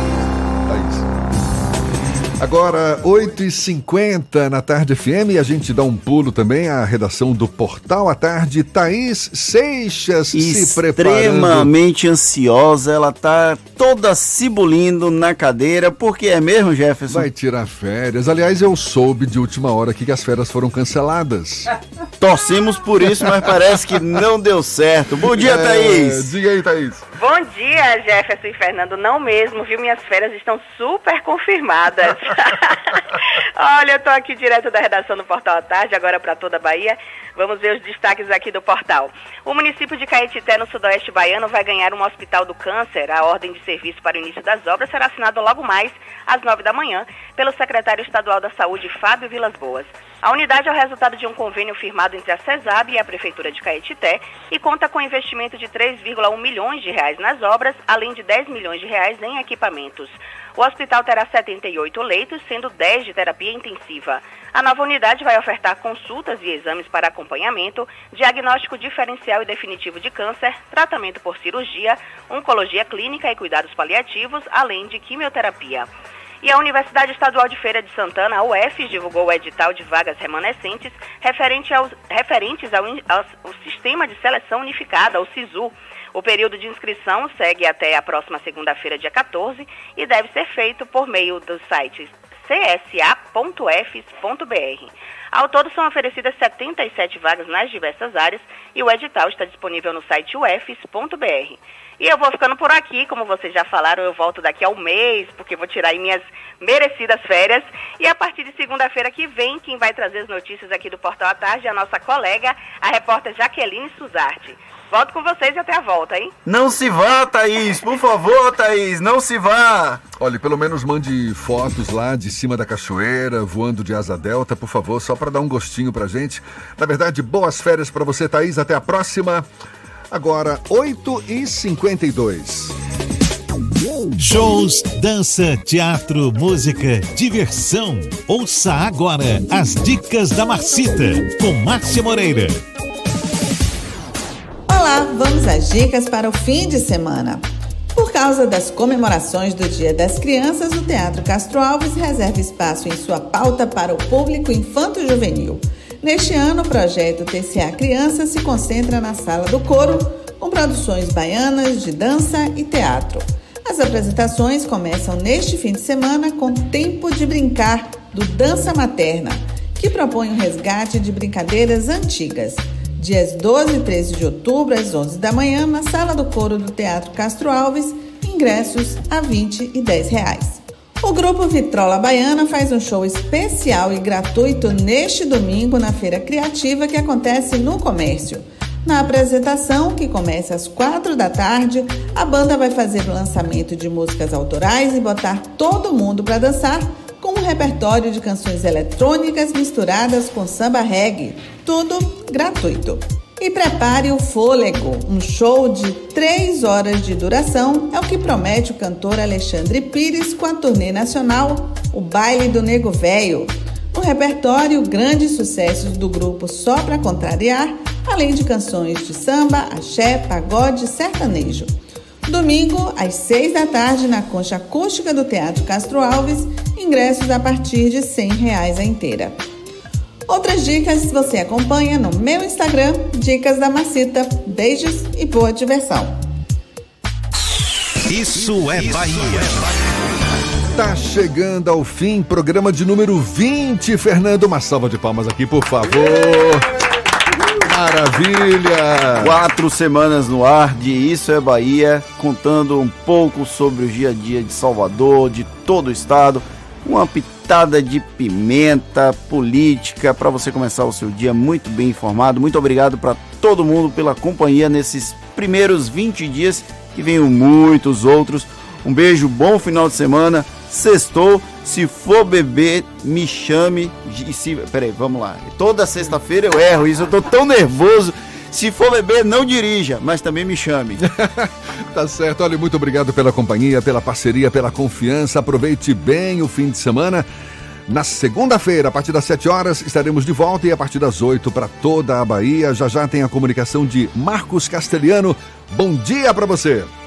S3: Agora, 8h50 na Tarde FM, e a gente dá um pulo também à redação do Portal à Tarde. Thaís Seixas se preparando.
S4: Extremamente ansiosa, ela tá toda cibulindo na cadeira, porque é mesmo, Jefferson?
S3: Vai tirar férias. Aliás, eu soube de última hora aqui que as férias foram canceladas.
S4: Torcemos por isso, mas parece que não deu certo. Bom dia,
S3: É,
S4: Thaís.
S3: Diga aí, Thaís.
S21: Bom dia, Jefferson e Fernando. Não mesmo, viu? Minhas férias estão super confirmadas. Olha, eu tô aqui direto da redação do Portal à Tarde, agora para toda a Bahia. Vamos ver os destaques aqui do portal. O município de Caetité, no sudoeste baiano, vai ganhar um hospital do câncer. A ordem de serviço para o início das obras será assinada logo mais, às nove da manhã, pelo secretário estadual da Saúde, Fábio Vilas Boas. A unidade é o resultado de um convênio firmado entre a CESAB e a Prefeitura de Caetité e conta com investimento de 3,1 milhões de reais nas obras, além de 10 milhões de reais em equipamentos. O hospital terá 78 leitos, sendo 10 de terapia intensiva. A nova unidade vai ofertar consultas e exames para acompanhamento, diagnóstico diferencial e definitivo de câncer, tratamento por cirurgia, oncologia clínica e cuidados paliativos, além de quimioterapia. E a Universidade Estadual de Feira de Santana, a UF, divulgou o edital de vagas remanescentes referente aos, referentes ao, ao, ao Sistema de Seleção Unificada, o SISU. O período de inscrição segue até a próxima segunda-feira, dia 14, e deve ser feito por meio dos sites csa.fs.br. Ao todo são oferecidas 77 vagas nas diversas áreas e o edital está disponível no site ufs.br. E eu vou ficando por aqui, como vocês já falaram, eu volto daqui a um mês, porque vou tirar minhas merecidas férias. E a partir de segunda-feira que vem, quem vai trazer as notícias aqui do Portal à Tarde é a nossa colega, a repórter Jaqueline Suzarte. Volto com vocês e até a volta, hein?
S4: Não se vá, Thaís, por favor, Thaís, não se vá.
S3: Olha, pelo menos mande fotos lá de cima da cachoeira, voando de asa delta, por favor, só para dar um gostinho pra gente. Na verdade, boas férias para você, Thaís, até a próxima. Agora, 8h52.
S1: Shows, dança, teatro, música, diversão. Ouça agora as dicas da Marcita com Márcia Moreira.
S20: Vamos às dicas para o fim de semana. Por causa das comemorações do Dia das Crianças, o Teatro Castro Alves reserva espaço em sua pauta para o público infanto-juvenil. Neste ano, o projeto TCA Criança se concentra na Sala do Coro, com produções baianas de dança e teatro. As apresentações começam neste fim de semana com Tempo de Brincar, do Dança Materna, que propõe o resgate de brincadeiras antigas. Dias 12 e 13 de outubro, às 11 da manhã, na Sala do Coro do Teatro Castro Alves, ingressos a 20 e 10 reais. O grupo Vitrola Baiana faz um show especial e gratuito neste domingo na Feira Criativa que acontece no comércio. Na apresentação, que começa às quatro da tarde, a banda vai fazer o lançamento de músicas autorais e botar todo mundo para dançar com um repertório de canções eletrônicas misturadas com samba reggae. Tudo gratuito. E prepare o fôlego, um show de três horas de duração é o que promete o cantor Alexandre Pires com a turnê nacional O Baile do Nego Velho. No repertório, grandes sucessos do grupo Só Pra Contrariar, além de canções de samba, axé, pagode e sertanejo. Domingo, às seis da tarde, na concha acústica do Teatro Castro Alves, ingressos a partir de 100 reais a inteira. Outras dicas você acompanha no meu Instagram, Dicas da Macita. Beijos e boa diversão.
S1: Isso é Bahia.
S3: Tá chegando ao fim, programa de número 20. Fernando, uma salva de palmas aqui, por favor. Maravilha!
S4: Quatro semanas no ar de Isso é Bahia, contando um pouco sobre o dia a dia de Salvador, de todo o estado. Uma pitada de pimenta política para você começar o seu dia muito bem informado. Muito obrigado para todo mundo pela companhia nesses primeiros 20 dias que venham muitos outros. Um beijo, bom final de semana. Sextou. Se for beber, me chame. E se, peraí, vamos lá. Toda sexta-feira eu erro isso, eu tô tão nervoso. Se for beber, não dirija, mas também me chame.
S3: tá certo. Olha, muito obrigado pela companhia, pela parceria, pela confiança. Aproveite bem o fim de semana. Na segunda-feira, a partir das 7 horas, estaremos de volta e a partir das 8 para toda a Bahia. Já já tem a comunicação de Marcos Castelhano. Bom dia para você.